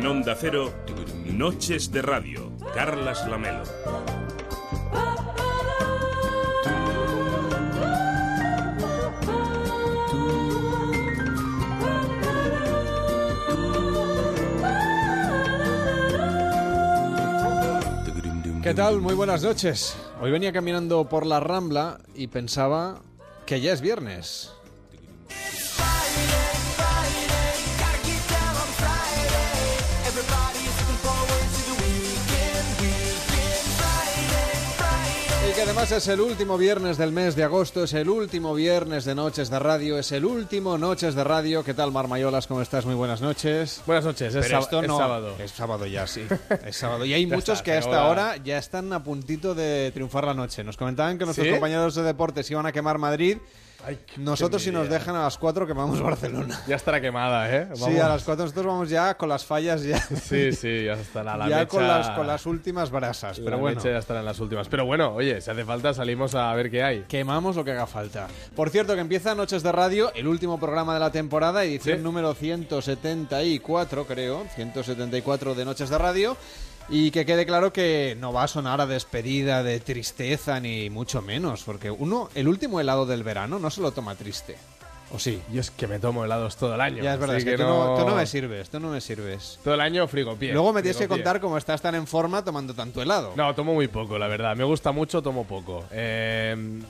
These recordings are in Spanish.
En Onda Cero, Noches de Radio, Carlas Lamelo. ¿Qué tal? Muy buenas noches. Hoy venía caminando por la Rambla y pensaba que ya es viernes. Además es el último viernes del mes de agosto, es el último viernes de Noches de Radio, es el último Noches de Radio. ¿Qué tal, Marmayolas? ¿Cómo estás? Muy buenas noches. Buenas noches, es, Pero esto es no- sábado. Es sábado ya, sí. Es sábado. Y hay Ya muchos está, que a esta pero ahora- hora ya están a puntito de triunfar la noche. Nos comentaban que nuestros ¿Sí? compañeros de deportes iban a quemar Madrid. Ay, Nosotros, si nos dejan a las 4, quemamos Barcelona. Ya estará quemada, ¿eh? Sí, Vamos. a las 4 nosotros vamos ya con las fallas ya. Sí, sí, ya estará la ya mecha... con, las, con las últimas brasas. la Pero bueno. mecha ya estará en las últimas. Pero bueno, oye, si hace falta salimos a ver qué hay. Quemamos lo que haga falta. Por cierto, que empieza Noches de Radio, el último programa de la temporada, edición Sí. número 174, creo, 174 de Noches de Radio. Y que quede claro que no va a sonar a despedida de tristeza ni mucho menos, porque uno, el último helado del verano no se lo toma triste. ¿O sí? Yo es que me tomo helados todo el año. Ya es verdad, es que, tú, no... tú no me sirves, tú no me sirves. Todo el año frigo pie. Luego me tienes que contar cómo estás tan en forma tomando tanto helado. No, tomo muy poco, la verdad. Me gusta mucho, tomo poco. Eh,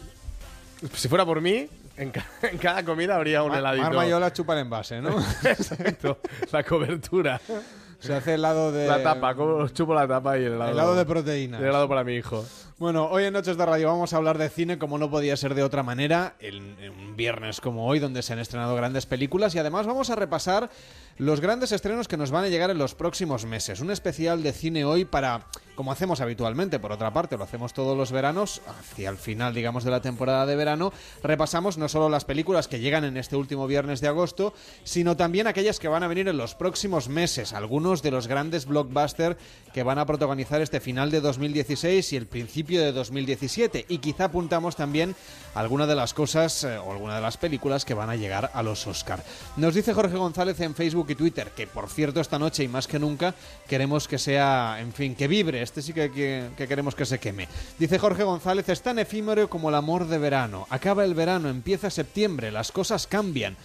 si fuera por mí, en, ca- en cada comida habría un Ma- heladito. Mar Mayola chupa el envase, ¿no? Exacto, la cobertura. Se hace helado de... La tapa, como chupo la tapa y el helado. Helado de proteínas. El helado para mi hijo. Bueno, hoy en Noches de Radio vamos a hablar de cine como no podía ser de otra manera, en, un viernes como hoy donde se han estrenado grandes películas y además vamos a repasar los grandes estrenos que nos van a llegar en los próximos meses. Un especial de cine hoy para, como hacemos habitualmente, por otra parte, lo hacemos todos los veranos, hacia el final, digamos, de la temporada de verano, repasamos no solo las películas que llegan en este último viernes de agosto, sino también aquellas que van a venir en los próximos meses, algunos de los grandes blockbusters que van a protagonizar este final de 2016 y el principio de 2017 y quizá apuntamos también alguna de las cosas eh, o alguna de las películas que van a llegar a los Oscar. Nos dice Jorge González en Facebook y Twitter que por cierto esta noche y más que nunca queremos que sea, en fin, que vibre, este sí que, que- que queremos que se queme. Dice Jorge González, es tan efímero como el amor de verano. Acaba el verano, empieza septiembre, las cosas cambian.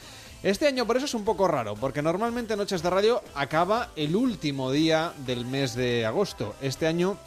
Este año por eso es un poco raro, porque normalmente Noches de Radio acaba el último día del mes de agosto. Este año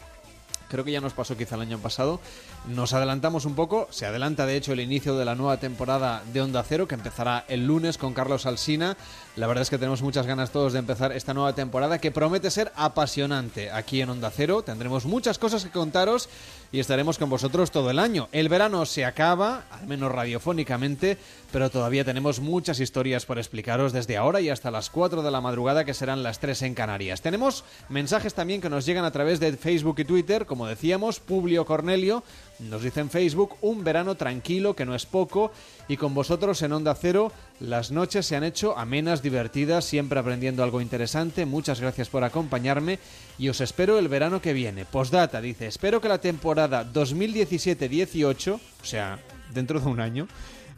creo que ya nos pasó quizá el año pasado. Nos adelantamos un poco, se adelanta de hecho el inicio de la nueva temporada de Onda Cero, que empezará el lunes con Carlos Alsina. La verdad es que tenemos muchas ganas todos de empezar esta nueva temporada que promete ser apasionante aquí en Onda Cero. Tendremos muchas cosas que contaros y estaremos con vosotros todo el año. El verano se acaba, al menos radiofónicamente, pero todavía tenemos muchas historias por explicaros desde ahora y hasta las 4 de la madrugada, que serán las 3 en Canarias. Tenemos mensajes también que nos llegan a través de Facebook y Twitter, como decíamos, Publio Cornelio nos dice en Facebook, un verano tranquilo, que no es poco, y con vosotros en Onda Cero, las noches se han hecho amenas, divertidas, siempre aprendiendo algo interesante. Muchas gracias por acompañarme y os espero el verano que viene. Postdata dice, espero que la temporada 2017-18, o sea, dentro de un año,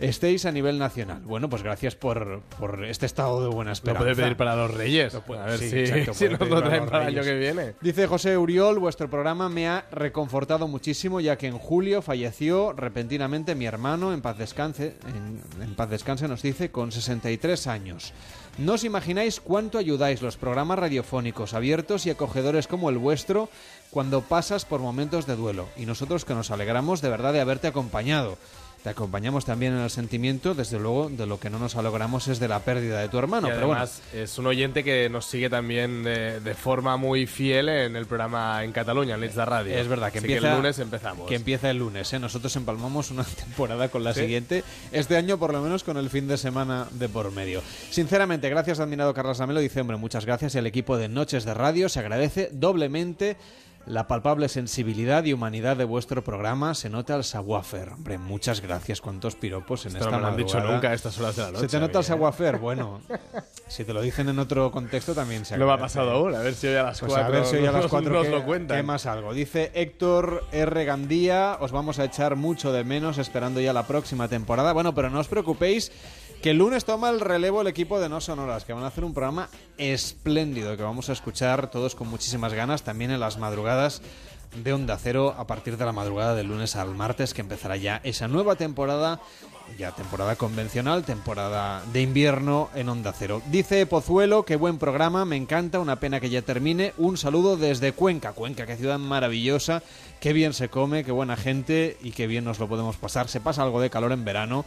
estéis a nivel nacional. Bueno, pues gracias por, por este estado de buena Lo esperanza. puede pedir para los Reyes. puede- a ver sí, si, exacto, si nos lo traen para el año que viene. Dice José Uriol, vuestro programa me ha reconfortado muchísimo ya que en julio falleció repentinamente mi hermano, en paz descanse, en, en paz descanse nos dice, con 63 años. No os imagináis cuánto ayudáis los programas radiofónicos abiertos y acogedores como el vuestro cuando pasas por momentos de duelo y nosotros que nos alegramos de verdad de haberte acompañado. Te acompañamos también en el sentimiento, desde luego, de lo que no nos alegramos es de la pérdida de tu hermano. y pero bueno, además es un oyente que nos sigue también de, de forma muy fiel en el programa en Cataluña, en Leeds de Radio. Es verdad que Así empieza el lunes empezamos. Que empieza el lunes, ¿eh? Nosotros empalmamos una temporada con la Sí. siguiente. Este año, por lo menos, con el fin de semana de por medio. Sinceramente, gracias, admirado Carlos Amelo. Dice, hombre, muchas gracias. Y al equipo de Noches de Radio se agradece doblemente la palpable sensibilidad y humanidad de vuestro programa. Se nota el saguafer. Hombre, muchas gracias. Cuántos piropos en Esto esta no me lo han dicho nunca a estas horas de la noche. Se te nota el saguafer. Bueno, si te lo dicen en otro contexto también se No me ha pasado aún. A ver si hoy a las Pues cuatro a ver si hoy a las nos- 4 nos que, lo cuentan. que más algo. Dice Héctor R. Gandía, os vamos a echar mucho de menos esperando ya la próxima temporada. Bueno, pero no os preocupéis Que el lunes toma el relevo el equipo de No Sonoras, que van a hacer un programa espléndido, que vamos a escuchar todos con muchísimas ganas, también en las madrugadas de Onda Cero a partir de la madrugada del lunes al martes, que empezará ya esa nueva temporada, ya temporada convencional, temporada de invierno en Onda Cero. Dice Pozuelo, qué buen programa, me encanta, una pena que ya termine. Un saludo desde Cuenca, Cuenca, qué ciudad maravillosa, qué bien se come, qué buena gente y qué bien nos lo podemos pasar. Se pasa algo de calor en verano.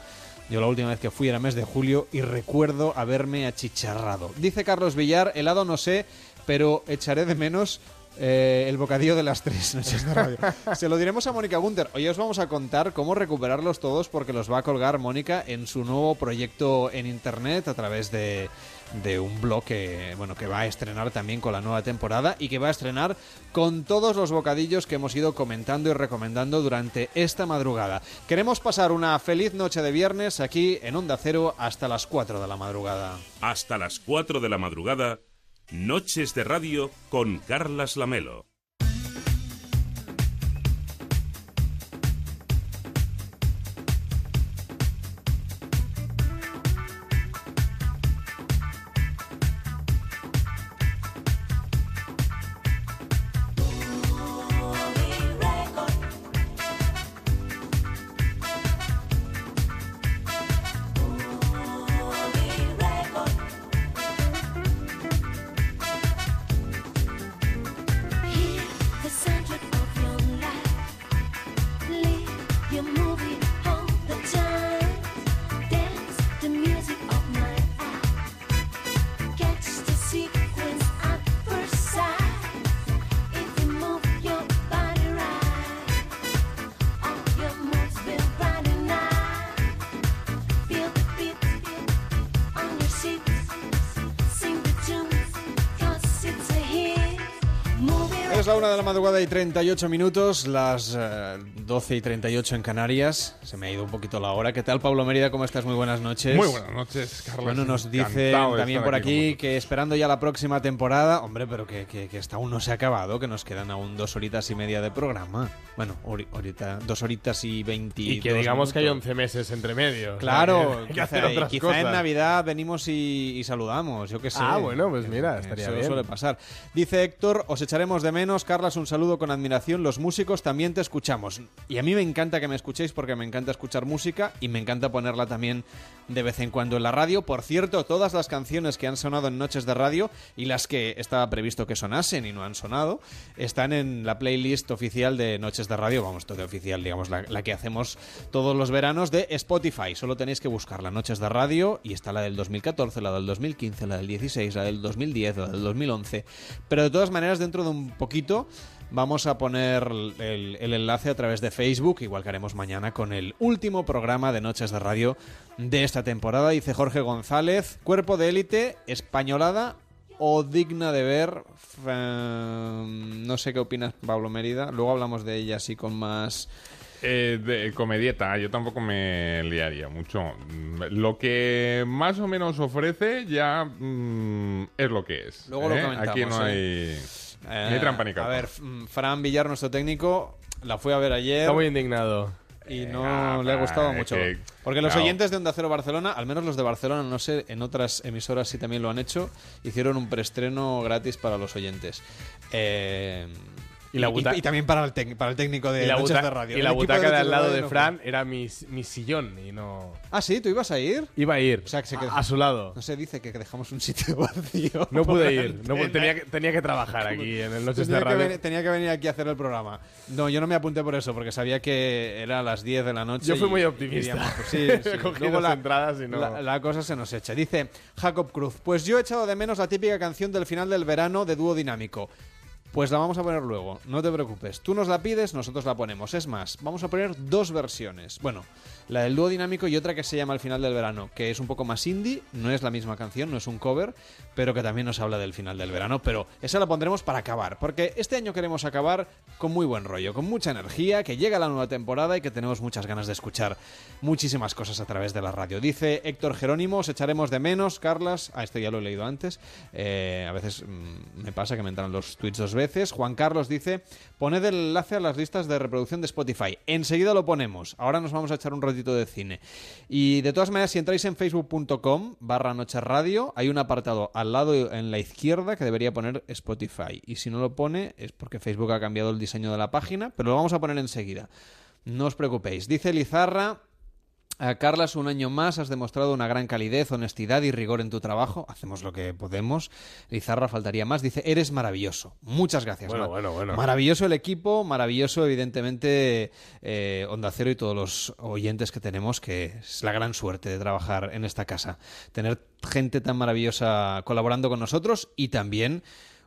Yo la última vez que fui era mes de julio y recuerdo haberme achicharrado. Dice Carlos Villar, helado no sé, pero echaré de menos eh, el bocadillo de las tres noches de radio. Se lo diremos a Mónica Gunter. Hoy os vamos a contar cómo recuperarlos todos porque los va a colgar Mónica en su nuevo proyecto en internet a través de, de un blog que, bueno, que va a estrenar también con la nueva temporada y que va a estrenar con todos los bocadillos que hemos ido comentando y recomendando durante esta madrugada. Queremos pasar una feliz noche de viernes aquí en Onda Cero hasta las 4 de la madrugada. Hasta las 4 de la madrugada, Noches de Radio con Carlas Lamelo. La madrugada y 38 minutos, las eh, 12 y 38 en Canarias. Se me ha ido un poquito la hora. ¿Qué tal, Pablo Mérida? ¿Cómo estás? Muy buenas noches. Muy buenas noches, Carlos. Bueno, nos de también por aquí que esperando ya la próxima temporada, hombre, pero que, que, que esta aún no se ha acabado, que nos quedan aún dos horitas y media de programa. Bueno, hori- ahorita, dos horitas y veintidós Y que digamos que hay minutos. 11 meses entre medio. Claro, que quizá, hacer otras quizá cosas. en Navidad venimos y, y saludamos, yo qué sé. Ah, bueno, pues mira, estaría Eso bien. suele pasar. Dice Héctor, os echaremos de menos. Carlas, un saludo con admiración. Los músicos también te escuchamos. Y a mí me encanta que me escuchéis porque me encanta escuchar música y me encanta ponerla también de vez en cuando en la radio. Por cierto, todas las canciones que han sonado en Noches de Radio y las que estaba previsto que sonasen y no han sonado, están en la playlist oficial de Noches de Radio. Vamos, todo oficial, digamos, la, que hacemos todos los veranos de Spotify. Solo tenéis que buscar la Noches de Radio y está la del 2014, la del 2015, la del 16, la del 2010, la del 2011. Pero de todas maneras, dentro de un poquito vamos a poner el, el enlace a través de Facebook, igual que haremos mañana con el último programa de Noches de Radio de esta temporada. Dice Jorge González, cuerpo de élite, españolada o digna de ver. Eh, no sé qué opinas, Pablo Mérida. Luego hablamos de ella así con más... Eh, de comedieta, yo tampoco me liaría mucho. Mm, Lo que más o menos ofrece ya mm, es lo que es. Luego lo ¿eh? comentamos, Aquí no ¿eh? hay, ni trampa ni A ver, mm, Fran Villar, nuestro técnico, la fue a ver ayer. Está muy indignado. y no le ha gustado mucho. que- Porque los claro. oyentes de Onda Cero Barcelona, al menos los de Barcelona, no sé, en otras emisoras sí también lo han hecho, hicieron un preestreno gratis para los oyentes. Eh, Y la buta- y, también para el, tec- para el técnico de la, Noches buta- de Radio. y la butaca de al lado de no Fran era mi, mi sillón y no... Ah, sí, ¿tú ibas a ir? Iba a ir O sea, que se quedó- a, a su lado. No se dice que dejamos un sitio vacío. No pude ir. No, tenía, que, tenía que trabajar aquí en el Noches de que, Radio. venir, tenía que venir aquí a hacer el programa. No, yo no me apunté por eso, porque sabía que era a las 10 de la noche. Yo fui y- muy optimista. digamos, pues sí, sí. Cogí Luego dos la, entradas y no- la, la cosa se nos echa. Dice Jacob Cruz, pues yo he echado de menos la típica canción del final del verano de dúo dinámico. Pues la vamos a poner luego, no te preocupes. Tú nos la pides, nosotros la ponemos. Es más, vamos a poner dos versiones. Bueno, la del dúo dinámico y otra que se llama El final del verano, que es un poco más indie, no es la misma canción, no es un cover, pero que también nos habla del final del verano. Pero esa la pondremos para acabar, porque este año queremos acabar con muy buen rollo, con mucha energía, que llega la nueva temporada y que tenemos muchas ganas de escuchar muchísimas cosas a través de la radio. Dice Héctor Jerónimo, os echaremos de menos, Carlas. Ah, esto ya lo he leído antes. Eh, a veces mm, me pasa que me entran los tweets dos veces. Juan Carlos dice, poned el enlace a las listas de reproducción de Spotify. Enseguida lo ponemos. Ahora nos vamos a echar un ratito de cine. Y de todas maneras, si entráis en facebook.com barra noche radio, hay un apartado al lado en la izquierda que debería poner Spotify. Y si no lo pone es porque Facebook ha cambiado el diseño de la página, pero lo vamos a poner enseguida. No os preocupéis. Dice Lizarra, a Carlas, un año más has demostrado una gran calidez, honestidad y rigor en tu trabajo. Hacemos lo que podemos. Lizarra faltaría más. Dice, eres maravilloso. Muchas gracias. Bueno, bueno, bueno. Maravilloso el equipo, maravilloso evidentemente eh, Onda Cero y todos los oyentes que tenemos, que es la gran suerte de trabajar en esta casa. Tener gente tan maravillosa colaborando con nosotros y también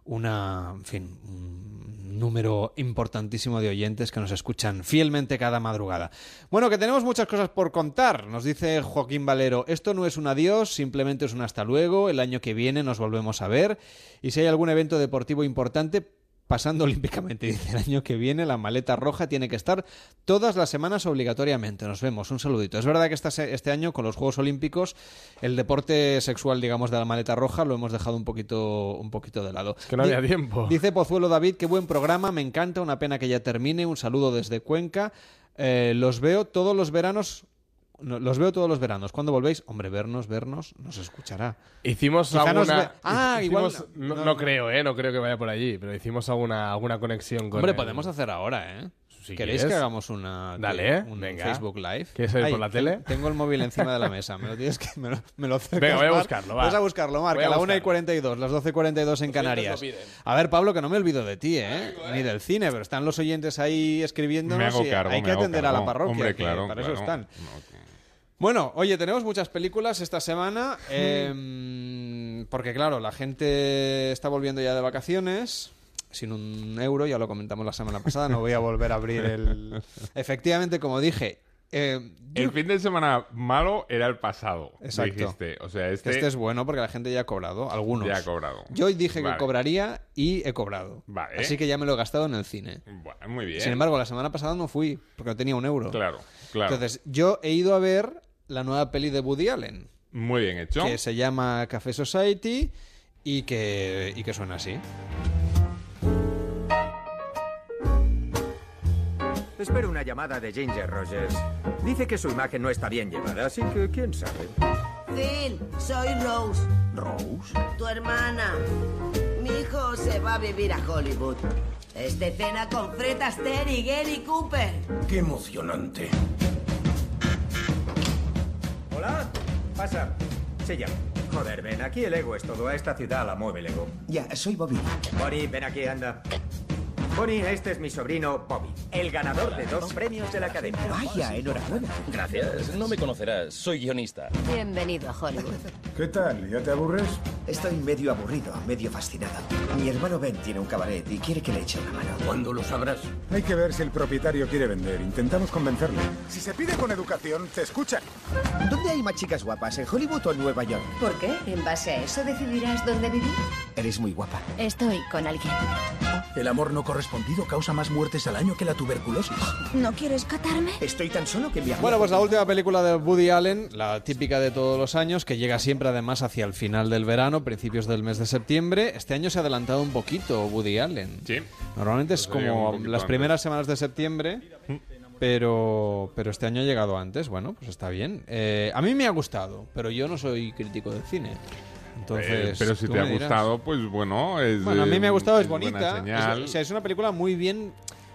una, en fin, un número importantísimo de oyentes que nos escuchan fielmente cada madrugada. Bueno, que tenemos muchas cosas por contar, nos dice Joaquín Valero. Esto no es un adiós, simplemente es un hasta luego. El año que viene nos volvemos a ver. Y si hay algún evento deportivo importante, pasando olímpicamente. Dice, el año que viene la maleta roja tiene que estar todas las semanas obligatoriamente. Nos vemos, un saludito. Es verdad que esta este año con los Juegos Olímpicos el deporte sexual, digamos, de la maleta roja lo hemos dejado un poquito, un poquito de lado. que no había tiempo. Dice Pozuelo David, qué buen programa, me encanta, una pena que ya termine. Un saludo desde Cuenca. Eh, los veo todos los veranos. Los veo todos los veranos. ¿Cuándo volvéis? Hombre, vernos, vernos, nos escuchará. Hicimos Quizá alguna... ve- Ah, hicimos- igual- No, no, creo, ¿eh? No creo que vaya por allí, pero hicimos alguna, alguna conexión con Hombre, el- podemos hacer ahora, ¿eh? Si ¿Queréis quieres. que hagamos una Dale, un venga. Facebook Live? ¿Quieres salir por la tele? Tengo el móvil encima de la mesa. Me lo tienes que me lo, me lo acercas, Venga, voy a buscarlo, va. Vas a buscarlo, Marc, Voy a a la 1 y buscarlo. 42, las 12 y 42 en Canarias. lo piden. A ver, Pablo, que no me olvido de ti, ¿eh? Ni del cine, pero están los oyentes ahí escribiéndonos Me hago y cargo, hay que hago atender a la parroquia. Hombre, que claro, para claro. eso están. No, que- Bueno, oye, tenemos muchas películas esta semana. eh, porque, claro, la gente está volviendo ya de vacaciones. Sin un euro, ya lo comentamos la semana pasada. No voy a volver a abrir el. Efectivamente, como dije. eh, yo- El fin de semana malo era el pasado. Exacto. Dijiste. O sea, este, este es bueno porque la gente ya ha cobrado. Algunos. ya ha cobrado. Yo dije Vale. que cobraría y he cobrado. Vale. Así que ya me lo he gastado en el cine. Bueno, muy bien. Sin embargo, la semana pasada no fui porque no tenía un euro. claro, claro. Entonces, yo he ido a ver la nueva peli de Woody Allen. muy bien hecho. que se llama Café Society y que, y que suena así. Espero una llamada de Ginger Rogers. Dice que su imagen no está bien llevada, así que quién sabe. Phil, soy Rose, ¿Rose? tu hermana. Mi hijo se va a vivir a Hollywood. Este cena con Fred Astaire y Gary Cooper. ¡Qué emocionante! Hola, pasa. Se llama. Joder, ven, aquí el ego es todo. A esta ciudad la mueve el ego. Ya, soy Bobby. Bonnie, ven aquí, anda. Bonnie, este es mi sobrino Bobby, el ganador de dos premios de la academia. Vaya, enhorabuena. Gracias. No me conocerás. Soy guionista. Bienvenido a Hollywood. ¿Qué tal? ¿Ya te aburres? Estoy medio aburrido, medio fascinado. Mi hermano Ben tiene un cabaret y quiere que le eche una mano. ¿Cuándo lo sabrás? Hay que ver si el propietario quiere vender. Intentamos convencerle. Si se pide con educación, te escuchan. ¿Dónde hay más chicas guapas, en Hollywood o en Nueva York? ¿Por qué? ¿En base a eso decidirás dónde vivir? Eres muy guapa. Estoy con alguien. El amor no causa más muertes al año que la tuberculosis. ¿No quieres catarme? Estoy tan solo que Bueno, pues la última película de Woody Allen, la típica de todos los años, que llega siempre además hacia el final del verano, principios del mes de septiembre. Este año se ha adelantado un poquito Woody Allen. Sí. Normalmente es Pues como las antes. primeras semanas de septiembre, pero, pero este año ha llegado antes. Bueno, pues está bien. Eh, a mí me ha gustado, pero yo no soy crítico del cine. Entonces, Eh, pero si te ha gustado, pues bueno, es. Bueno, a mí me ha eh, gustado, es bonita. señal. Es, o sea, es una película muy bien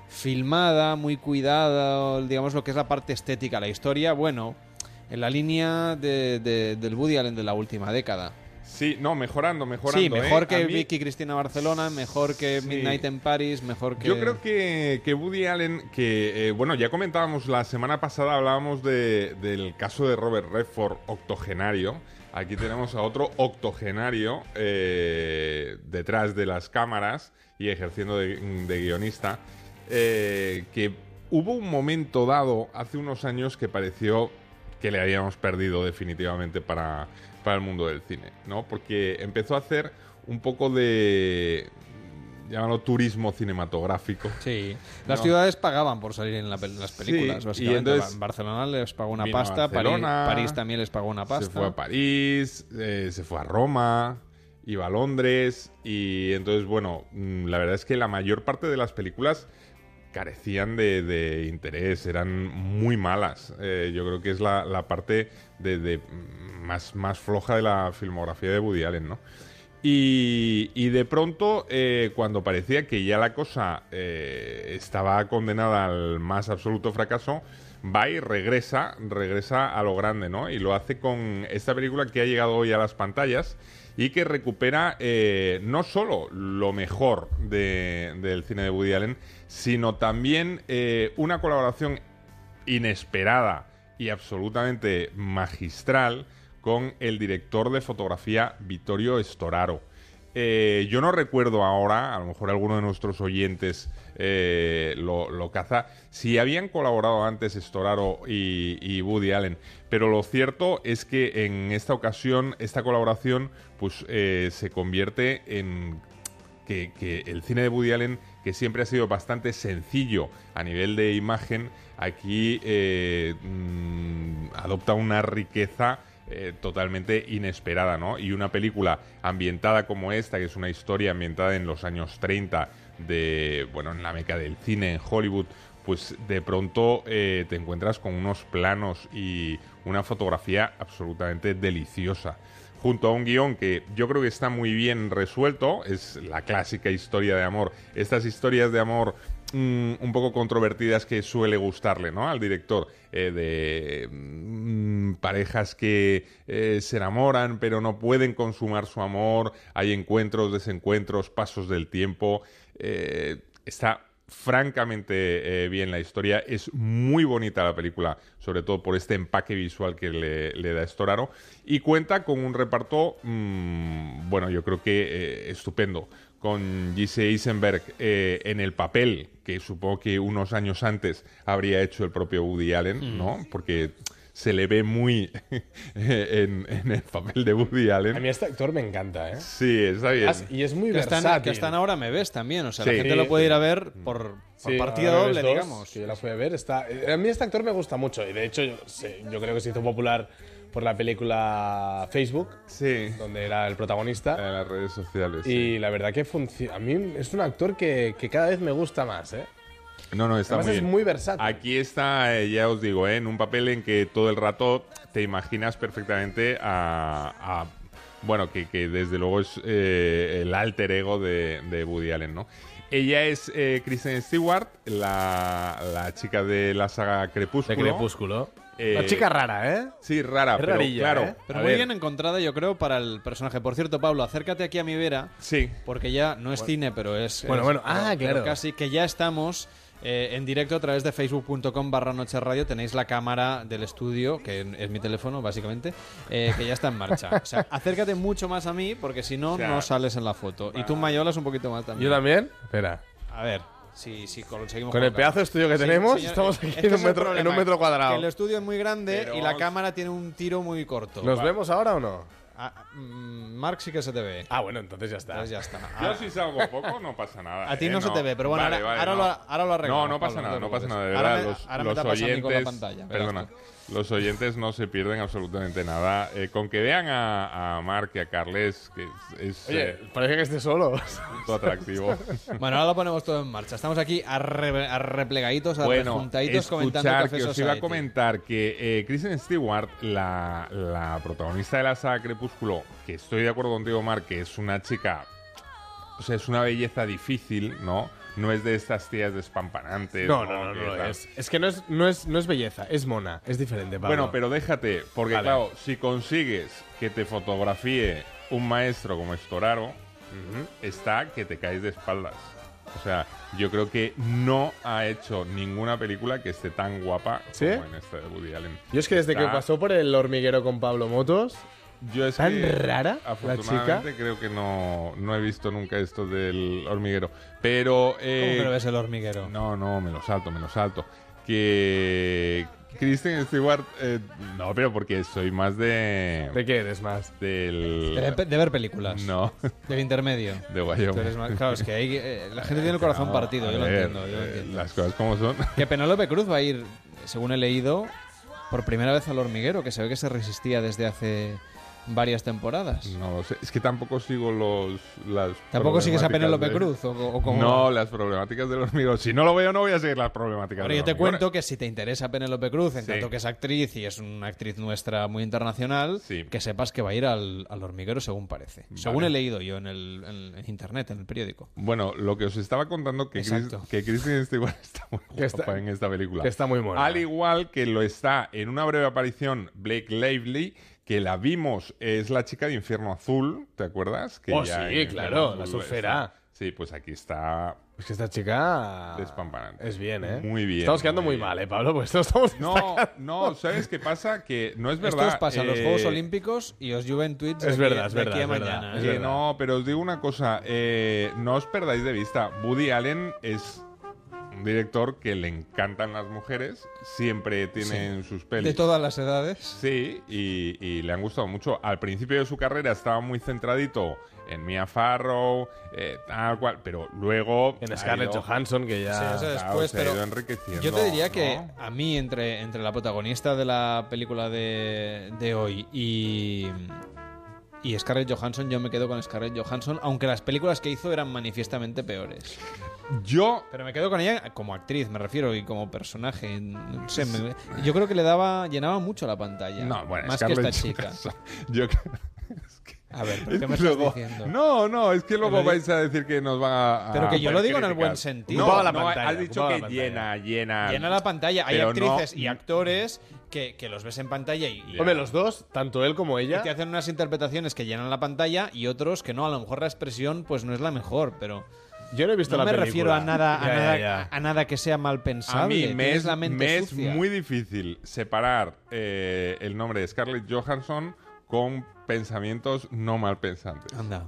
filmada, muy cuidada, digamos lo que es la parte estética, la historia, bueno, en la línea de, de- del Woody Allen de la última década. Sí, no, mejorando, mejorando. Sí, mejor ¿eh? que A mí- Vicky Cristina Barcelona, mejor que Sí. Midnight en Paris, mejor que... Yo creo que, que Woody Allen, que eh, bueno, ya comentábamos la semana pasada, hablábamos de- del caso de Robert Redford, octogenario. Aquí tenemos a otro octogenario eh, detrás de las cámaras y ejerciendo de, guionista, eh, que hubo un momento dado hace unos años que pareció que le habíamos perdido definitivamente para, para el mundo del cine, ¿no? Porque empezó a hacer un poco de, llámalo turismo cinematográfico. Sí, las No. ciudades pagaban por salir en, la pel- las películas, Sí, básicamente. y entonces Ba- Barcelona les pagó una pasta, París, París también les pagó una pasta. Se fue a París, eh, se fue a Roma, iba a Londres y entonces, bueno, mm, la verdad es que la mayor parte de las películas carecían de, de interés, eran muy malas. Eh, yo creo que es la, la parte de, de, mm, más, más floja de la filmografía de Woody Allen, ¿no? Y, y de pronto, eh, cuando parecía que ya la cosa eh, estaba condenada al más absoluto fracaso, va y regresa, regresa a lo grande, ¿no? Y lo hace con esta película que ha llegado hoy a las pantallas y que recupera eh, no solo lo mejor de- del cine de Woody Allen, sino también eh, una colaboración inesperada y absolutamente magistral con el director de fotografía Vittorio Storaro. Eh, yo no recuerdo ahora, a lo mejor alguno de nuestros oyentes eh, lo, caza, si habían colaborado antes Storaro y, y Woody Allen, pero lo cierto es que en esta ocasión esta colaboración pues eh, se convierte en que, el cine de Woody Allen, que siempre ha sido bastante sencillo a nivel de imagen, aquí mm, adopta una riqueza eh, totalmente inesperada, ¿no? Y una película ambientada como esta, que es una historia ambientada en los años 30 de, bueno, en la meca del cine en Hollywood, pues de pronto eh, te encuentras con unos planos y una fotografía absolutamente deliciosa junto a un guion que yo creo que está muy bien resuelto, es la clásica historia de amor. Estas historias de amor mm, un poco controvertidas que suele gustarle ¿no? al director, eh, de mm, parejas que eh, se enamoran pero no pueden consumar su amor, hay encuentros, desencuentros, pasos del tiempo. eh, está francamente bien la historia. Es muy bonita la película, sobre todo por este empaque visual que le, da Storaro. Y cuenta con un reparto, mm, bueno, yo creo que estupendo. Con Gise Eisenberg eh, en el papel, que supongo que unos años antes habría hecho el propio Woody Allen, Mm. ¿no? Porque se le ve muy en, en el papel de Woody Allen. A mí este actor me encanta, ¿eh? Sí, está bien. As- y es muy Que están, versátil. que están ahora me ves también, o sea, Sí. la gente Sí, lo puede sí. ir a ver por, por Sí, partida doble, digamos. Que yo la fui a ver. Está... A mí este actor me gusta mucho. Y de hecho, yo, sé- yo creo que se hizo popular por la película Facebook, Sí. donde era el protagonista. En las redes sociales. sí. Y la verdad que funciona. A mí es un actor que, que cada vez me gusta más, ¿eh? No, no, está Además muy es bien. muy versátil. Aquí está, eh, ya os digo, eh, en un papel en que todo el rato te imaginas perfectamente a. a- bueno, que, que desde luego es eh, el alter ego de, de Woody Allen, ¿no? Ella es eh, Kristen Stewart, la, la chica de la saga De Crepúsculo. Crepúsculo. Eh, Una chica rara, ¿eh? Sí, rara, Es pero rarilla, claro. ¿eh? Pero a muy ver, bien encontrada, yo creo, para el personaje. Por cierto, Pablo, acércate aquí a mi vera, Sí. porque ya no es cine, pero es. Bueno, es- bueno, ah, pero claro. casi que ya estamos. eh, en directo a través de facebook.com barra noche radio tenéis la cámara del estudio, que es mi teléfono básicamente, eh, que ya está en marcha. O sea, acércate mucho más a mí porque si no, O sea, no sales en la foto. Y tú mayolas un poquito más también. ¿Yo también? Espera. A ver, si, si conseguimos Con el pedazo de estudio que Sí, tenemos, señor, estamos es aquí en, un metro, en un metro Que cuadrado. el estudio es muy grande Pero y la cámara tiene un tiro muy corto. ¿Nos vemos ahora o no? Ah, mm, Mark sí que se te ve. Ah, bueno, entonces ya está. Entonces ya está. Yo Ah, si salgo poco no pasa nada. A ti ¿eh? no se te ve, pero bueno, Vale, ahora- vale, ahora no. lo- ahora lo arreglamos, No, no pasa Pablo, nada, no pasa nada. De Ahora verdad, me- los, ahora me los tapas a mí con la oyentes. pantalla, perdona. tú. Los oyentes no se pierden absolutamente nada. Eh, con que vean a, a Mark y a Carles, que es, es, Oye, eh, parece que esté solo. punto atractivo. Bueno, ahora lo ponemos todo en marcha. Estamos aquí arre- arreplegaditos, bueno, arrejuntaditos comentando escuchar Café que os iba a comentar que eh, Kristen Stewart, la, la protagonista de la saga Crepúsculo, que estoy de acuerdo contigo, Mark, que es una chica, o sea, es una belleza difícil, ¿no? No es de estas tías despampanantes. No, no, no, no, tal. es. Es que no es, no, es, no es belleza, es mona. Es diferente, Pablo. Bueno, pero déjate, porque Vale. claro, si consigues que te fotografíe un maestro como Estoraro, está que te caes de espaldas. O sea, yo creo que no ha hecho ninguna película que esté tan guapa ¿Sí? como en esta de Woody Allen. Yo es que desde que pasó por el hormiguero con Pablo Motos, Yo es ¿Tan que, rara la Afortunadamente creo que no, no he visto nunca esto del hormiguero. Pero... eh, ¿Cómo que no ves el hormiguero? No, no, me lo salto, me lo salto. Que Kristen Stewart, eh, no, pero porque soy más de... ¿de qué eres más? Del... De, de ver películas. No, Del intermedio. de Wyoming. Tú eres más- claro, es que hay, eh, la gente tiene el corazón No, partido, yo lo entiendo. Yo lo eh, entiendo. Las cosas como son. Que Penélope Cruz va a ir, según he leído, por primera vez al hormiguero, que se ve que se resistía desde hace varias temporadas. No lo sé. Es que tampoco sigo los. Las ¿Tampoco sigues a Penélope de- Cruz? ¿O, o cómo No, las problemáticas del hormiguero. Si no lo veo, no voy a seguir las problemáticas Ahora del yo te cuento que si te interesa Penélope Cruz, en Sí. tanto que es actriz y es una actriz nuestra muy internacional, que sepas que va a ir al, al hormiguero según parece. Según he leído yo en, el, en- en internet, en el periódico. Bueno, lo que os estaba contando que, Chris- que Kristen Stewart está muy guapa está- en esta película. que está muy mona. Al igual que lo está en una breve aparición Blake Lively, que la vimos, es la chica de Infierno Azul, ¿te acuerdas? Que Oh, ya sí, claro, Azul la surfera. Sí, pues aquí está Es que esta chica. despampanante. Es bien, ¿eh? Muy bien. Estamos quedando muy mal, ¿eh, Pablo? Pues no estamos. No, no, ¿sabes qué pasa? Que no es verdad. Esto os pasa en los eh, Juegos Olímpicos y os llueven tweets Es de aquí- verdad, es de aquí verdad, a es verdad. mañana. Es Que verdad. no, pero os digo una cosa, eh, no os perdáis de vista, Woody Allen es un director que le encantan las mujeres, siempre tiene en sus pelis. De todas las edades. Sí, y, y le han gustado mucho. Al principio de su carrera estaba muy centradito en Mia Farrow, eh, tal cual, pero luego... En Scarlett ido- Johansson, que ya. Sí, eso claro, después, se ha pero ido enriqueciendo, yo te diría que a mí, entre, entre la protagonista de la película de, de hoy y, y Scarlett Johansson, yo me quedo con Scarlett Johansson, aunque las películas que hizo eran manifiestamente peores. Yo... Pero me quedo con ella como actriz, me refiero, y como personaje. No sé, me- yo creo que le daba, llenaba mucho la pantalla. No, bueno, más que esta chica. Johansson, Yo creo- A ver, ¿pero qué que me estás luego- diciendo? No, no, es que luego Pero- vais a decir que nos van a. a Pero que yo lo digo en el buen sentido. No, la no, pantalla, has dicho que llena, llena. Llena la pantalla. Hay actrices no- y actores que, que los ves en pantalla y, y- Hombre, los dos, tanto él como y ella. te hacen unas interpretaciones que llenan la pantalla y otros que no. A lo mejor la expresión pues no es la mejor, pero Yo no he visto no la me película. refiero a nada, a, Ya, nada, ya. a nada que sea mal pensable. A mí me es, la mente me es muy difícil separar eh, el nombre de Scarlett Johansson con pensamientos no mal pensantes. Anda.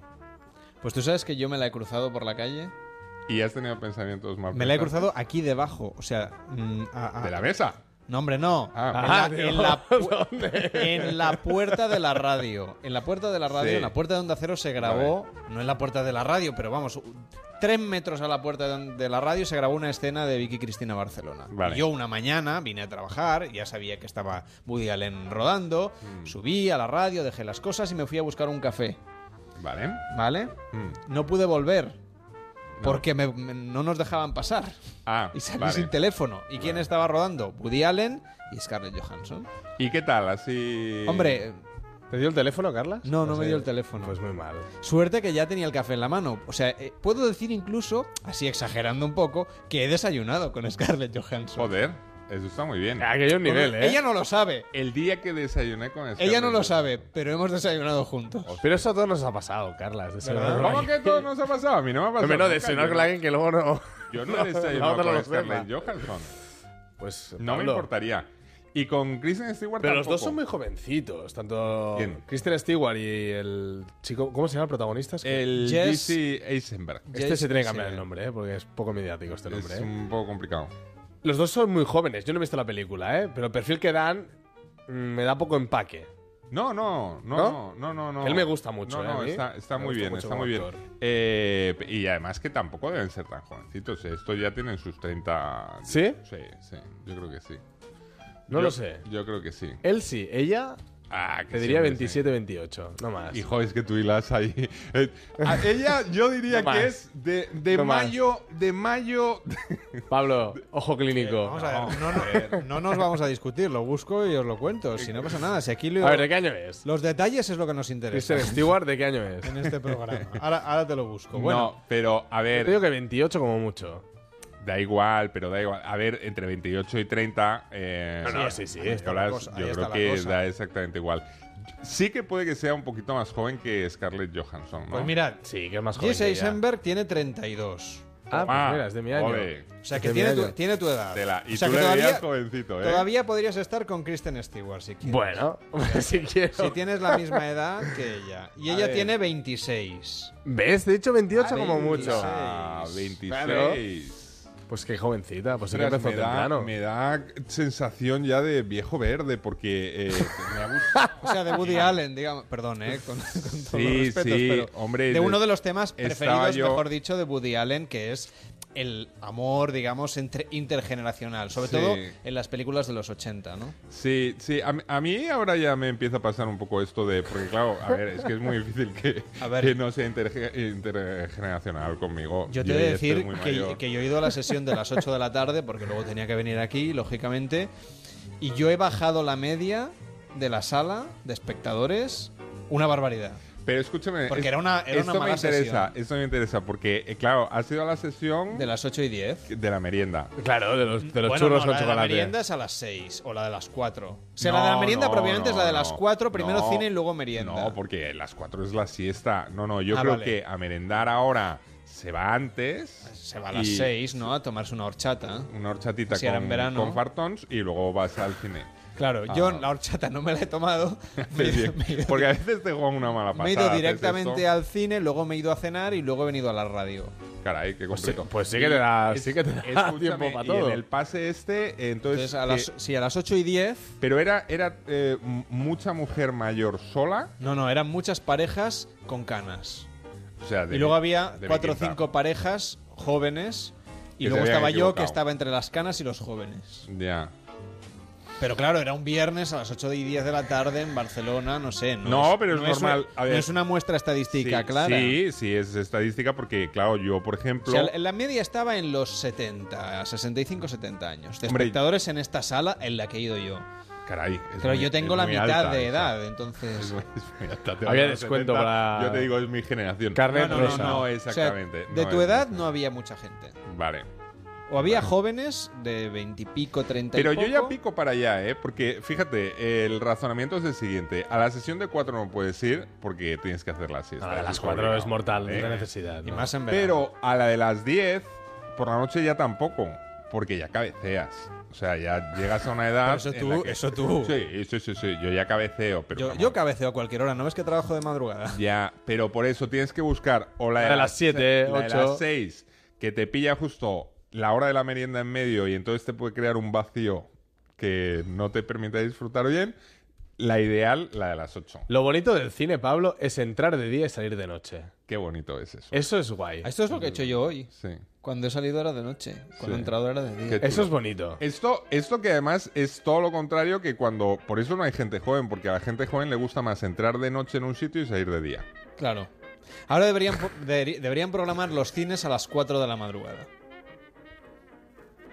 Pues tú sabes que yo me la he cruzado por la calle. Y has tenido pensamientos mal Me la he pensantes. cruzado aquí debajo. O sea, mm, a- a- ¿De la mesa? No, hombre, no. Ah. en, la, en la pu- en la puerta de la radio. En la puerta de la radio, Sí. en la puerta de Onda Cero se grabó, no en la puerta de la radio, pero vamos, tres metros a la puerta de, la radio se grabó una escena de Vicky Cristina Barcelona. Vale. Yo una mañana vine a trabajar, ya sabía que estaba Woody Allen rodando, subí a la radio, dejé las cosas y me fui a buscar un café. Vale. ¿Vale? Mm. No pude volver. Porque me- me- no nos dejaban pasar. Ah, Y salí vale. sin teléfono. ¿Y quién estaba rodando? Woody Allen y Scarlett Johansson. ¿Y qué tal? Así. Hombre, ¿Te dio el teléfono, Carla? no, no me sé. dio el teléfono. Pues muy mal. Suerte que ya tenía el café en la mano. O sea, eh, puedo decir incluso, así exagerando un poco, que he desayunado con Scarlett Johansson. Joder, eso está muy bien. Aquello nivel, ¿eh? Ella no lo sabe. El día que desayuné con Scarlett Ella no lo sabe, pero hemos desayunado juntos. Pero eso a todos nos ha pasado, Carla. ¿Cómo que todo nos ha pasado? A mí no me ha pasado. No, nunca. desayunar con no- alguien que luego no. Yo no he desayunado otra no con. Scarlett Johansson. Pues. No me Pablo. importaría. Y con Kristen Stewart Pero los tampoco. dos son muy jovencitos. Tanto ¿Quién? Kristen Stewart y el chico. ¿Cómo se llama el protagonista? Es que- El Jess- DC Eisenberg. Este se tiene que cambiar el nombre, ¿eh? Porque es poco mediático este nombre. Es ¿eh? un poco complicado. Los dos son muy jóvenes. Yo no he visto la película, ¿eh? Pero el perfil que dan mm, me da poco empaque. No, no, no, ¿No? no, no, no, no. Él me gusta mucho, No, ¿eh? a no, mí. está, está Me muy gusta bien, mucho está como muy bien. actor. Eh, y además que tampoco deben ser tan jovencitos. Estos ya tienen sus 30. ¿Sí? Sí, sí, yo creo que sí. No Yo- lo sé. Yo creo que sí. Él sí, ella Ah, que te diría hombre, 27, 28. No más. Hijo, es que tú hilas ahí. Eh, a ella, yo diría No que es de, de No más. mayo. De mayo. Pablo, ojo clínico. Vamos a ver, no, no- no nos vamos a discutir, lo busco y os lo cuento. Si no pasa nada, si aquí lo- A ver, ¿de qué año es? los detalles es lo que nos interesa Stewart, ¿de qué año es? en este programa. Ahora, ahora te lo busco. Bueno, No, pero a Yo ver. digo que 28 como mucho. Da igual, pero da igual. A ver, entre 28 y 30. Eh, No, no, sí, sí. la escalas, cosa, yo está creo la que cosa. da exactamente igual. Sí que puede que sea un poquito más joven que Scarlett Johansson, ¿no? pues mirad, Sí, que es más joven. Jesse que ella. Eisenberg tiene 32. Ah, pues mira, es de mi año. ole. O sea Es que de tiene tu, tiene tu edad. Tela. Y o sea tú que le todavía, jovencito, ¿eh? todavía podrías estar con Kristen Stewart si quieres. Bueno, si quiero. Si tienes la misma edad que ella. Y A ella ver. tiene 26. ¿Ves? Te he dicho 28 Ah, como 26. mucho. Ah, 26. Claro. Pues qué jovencita, pues sí que empezó me, da, temprano. me da sensación ya de viejo verde porque eh, me ha gustado. O sea, de Woody Allen, digamos. Perdón, ¿eh? Con, con todos Sí, los respetos, sí, pero hombre, de uno de los temas preferidos, yo- mejor dicho, de Woody Allen, que es el amor, digamos, entre intergeneracional, sobre Sí. todo en las películas de los 80, ¿no? Sí, sí, a, mí- a mí ahora ya me empieza a pasar un poco esto de, porque claro, a ver, es que es muy difícil que, A ver. que no sea interge- intergeneracional conmigo. Yo te estoy decir que, que yo he ido a la sesión de las 8 de la tarde, porque luego tenía que venir aquí, lógicamente, y yo he bajado la media de la sala de espectadores una barbaridad. Pero escúchame, Porque es- era una- era esto una mala me interesa, sesión. esto me interesa porque, eh, claro, has ido a la sesión De las 8 y 10. de la merienda. Claro, de los, de los Bueno, churros no, con la de la chocolate. merienda es a las 6 o la de las 4. O sea, No, la de la merienda no, propiamente es la de las no. 4, primero No, cine y luego merienda. No, porque las 4 es la siesta. No, no, yo Ah, creo vale. que a merendar ahora se va antes. Se va a las y 6, ¿no? A tomarse una horchata. Una horchatita Si con, con fartons y luego vas al cine. Claro, yo Ah. la horchata no me la he tomado. Me ido- me ido- Porque a veces te juegan una mala pasada. me he ido directamente al cine, luego me he ido a cenar y luego he venido a la radio. Caray, qué Pues sí, completo. pues sí que te da, Es- sí que te da tiempo para y todo. en el pase este, entonces... Entonces, a las, que- sí, a las 8 y 10. pero era, era eh, mucha mujer mayor sola. No, no, eran muchas parejas con canas. O sea, de y luego había cuatro o cinco parejas jóvenes. Y luego estaba yo, que estaba entre las canas y los jóvenes. Ya. Pero claro, era un viernes a las 8 y 10 de la tarde en Barcelona, no sé. No, No, es, pero es no normal. una- A ver. no es una muestra estadística sí, clara. Sí, sí, es estadística porque, claro, yo, por O ejemplo... sea, la media estaba en los 70, 65, 70 años. De Hombre, espectadores en esta sala en la que he ido yo. Caray. es Pero muy- yo tengo es la mitad alta de esa. edad, entonces. Es muy- es muy alta, te Había descuento 70, para- Yo te digo, es mi generación. Carnet no, no. No, no, O sea, exactamente. de tu es edad no había mucha gente. Vale. O había jóvenes de 20 y pico, 30 Pero y yo ya pico para allá, ¿eh? Porque, fíjate, el razonamiento es el siguiente. A la sesión de 4 no puedes ir porque tienes que hacer la siesta. A la de las es 4 obligado, es mortal, ¿eh? es de necesidad. Y más en verano. Pero a la de las 10, por la noche ya tampoco. Porque ya cabeceas. O sea, ya llegas a una edad. Pero eso en tú, la que- eso tú. Sí, sí, sí, sí. Yo ya cabeceo. Pero Yo, yo cabeceo a cualquier hora, ¿no ves que trabajo de madrugada? Ya, pero por eso tienes que buscar o la de, La de las siete, la de ocho. las 6, que te pilla justo la hora de la merienda en medio y entonces te puede crear un vacío que no te permite disfrutar bien. La ideal, la de las 8. Lo bonito del cine, Pablo, es entrar de día y salir de noche. Qué bonito es eso. Eso es guay. Esto es lo que he hecho yo hoy. Sí. Cuando he salido era de noche. Cuando Sí. he entrado era de día. Eso es bonito. Esto, esto que además es todo lo contrario que cuando... Por eso no hay gente joven, porque a la gente joven le gusta más entrar de noche en un sitio y salir de día. Claro. Ahora deberían, deberían programar los cines a las 4 de la madrugada.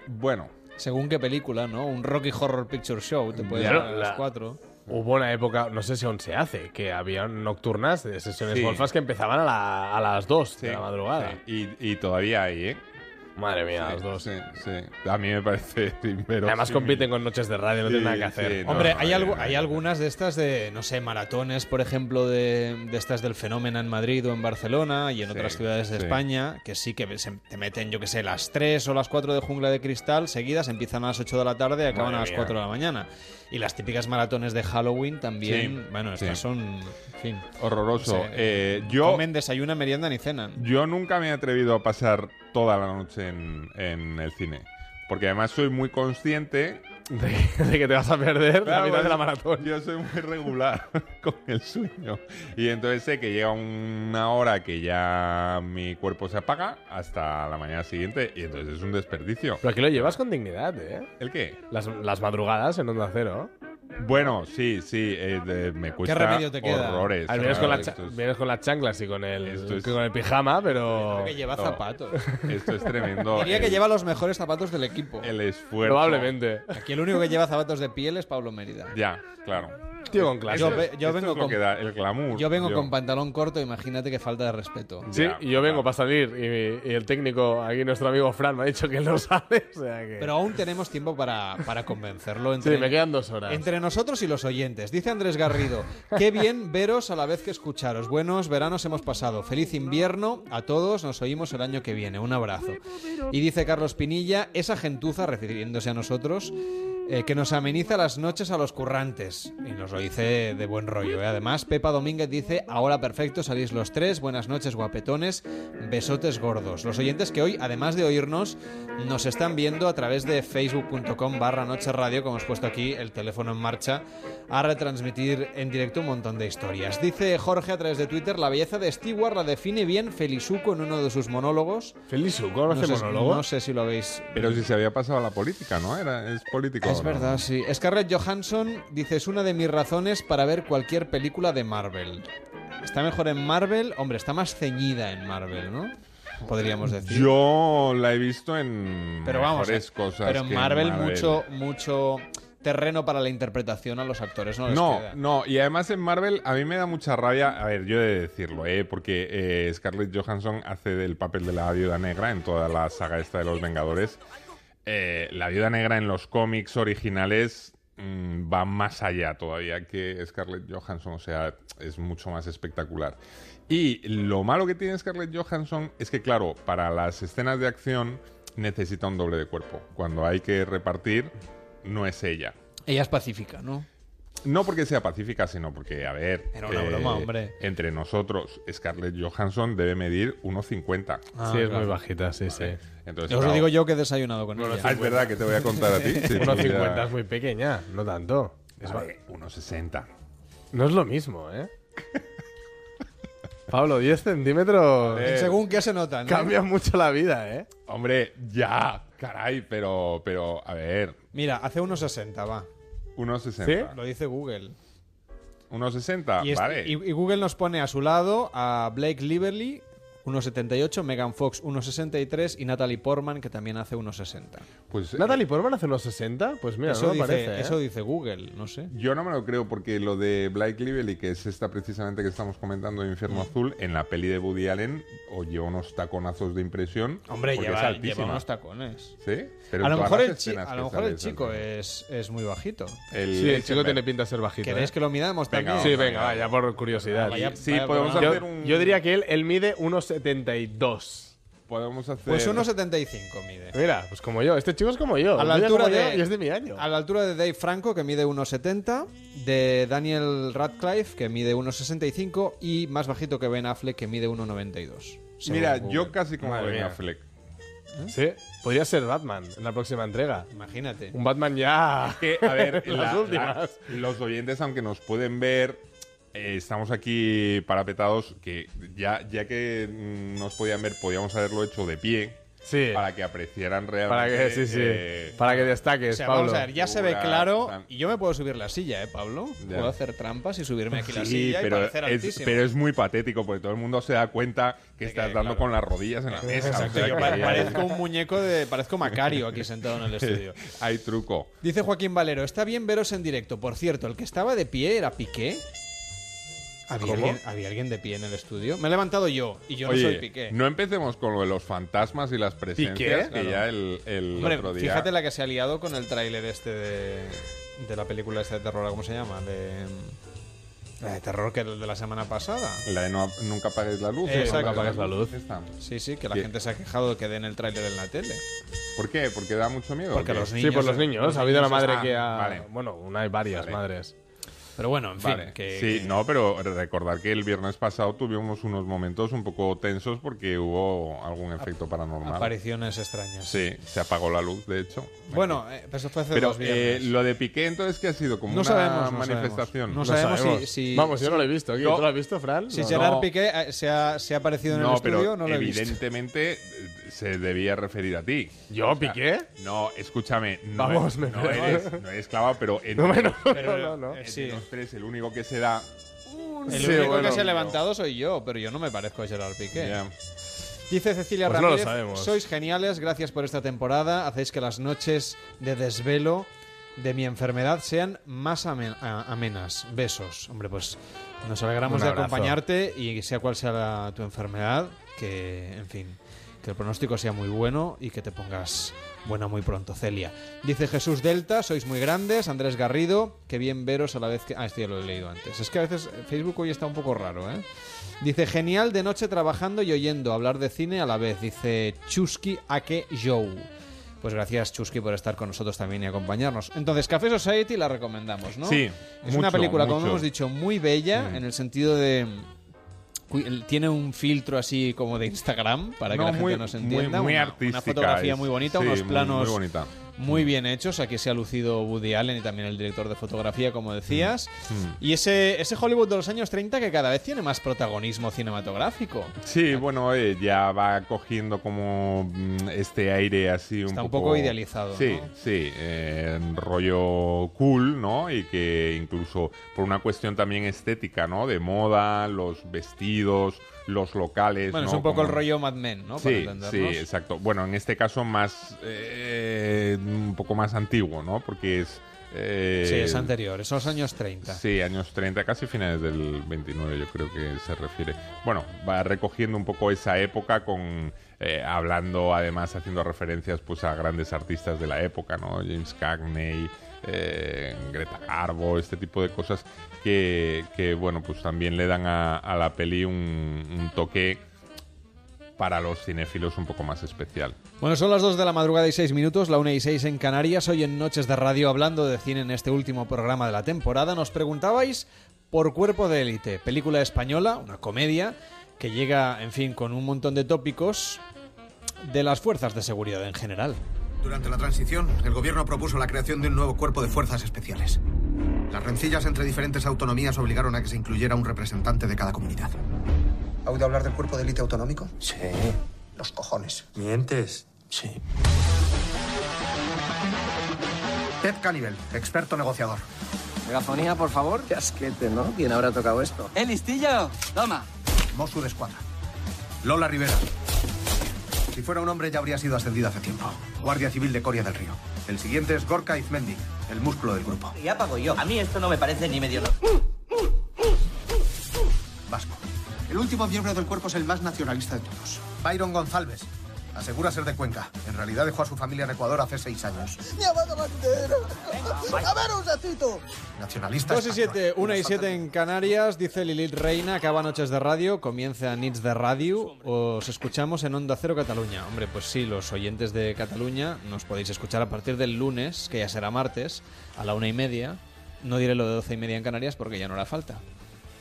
Bueno, Según qué película, ¿no? Un Rocky Horror Picture Show te puede Ya, dar a las la- 4. Hubo una época, no sé si aún se hace, que había nocturnas de sesiones Sí. golfas que empezaban a, la- a las 2 sí, de la madrugada. sí. Y, y todavía hay, ¿eh? Madre mía, Sí, las dos. Sí, sí. A mí me parece. Además compiten con noches de radio, no tienen nada que hacer. sí, no, Hombre, no, hay, algo, hay- algunas de estas de, no sé, maratones, por ejemplo, de, de estas del fenómeno en Madrid o en Barcelona y en Sí, otras ciudades de sí. España, que sí que se- te meten, yo que sé, las 3 o las 4 de Jungla de Cristal seguidas, empiezan a las 8 de la tarde y acaban Madre a las mía. 4 de la mañana. Y las típicas maratones de Halloween también, Sí, bueno, sí. estas son, en fin, Horroroso. no sé, Eh, yo, comen, desayunan, meriendan ni cenan. yo nunca me he atrevido a pasar toda la noche en, en el cine. Porque además soy muy consciente. De, de que te vas a perder la Claro, mitad de la maratón. Yo soy muy regular con el sueño. Y entonces sé que llega una hora que ya mi cuerpo se apaga hasta la mañana siguiente. Y entonces es un desperdicio. Pero aquí lo llevas con dignidad, ¿eh? ¿El qué? Las, las madrugadas en Onda Cero. Bueno, sí, sí. eh, de- me cuesta remedio te queda? horrores. Ah, vienes, con la cha- esto, es, vienes con las chanclas y con el, Esto es- con el pijama, pero... que lleva no. zapatos. esto es tremendo. Diría que El- lleva los mejores zapatos del equipo. el esfuerzo. Probablemente. Aquí el único que lleva zapatos de piel es Pablo Mérida. Ya, claro. Tío con clase. Yo ve- yo esto vengo es lo con- que da el glamour. Yo vengo con pantalón corto, imagínate qué falta de respeto. Sí, Ya, y yo vengo claro. para salir y, y el técnico, aquí nuestro amigo Fran, me ha dicho que él no sale. O sea que... Pero aún tenemos tiempo para, para convencerlo sí, entre, me quedan dos horas. entre nosotros y los oyentes. Dice Andrés Garrido, qué bien veros a la vez que escucharos. Buenos veranos hemos pasado. Feliz invierno a todos. Nos oímos el año que viene. Un abrazo. Y dice Carlos Pinilla, esa gentuza, refiriéndose a nosotros, eh, que nos ameniza las noches a los currantes. Y nos lo dice de buen rollo. ¿eh? Además, Pepa Domínguez dice, ahora perfecto, salís los tres, buenas noches guapetones, besotes gordos. Los oyentes que hoy, además de oírnos, nos están viendo a través de facebook.com barra noche radio, como hemos puesto aquí el teléfono en marcha, a retransmitir en directo un montón de historias. Dice Jorge a través de Twitter, la belleza de Stewart la define bien Felizuco en uno de sus monólogos. ¿Felizuco no hace? No sé si lo habéis Pero si se había pasado a la política, ¿no? Era, es político. es ahora, verdad, sí. Scarlett Johansson dice, es una de mis razones para ver cualquier película de Marvel. Está mejor en Marvel, hombre, está más ceñida en Marvel, ¿no? Podríamos decir. Yo la he visto en pero vamos, mejores eh, cosas. pero en Marvel, mucho mucho terreno para la interpretación a los actores no les No, queda. no, y además en Marvel a mí me da mucha rabia, a ver, yo he de decirlo, ¿eh? porque eh, Scarlett Johansson hace del papel de la viuda negra en toda la saga esta de los Vengadores. Eh, la viuda negra en los cómics originales mm, va más allá todavía que Scarlett Johansson, o sea, es mucho más espectacular. Y lo malo que tiene Scarlett Johansson es que, claro, para las escenas de acción necesita un doble de cuerpo. Cuando hay que repartir, no es ella. Ella es pacífica, ¿no? No porque sea pacífica, sino porque, a ver, Era una broma, hombre. entre nosotros, Scarlett Johansson debe medir 1,50. Ah, sí, es claro. muy bajita, sí, sí. Entonces, Os claro- digo yo que he desayunado con ella. Ah, es verdad que te voy a contar a ti. Sí, Unos tú 50 ya- es muy pequeña, no tanto. Es Vale, 1,60. No es lo mismo, ¿eh? Pablo, 10 centímetros Eh, Según qué se notan. ¿no? cambia mucho la vida, ¿eh? Hombre, ya, caray, pero, pero, a ver, Mira, hace unos 60, va. 1,60. Lo dice Google. 1,60, Y, este- vale. y- y Google nos pone a su lado a Blake Lively, 1,78, Megan Fox, 1,63 y Natalie Portman, que también hace 1,60. Pues, eh, ¿Natalie Portman hace unos 60? Pues mira, eso, no me dice, parece, ¿eh? eso dice Google, no sé. Yo no me lo creo porque lo de Blake Lively, que es esta precisamente que estamos comentando de Mm. Infierno Azul, en la peli de Woody Allen o lleva unos taconazos de impresión. Hombre, lleva, lleva unos tacones. ¿Sí? Pero a lo mejor, el, chi- a lo mejor el chico es, es muy bajito. El Sí, el chico tiene pinta de ser bajito. ¿Queréis ¿eh? que lo midamos Venga, también? Sí, venga, vaya, por curiosidad. Vaya- Sí, vaya podemos hacer yo, un... yo diría que él, él mide 1,72. Podemos hacer... Pues 1,75 mide. Mira, pues como yo. Este chico es como yo. A la altura como yo de- y es de mi año. A la altura de Dave Franco, que mide 1,70, de Daniel Radcliffe, que mide 1,65, y más bajito que Ben Affleck, que mide 1,92. según Mira, Google. yo casi como Madre Ben mía. Affleck. Sí, podría ser Batman en la próxima entrega. Imagínate. Un Batman ya. Que, a ver, Las la- la- últimas. los oyentes, aunque nos pueden ver, eh, estamos aquí parapetados, que ya, ya que mm, nos podían ver, podíamos haberlo hecho de pie Sí. para que apreciaran Para realmente. que, sí, sí. eh, para que destaques, O sea, Pablo. vamos a ver, ya se ve claro. o Y yo me puedo subir la silla, ¿eh, Pablo? Ya. Puedo hacer trampas y subirme aquí la silla y pero parecer es, altísimo. pero es muy patético porque todo el mundo se da cuenta que estás que, dando claro. con las rodillas en la mesa. o Exacto, sea yo parezco un muñeco de. Parezco Macario aquí sentado en el estudio. Hay truco. Dice Joaquín Valero, está bien veros en directo. Por cierto, el que estaba de pie era Piqué. ¿Había ¿Cómo? alguien, ¿Había alguien de pie en el estudio? Me he levantado yo y yo Oye, no soy Piqué. no empecemos con lo de los fantasmas y las presencias, ¿Piqué? que Claro. ya el, el Hombre, otro día... fíjate la que se ha liado con el tráiler este de, de la película esta de terror, ¿cómo se llama? De, la de terror que el de la semana pasada. La de no, nunca apagues la luz. Eh. Nunca apagues la luz. Esta. Sí, sí, que la Sí. gente se ha quejado de que den el tráiler en la tele. ¿Por qué? ¿Porque da mucho miedo? Porque los Sí, niños- por los niños. los ha habido una madre están- que ha. vale. Bueno, una hay varias Vale. madres. Pero bueno, en fin, Vale. que... Sí, no, pero recordar que el viernes pasado tuvimos unos momentos un poco tensos porque hubo algún efecto paranormal. Apariciones extrañas. Sí, se apagó la luz, de hecho. Bueno, eh, pero eso fue hace pero dos eh, lo de Piqué, entonces, ¿qué ha sido? Como No una sabemos, no manifestación. sabemos. No sabemos si- si- Vamos, yo no lo he visto. ¿Tú lo has visto, Fran? Si No. Gerard no. Piqué eh, se ha, se ha aparecido en el No, estudio, pero no lo he visto. evidentemente eh, se debía referir a ti. ¿Yo, Piqué? No, escúchame. No, Vamos, es- me no, eres, no eres clava, pero No, me- no, Pero- no, no. sí. Los tres, el único que se da. El Sí, único bueno, que se ha levantado soy yo, pero yo no me parezco a Gerard Piqué. Ya. Dice Cecilia Pues no lo Ramírez, sabemos. sois geniales, gracias por esta temporada, hacéis que las noches de desvelo de mi enfermedad sean más amen- a- amenas. Besos. Hombre, pues nos alegramos Un de abrazo. acompañarte y sea cual sea la- tu enfermedad, que, en fin, que el pronóstico sea muy bueno y que te pongas buena muy pronto, Celia. Dice Jesús Delta, sois muy grandes. Andrés Garrido, que bien veros a la vez que... Ah, esto ya lo he leído antes. Es que a veces Facebook hoy está un poco raro, ¿eh? Dice, genial de noche trabajando y oyendo hablar de cine a la vez. Dice Chusky Ake Joe. Pues gracias, Chusky, por estar con nosotros también y acompañarnos. Entonces, Café Society la recomendamos, ¿no? Sí, Es una película, como mucho. hemos dicho, muy bella Mm. en el sentido de. Tiene un filtro así como de Instagram para que la gente muy- nos muy- entienda. muy una, artística una fotografía es. muy bonita, Sí, unos muy- planos muy bonita. Muy bien hechos. Aquí se ha lucido Woody Allen y también el director de fotografía, como decías. Mm. Y ese, ese Hollywood de los años 30 que cada vez tiene más protagonismo cinematográfico. Sí, bueno, eh, ya va cogiendo como mm, este aire así un Está un poco... poco idealizado, Sí, ¿no? sí, eh, rollo cool, ¿no? Y que incluso por una cuestión también estética, ¿no? De moda, los vestidos, los locales, Bueno, ¿no? es un poco Como- el rollo Mad Men, ¿no? Para Sí, sí, entendernos. exacto. Bueno, en este caso más... eh, un poco más antiguo, ¿no? Porque es... eh, Sí, es anterior, es los años 30. Sí, años 30, casi finales del 29 yo creo que se refiere. Bueno, va recogiendo un poco esa época con... eh, hablando, además, haciendo referencias pues a grandes artistas de la época, ¿no? James Cagney, eh, Greta Garbo, este tipo de cosas que, bueno, pues también le dan a, la peli un, un toque para los cinéfilos un poco más especial. Bueno, son las 2 de la madrugada y 6 minutos, la 1 y 6 en Canarias. Hoy en Noches de Radio, hablando de cine en este último programa de la temporada, nos preguntabais por Cuerpo de Élite, película española, una comedia que llega, en fin, con un montón de tópicos de las fuerzas de seguridad en general. Durante la transición, el gobierno propuso la creación de un nuevo cuerpo de fuerzas especiales. Las rencillas entre diferentes autonomías obligaron a que se incluyera un representante de cada comunidad. ¿Ha oído hablar del cuerpo de élite autonómico? Sí. Los cojones. ¿Mientes? Sí. Ted Cannibal, experto negociador. Megafonía, por favor. Qué asquete, ¿no? ¿Quién habrá tocado esto? ¡Eh, listillo! ¡Toma! Mosu de escuadra. Lola Rivera. Si fuera un hombre ya habría sido ascendido hace tiempo. Guardia Civil de Coria del Río. El siguiente es Gorka Izmendi, el músculo del grupo. Ya pago yo. A mí esto no me parece ni medio... Vasco. El último miembro del cuerpo es el más nacionalista de todos. Byron González. Asegura ser de Cuenca. En realidad dejó a su familia en Ecuador hace seis años. ¡Mi amada bandera! ¡A ver un ratito! Nacionalista. 2 y 7, 1 y 7 en Canarias, dice Lilith Reina, acaba Noches de Radio, comienza Nits de Radio, os escuchamos en Onda Cero Cataluña. Hombre, pues sí, los oyentes de Cataluña nos podéis escuchar a partir del lunes, que ya será martes, a la una y media. No diré lo de doce y media en Canarias porque ya no hará falta.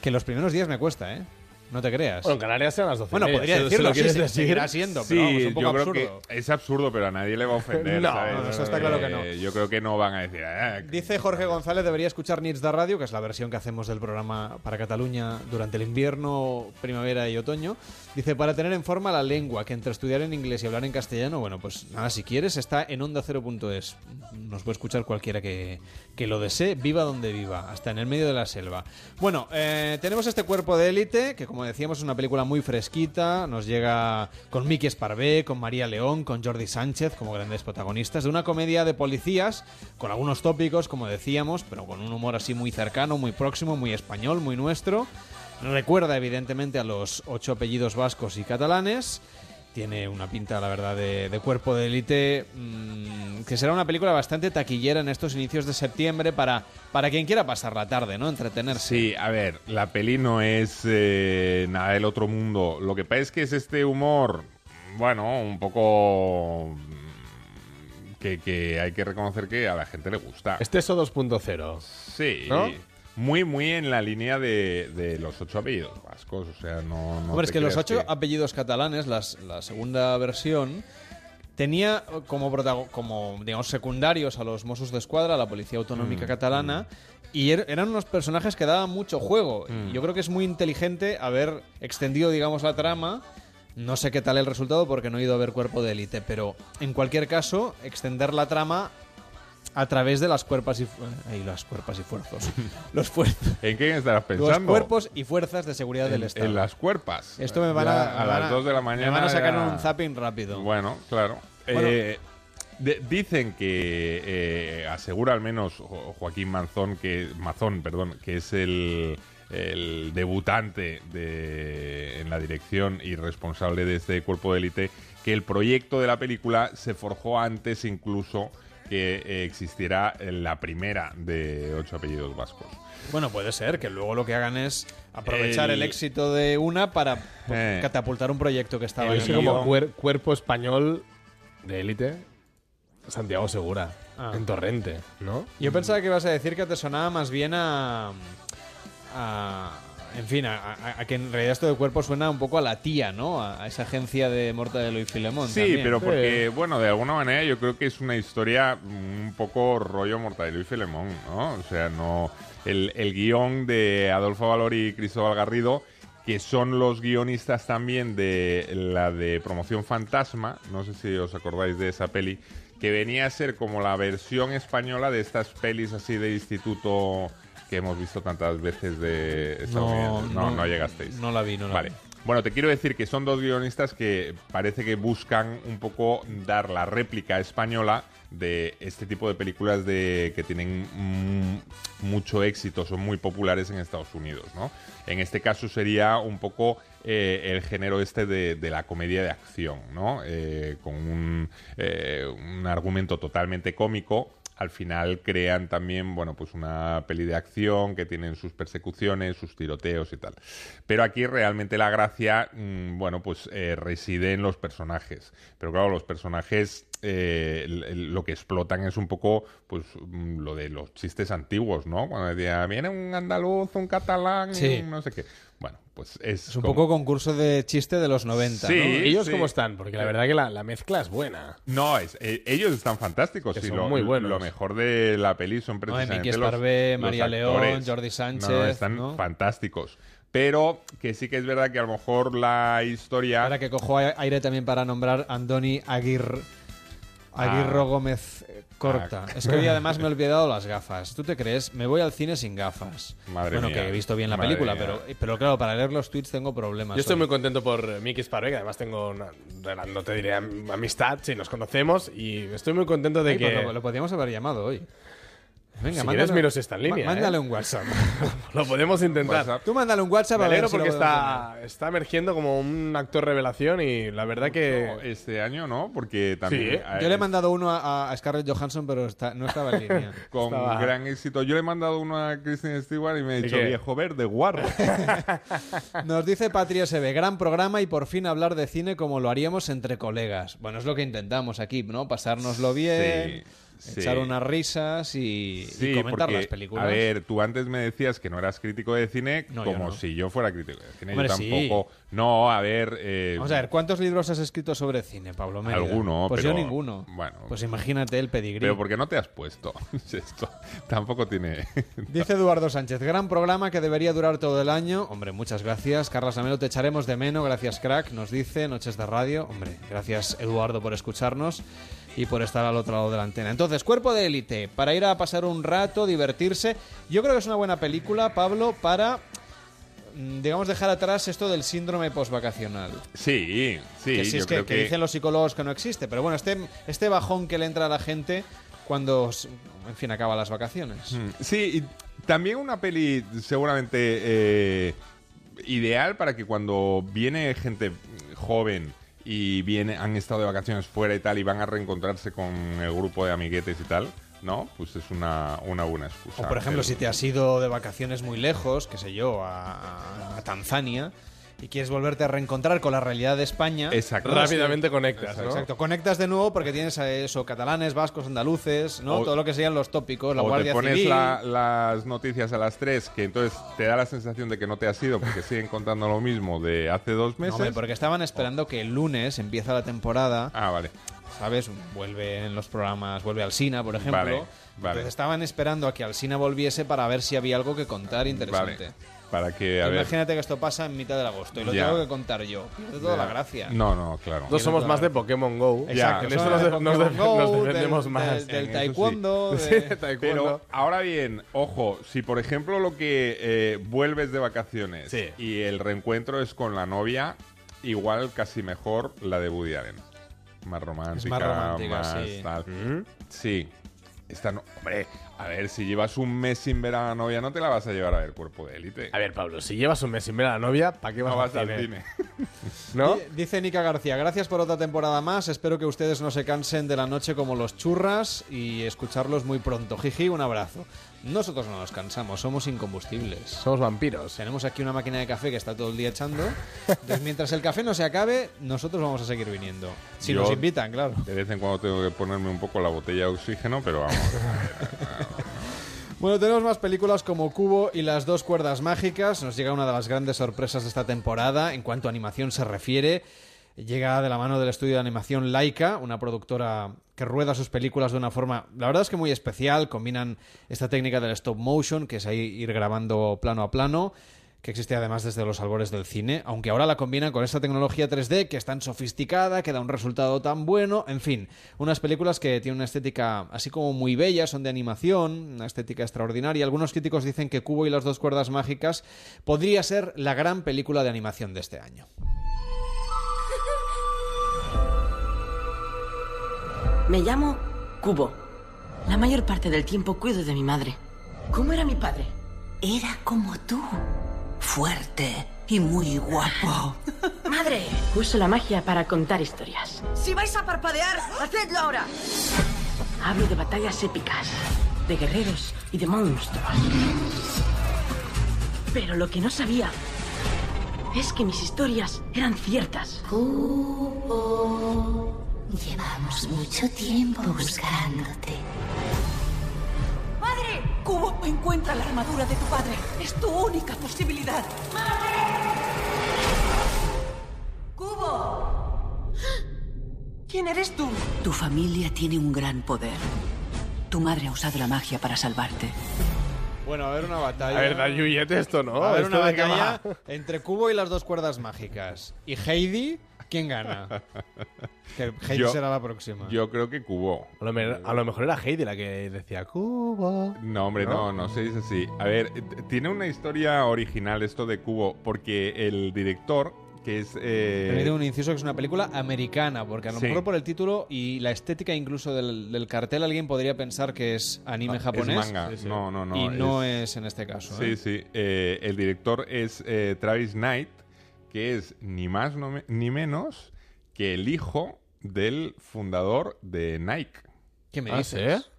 Que los primeros días me cuesta, ¿eh? No te creas. Bueno, en Canarias sean las 12 y Bueno, podría si decirlo, lo sí, quieres sí, decir. seguirá siendo, Sí, pero vamos, un poco yo creo absurdo. que es absurdo, pero a nadie le va a ofender. No, ¿sabes? no, eso está claro que no. Eh, Yo creo que no van a decir. "Ah, Dice Jorge González, debería escuchar Nits de Radio, que es la versión que hacemos del programa para Cataluña durante el invierno, primavera y otoño. Dice, para tener en forma la lengua, que entre estudiar en inglés y hablar en castellano, bueno, pues nada, si quieres, está en onda0.es. Nos puede escuchar cualquiera que, que lo desee, viva donde viva, hasta en el medio de la selva. Bueno, eh, tenemos este cuerpo de élite, que como decíamos es una película muy fresquita, nos llega con Miki Esparvé, con María León, con Jordi Sánchez como grandes protagonistas, de una comedia de policías, con algunos tópicos, como decíamos, pero con un humor así muy cercano, muy próximo, muy español, muy nuestro. Recuerda evidentemente a los ocho apellidos vascos y catalanes. Tiene una pinta, la verdad, de, de cuerpo de élite, mm, que será una película bastante taquillera en estos inicios de septiembre para, para quien quiera pasar la tarde, ¿no? Entretenerse. Sí, a ver, la peli no es eh, nada del otro mundo. Lo que pasa es que es este humor, bueno, un poco mm, que, que hay que reconocer que a la gente le gusta. Este es O 2.0. Sí, ¿no? Muy, muy en la línea de, de los ocho apellidos vascos. O sea, no. no Hombre, es que los ocho apellidos catalanes, las- la segunda versión, tenía como, como digamos, secundarios a los Mossos de Escuadra, a la Policía Autonómica Mm, Catalana, y er- eran unos personajes que daban mucho juego. Mm. Yo creo que es muy inteligente haber extendido, digamos, la trama. No sé qué tal el resultado porque no he ido a ver Cuerpo de Élite, pero en cualquier caso, extender la trama a través de las cuerpas y, fu- ay, las cuerpas y fuerzos. los fuerzos. ¿En qué estarás Los pensando? cuerpos y fuerzas de seguridad del Estado. en las cuerpas. Esto me van Ya a, a me van las 2 de la mañana Me van a sacar ya- un zapping rápido. Bueno, claro. Bueno. Eh, de- dicen que eh, asegura al menos Jo- Joaquín Manzón que Mazón, perdón, que es el, el debutante de, en la dirección y responsable de este cuerpo de élite, que el proyecto de la película se forjó antes incluso que eh, existiera la primera de ocho apellidos vascos. Bueno, puede ser que luego lo que hagan es aprovechar el, El- éxito de una para pues, Eh. catapultar un proyecto que estaba Es en como cuer- cuerpo español de élite. Santiago Segura. Ah. En Torrente, ¿no? Yo pensaba que ibas a decir que te sonaba más bien a. a- en fin, a, a- a que en realidad esto de cuerpo suena un poco a la tía, ¿no? A, a esa agencia de Mortadelo y Filemón. Sí, también. pero porque, bueno, de alguna manera yo creo que es una historia un poco rollo Mortadelo y Filemón, ¿no? O sea, no. El, el guion de Adolfo Valor y Cristóbal Garrido, que son los guionistas también de la de Promoción Fantasma, no sé si os acordáis de esa peli, que venía a ser como la versión española de estas pelis así de instituto que hemos visto tantas veces de. No, no, no, llegasteis. no la vi, no la Vale. vi. Bueno, te quiero decir que son dos guionistas que parece que buscan un poco dar la réplica española de este tipo de películas de que tienen mm, mucho éxito, son muy populares en Estados Unidos, ¿no? En este caso sería un poco eh, el género este de, de la comedia de acción, ¿no? Eh, con un, eh, un argumento totalmente cómico al final crean también, bueno, pues una peli de acción que tienen sus persecuciones, sus tiroteos y tal. Pero aquí realmente la gracia, mm, bueno, pues eh, reside en los personajes. Pero claro, los personajes eh, lo que explotan es un poco, pues, mm, lo de los chistes antiguos, ¿no? Cuando decía, viene un andaluz, un catalán, Sí. un no sé qué. Bueno, pues es... Es un como- poco concurso de chiste de los 90. Sí, ¿no? ¿Ellos sí. cómo están? Porque la verdad que la, la mezcla es buena. No, es, eh, ellos están fantásticos. Que son lo, muy buenos. Lo mejor de la peli son No, precisamente Miki los, Esparvé, los María León, actores. Jordi No, no, Sánchez, están ¿no? fantásticos. Pero que sí que es verdad que a lo mejor la historia... Ahora que cojo aire también para nombrar a Andoni Aguirre. Aguirro Ah. Gómez eh, Corta. Ah. Es que hoy además me he olvidado las gafas. ¿Tú te crees? Me voy al cine sin gafas. Madre bueno, mía. que he visto bien la Madre película, mía. pero, pero claro, para leer los tweets tengo problemas. Yo estoy hoy. muy contento por eh, Miki Sparrow, que además tengo una, no te diré am- amistad, si nos conocemos, y estoy muy contento de Ay, que... pues lo, lo podríamos haber llamado hoy. Venga, si mándale- quieres está en línea, Mándale ¿eh? un WhatsApp. Lo podemos intentar. WhatsApp. Tú mándale un WhatsApp Me a ver alegro si lo porque está, está emergiendo como un actor revelación y la verdad que... No, este año no, porque también... Sí, ¿eh? Yo le he mandado uno a, a Scarlett Johansson, pero está- no estaba en línea. Con Estaba- gran éxito. Yo le he mandado uno a Kristen Stewart y me ha ¿Y dicho, qué? viejo verde, guarro. Nos dice Patria SB, gran programa y por fin hablar de cine como lo haríamos entre colegas. Bueno, es lo que intentamos aquí, ¿no? Pasárnoslo bien, Sí, echar sí. unas risas y, y Sí, comentar porque, las películas. A ver, tú antes me decías que no eras crítico de cine No, yo como no. si yo fuera crítico de cine. Hombre, yo sí. tampoco. No, a ver. eh, Vamos a ver, ¿cuántos libros has escrito sobre cine, Pablo Mérida? Alguno, Pues pero- yo ninguno. bueno. Pues imagínate el pedigrí. Pero ¿por qué no te has puesto? Esto tampoco tiene. Dice Eduardo Sánchez, gran programa que debería durar todo el año. Hombre, muchas gracias. Carlos Amelo, te echaremos de menos. Gracias, crack. Nos dice Noches de Radio. Hombre, gracias, Eduardo, por escucharnos y por estar al otro lado de la antena. Entonces, Cuerpo de Élite, para ir a pasar un rato, divertirse. Yo creo que es una buena película, Pablo, para, mm, digamos, dejar atrás esto del síndrome postvacacional. Sí, sí. que si yo es que, creo que dicen los psicólogos que no existe. Pero bueno, este, este bajón que le entra a la gente cuando, en fin, acaba las vacaciones. Mm, Sí, y también una peli seguramente eh, ideal para que cuando viene gente joven y viene, han estado de vacaciones fuera y tal y van a reencontrarse con el grupo de amiguetes y tal, ¿no? Pues es una, una buena excusa. O por ejemplo, si te has ido de vacaciones muy lejos, qué sé yo, a Tanzania, y quieres volverte a reencontrar con la realidad de España. Exacto. Rápidamente conectas, Exacto, ¿no? exacto. Conectas de nuevo porque tienes a eso, catalanes, vascos, andaluces, ¿no? O- Todo lo que serían los tópicos, la o Guardia te pones Civil. la- las noticias a las 3, que entonces te da la sensación de que no te has ido porque siguen contando lo mismo de hace dos No, meses. hombre, porque estaban esperando que el lunes empieza la temporada. Ah, vale. ¿Sabes? Vuelve en los programas, vuelve Alsina, por ejemplo. Vale, vale. Entonces estaban esperando a que Alsina volviese para ver si había algo que contar interesante. Vale. Para que, a ver... Imagínate que esto pasa en mitad de agosto y lo Ya. tengo que contar yo. Pierde toda Ya. la gracia. No, no, claro. No somos más de Pokémon Go. Exacto, En eso somos nos, de de- nos Pokémon de- Go, nos del- defendemos del- más. del taekwondo, Sí, de- taekwondo. Pero ahora bien, ojo, si por ejemplo lo que eh, vuelves de vacaciones Sí. y el reencuentro es con la novia, igual casi mejor la de Woody Allen. Más romántica, romántica, más sí. tal. Sí. Esta no, hombre, A ver, si llevas un mes sin ver a la novia, no te la vas a llevar a ver cuerpo de élite. A ver, Pablo, si llevas un mes sin ver a la novia, ¿para qué vas, No vas al cine? cine. ¿No? Di- Dice Nica García, gracias por otra temporada más. Espero que ustedes no se cansen de la noche como los churras y escucharlos muy pronto. Jiji, un abrazo. Nosotros no nos cansamos, somos incombustibles. Somos vampiros. Tenemos aquí una máquina de café que está todo el día echando. Entonces, mientras el café no se acabe, nosotros vamos a seguir viniendo. Si Yo nos invitan, claro. De vez en cuando tengo que ponerme un poco la botella de oxígeno, pero vamos. Bueno, tenemos más películas como Cubo y las dos cuerdas mágicas. Nos llega una de las grandes sorpresas de esta temporada en cuanto a animación se refiere. Llega de la mano del estudio de animación Laika, una productora que rueda sus películas de una forma, la verdad es que muy especial. Combinan esta técnica del stop motion, que es ahí ir grabando plano a plano, que existe además desde los albores del cine, aunque ahora la combinan con esta tecnología 3D que es tan sofisticada, que da un resultado tan bueno, en fin, unas películas que tienen una estética así como muy bella, son de animación, una estética extraordinaria. Algunos críticos dicen que Cubo y las dos cuerdas mágicas podría ser la gran película de animación de este año. Me llamo Cubo. La mayor parte del tiempo cuido de mi madre. ¿Cómo era mi padre? Era como tú. Fuerte y muy guapo. ¡Madre! Uso la magia para contar historias. Si vais a parpadear, hacedlo ahora. Hablo de batallas épicas, de guerreros y de monstruos. Pero lo que no sabía es que mis historias eran ciertas. Llevamos mucho tiempo buscándote. ¡Padre! Cubo, encuentra la armadura de tu padre. Es tu única posibilidad. ¡Cubo! ¿Quién eres tú? Tu familia tiene un gran poder. Tu madre ha usado la magia para salvarte. Bueno, a ver una batalla. A ver, da yuyete esto, ¿no? A ver ¿Esto una batalla entre Cubo y las dos cuerdas mágicas. ¿Y Heidi? ¿Quién gana? Que Heidi Yo- será la próxima. Yo creo que Cubo. A lo, me- a lo mejor era Heidi la que decía Cubo. No, hombre, no, no, se dice así. A ver, eh, t- tiene una historia original esto de Cubo, porque el director, que es... eh, Permíteme un inciso que es una película americana, porque a lo Sí. mejor por el título y la estética incluso del, del cartel alguien podría pensar que es anime Ah, es japonés. manga. No, no, no, Y no es- es, en este caso. Sí, ¿eh? sí. eh, el director es eh, Travis Knight, que es ni más no me- ni menos que el hijo del fundador de Nike. ¿Qué me Ah, dices?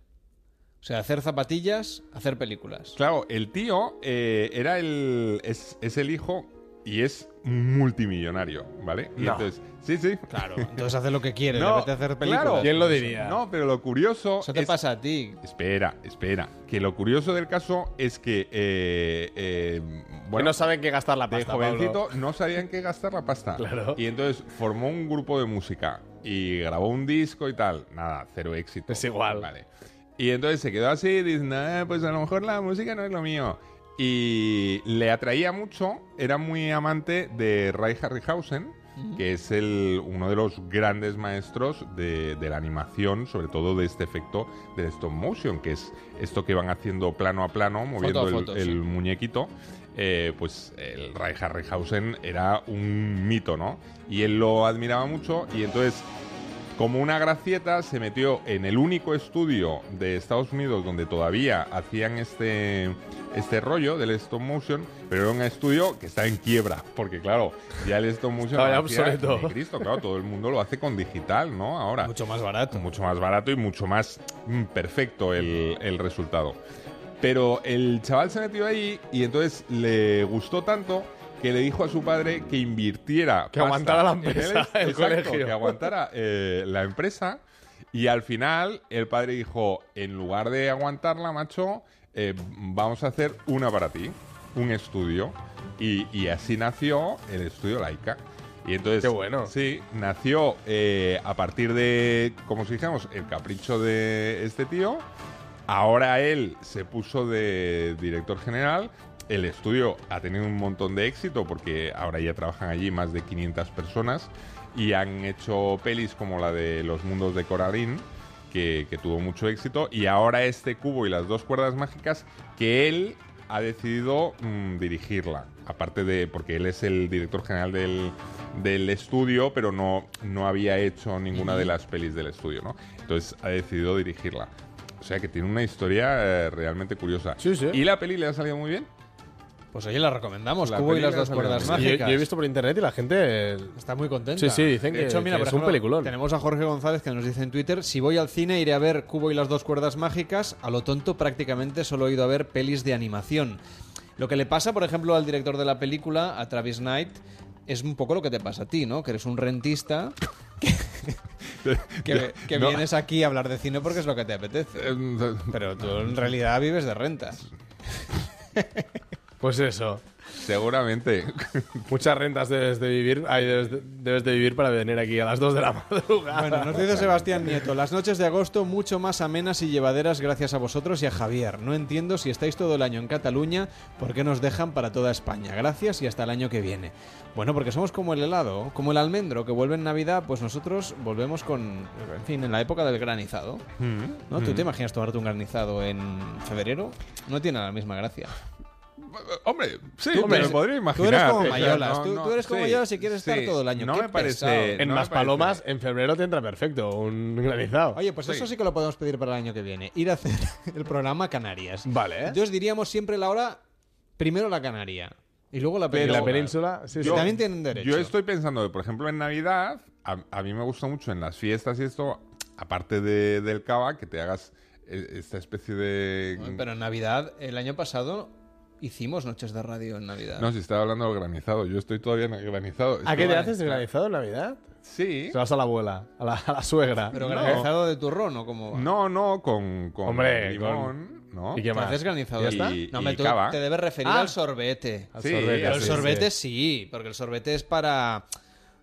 O sea, hacer zapatillas, hacer películas. Claro, el tío eh, era el. Es, es el hijo y es multimillonario, ¿vale? Y No. entonces. Sí, sí. Claro, entonces hace lo que quiere, le No, apetece hacer películas. claro. ¿Quién lo diría? No, pero lo curioso. Eso te es- pasa a ti. Espera, espera. Que lo curioso del caso es que. eh, eh, Que no saben qué gastar la de pasta, jovencito Pablo. no sabían qué gastar la pasta. Claro. Y entonces formó un grupo de música y grabó un disco y tal. Nada, cero éxito. Es igual. Vale. Y entonces se quedó así, diciendo, "Ah, pues a lo mejor la música no es lo mío. Y le atraía mucho, era muy amante de Ray Harryhausen, que es el, uno de los grandes maestros de, de la animación, sobre todo de este efecto del stop motion, que es esto que van haciendo plano a plano, moviendo el, foto, el sí. muñequito. Eh, pues el Ray Harryhausen era un mito, ¿no? Y él lo admiraba mucho y entonces como una gracieta se metió en el único estudio de Estados Unidos donde todavía hacían este, este rollo del stop motion, pero era un estudio que está en quiebra, porque claro, ya el stop motion hacía obsoleto. Cristo, claro, todo el mundo lo hace con digital, ¿no? Ahora. Mucho más barato. Mucho más barato y mucho más mm, perfecto el, el resultado. Pero el chaval se metió ahí y entonces le gustó tanto que le dijo a su padre que invirtiera. Que aguantara la empresa, el Exacto, colegio. Que aguantara eh, la empresa. Y al final el padre dijo, en lugar de aguantarla, macho, eh, vamos a hacer una para ti, un estudio. Y, y así nació el estudio Laika. Y entonces, Qué bueno. Sí, nació eh, a partir de, como si dijéramos, el capricho de este tío. Ahora él se puso de director general. El estudio ha tenido un montón de éxito porque ahora ya trabajan allí más de 500 personas y han hecho pelis como la de Los Mundos de Coraline, que, que tuvo mucho éxito. Y ahora este cubo y las dos cuerdas mágicas que él ha decidido mm, dirigirla. Aparte de, porque él es el director general del, del estudio, pero no, no había hecho ninguna de las pelis del estudio, ¿no? Entonces ha decidido dirigirla. O sea que tiene una historia eh, realmente curiosa. ¿Y la peli le ha salido muy bien? Pues oye, la recomendamos, La Cubo y las dos cuerdas bien. Yo, mágicas. yo he visto por internet y la gente Está muy contenta. Sí, sí, dicen que, hecho, mira, que es un ejemplo, peliculón. Tenemos a Jorge González que nos dice en Twitter: Si voy al cine, iré a ver Cubo y las dos cuerdas mágicas. A lo tonto, prácticamente solo he ido a ver pelis de animación. Lo que le pasa, por ejemplo, al director de la película, a Travis Knight, es un poco lo que te pasa a ti, ¿no? Que eres un rentista. Que, que- que No. vienes aquí a hablar de cine porque es lo que te apetece. Pero tú en realidad vives de rentas. Pues eso. Seguramente. Muchas rentas debes de vivir, ay, debes, de, debes de vivir para venir aquí a las 2 de la madrugada. Bueno, nos dice Sebastián Nieto, las noches de agosto mucho más amenas y llevaderas gracias a vosotros y a Javier. No entiendo si estáis todo el año en Cataluña, ¿por qué nos dejan para toda España? Gracias y hasta el año que viene. Bueno, porque somos como el helado, como el almendro, que vuelve en Navidad, pues nosotros volvemos con, en fin, en la época del granizado. ¿No? ¿Tú Mm. te imaginas tomarte un granizado en febrero? No tiene la misma gracia. Hombre, sí, Tú me eres- lo podría tú imaginar. eres como Mayolas, no, tú- no, tú eres como sí, Mayolas y quieres estar todo el año. No Qué me parece. pesado. en no me Maspalomas, en febrero te entra perfecto un granizado. Oye, pues eso sí que lo podemos pedir para el año que viene. Ir a hacer el programa Canarias. Vale. Entonces diríamos siempre la hora, primero la Canaria. Y luego la Pero península. la península, sí, sí. también tienen derecho. Yo estoy pensando, por ejemplo, en Navidad, a, a mí me gusta mucho en las fiestas y esto, aparte de- del cava, que te hagas eh, esta especie de... Pero en Navidad, el año pasado, hicimos noches de radio en Navidad. No, si estaba hablando del granizado, yo estoy todavía en el granizado. ¿A qué te haces de granizado en Navidad? Sí. Se vas a la abuela, a la, a la suegra. Pero No. granizado de turrón, ¿o cómo va? No, no, con, con Hombre, limón, ¿no? ¿Y qué ¿Te más? haces granizado? ¿Ya está? Y- No, y tú cava. te debes referir Ah. al sorbete. Al Sí, sorbete, Pero el sorbete sí. sí, porque el sorbete es para...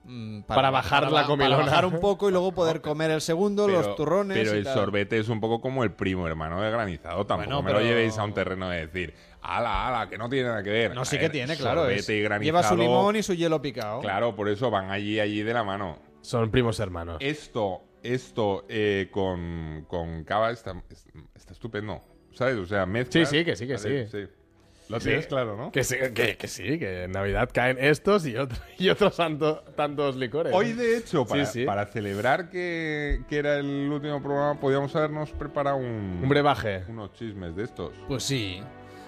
mm, Para bajar la ba- comilona. Para bajar un poco y luego poder comer el segundo, Pero- los turrones Pero y el tal. sorbete es un poco como el primo hermano de granizado. Tampoco Bueno, me pero- lo llevéis a un terreno de decir, ala, ala, que no tiene nada que ver. No, A sí que tiene, claro. Sorbete es- y granizado. lleva su limón y su hielo picado. Claro, por eso van allí, allí de la mano. Son primos hermanos. Esto, esto eh, con, con cava está, es- está estupendo. ¿Sabes? O sea, mezcla. Sí, sí, que sí, que sí. Lo Sí. tienes claro, ¿no? Que sí, que, que sí, que en Navidad caen estos y, otros y otros santo- tantos licores. Hoy, de hecho, para, Sí, sí. para celebrar que, que era el último programa, podíamos habernos preparado un, Un brebaje. unos chismes de estos. Pues sí.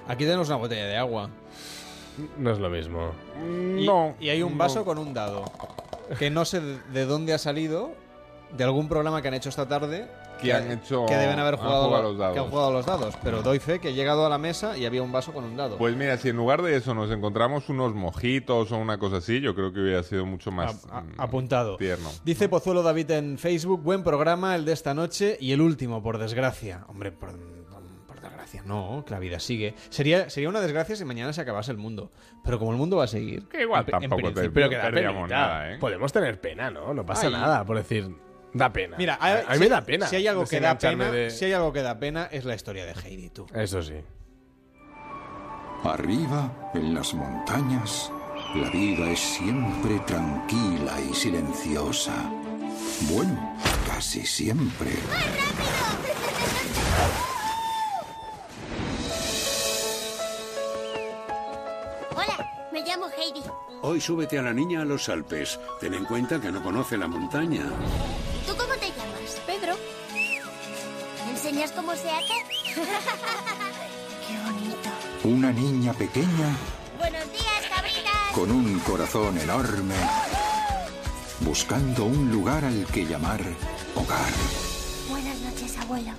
Aquí tenemos una botella de agua. No es lo mismo. Y, no. y hay un vaso no. con un dado. Que no sé de, de dónde ha salido. De algún programa que han hecho esta tarde. Que han hecho- Que deben haber han jugado, jugado los dados. Que han jugado los dados. Pero doy fe que he llegado a la mesa y había un vaso con un dado. Pues mira, si en lugar de eso nos encontramos unos mojitos o una cosa así, yo creo que hubiera sido mucho más A- a- mm, apuntado. tierno. Dice Pozuelo David en Facebook, buen programa el de esta noche y el último, por desgracia. Hombre, por, por desgracia, no, que la vida sigue. Sería, sería una desgracia si mañana se acabase el mundo. Pero como el mundo va a seguir... Que igual en- en tampoco te- principio- Pero que nada, ¿eh? Podemos tener pena, ¿no? No pasa Ay. nada por decir. Da pena. Mira, a, a mí si- me da pena. Si hay algo que da pena, de- si hay algo que da pena es la historia de Heidi, tú. Eso sí. Arriba, en las montañas, la vida es siempre tranquila y silenciosa. Bueno, casi siempre. Hola, me llamo Heidi. Hoy súbete a la niña a los Alpes. Ten en cuenta que no conoce la montaña. ¿Y tú cómo te llamas? Pedro. ¿Me enseñas cómo se hace? Qué bonito. Una niña pequeña Buenos días, cabritas. con un corazón enorme, buscando un lugar al que llamar hogar. Buenas noches, abuelo.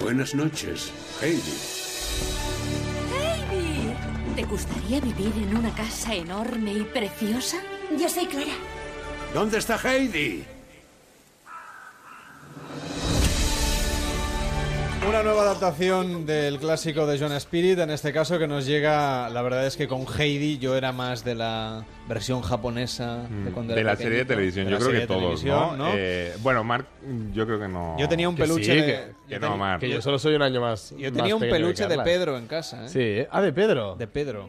Buenas noches, Heidi. ¿Te gustaría vivir en una casa enorme y preciosa? Yo soy Clara. ¿Dónde está Heidi? Una nueva adaptación del clásico de John Spirit, en este caso que nos llega, la verdad es que con Heidi yo era más de la versión japonesa de cuando Mm. De era la serie de televisión, de yo creo que de todos. Eh, bueno, Mark, yo creo que no. Yo tenía un Que peluche sí, de- que- Que yo no, Mark. Que yo solo soy un año más. Yo más tenía un peluche de. Pedro en casa, ¿eh? Sí. Ah, de Pedro. De Pedro.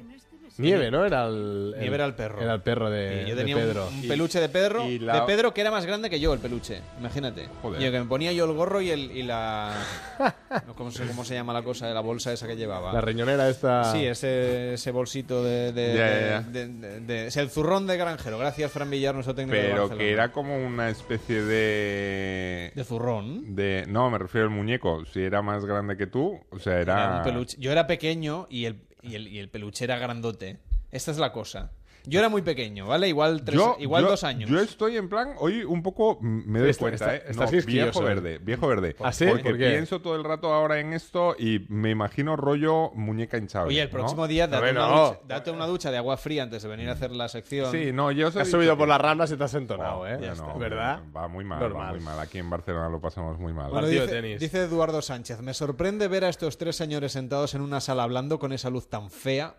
Nieve, ¿no? Era el, Nieve era el perro. Era el perro de, Y yo de tenía un- Pedro. un, peluche de Pedro, y la- de Pedro que era más grande que yo el peluche, imagínate. Joder. Y que me ponía yo el gorro y, el, y la... no, ¿cómo, se, ¿Cómo se llama la cosa de la bolsa esa que llevaba? La riñonera esta. Sí, ese, ese bolsito de, de- Ya, de- ya, ya. de- de- de- es el zurrón de granjero. Gracias, Fran Villar, nuestro técnico de Pero Barcelona. que era como una especie de... ¿De zurrón? De, no, me refiero al muñeco. Si era más grande que tú, o sea, era... Era un peluche. Yo era pequeño y el, y, el, y el peluche grandote. Esta es la cosa. Yo era muy pequeño, ¿vale? Igual, tres, Yo- igual yo- dos años. Yo estoy en plan, hoy un poco me doy Está- cuenta, está- ¿eh? No, viejo verde, viejo verde. ¿Ah, sí? Porque pienso todo el rato ahora en esto y me imagino rollo muñeca hinchable. Oye, el ¿no? próximo día date, una no. ducha, date una ducha de agua fría antes de venir a hacer la sección. Sí, no, yo Has subido que- por las ramblas y te has entonado, Oh, ¿eh? ya no, ¿Verdad? Va muy mal, va muy mal. Aquí en Barcelona lo pasamos muy mal. Bueno, Partido dice, de tenis. dice Eduardo Sánchez, me sorprende ver a estos tres señores sentados en una sala hablando con esa luz tan fea.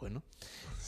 Bueno.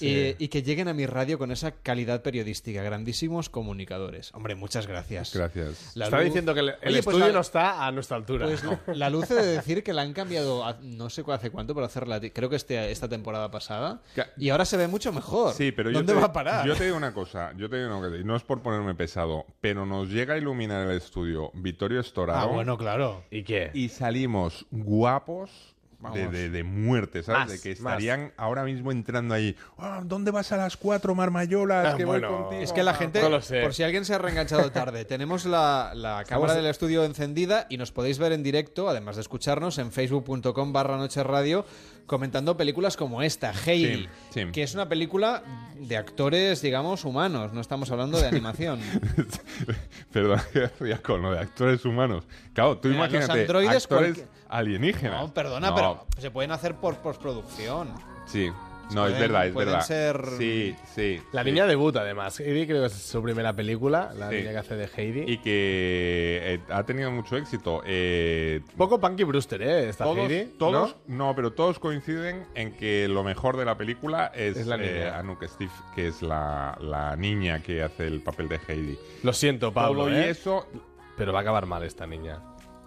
Eh, y que lleguen a mi radio con esa calidad periodística. Grandísimos comunicadores. Hombre, muchas gracias. Gracias. La Está luz- diciendo que el, el Oye, pues estudio la- no está a nuestra altura. Pues la luz he de decir que la han cambiado, a- no sé hace cuánto, pero hacerla, creo que este, esta temporada pasada. Y ahora se ve mucho mejor. Sí, pero ¿Dónde yo te, va a parar? Yo te digo una cosa, yo te digo una cosa, y no es por ponerme pesado, pero nos llega a iluminar el estudio Vittorio Storaro. Ah, bueno, claro. ¿Y qué? Y salimos guapos de, de- de muerte, ¿sabes? Más, de que más. estarían ahora mismo entrando ahí. "Ah, ¿Dónde vas a las cuatro, Marmayolas? Ah, que voy bueno. contigo". Es que la gente, No lo sé. por si alguien se ha reenganchado tarde, tenemos la, la cámara del estudio encendida y nos podéis ver en directo, además de escucharnos, en facebook.com barra noche radio, comentando películas como esta, Heidi, Sí, sí. que es una película de actores, digamos, humanos, no estamos hablando de animación. Perdón, con lo de actores humanos. Claro, tú Mira, los imagínate androides actores cualquier- alienígenas. No, perdona, No, pero se pueden hacer por postproducción. Sí, no, es verdad, es pueden verdad. ser- Sí, sí. La sí. niña debuta, además. Heidi creo que es su primera película, la Sí. niña que hace de Heidi. Y que eh, ha tenido mucho éxito. Eh, Poco Punky Brewster, ¿eh? Esta todos, Heidi. todos ¿no? ¿no? pero todos coinciden en que lo mejor de la película es, Es la eh. Anouk Steve, que es la, la niña que hace el papel de Heidi. Lo siento, Pablo, Todo y ¿eh? eso, Pero va a acabar mal esta niña.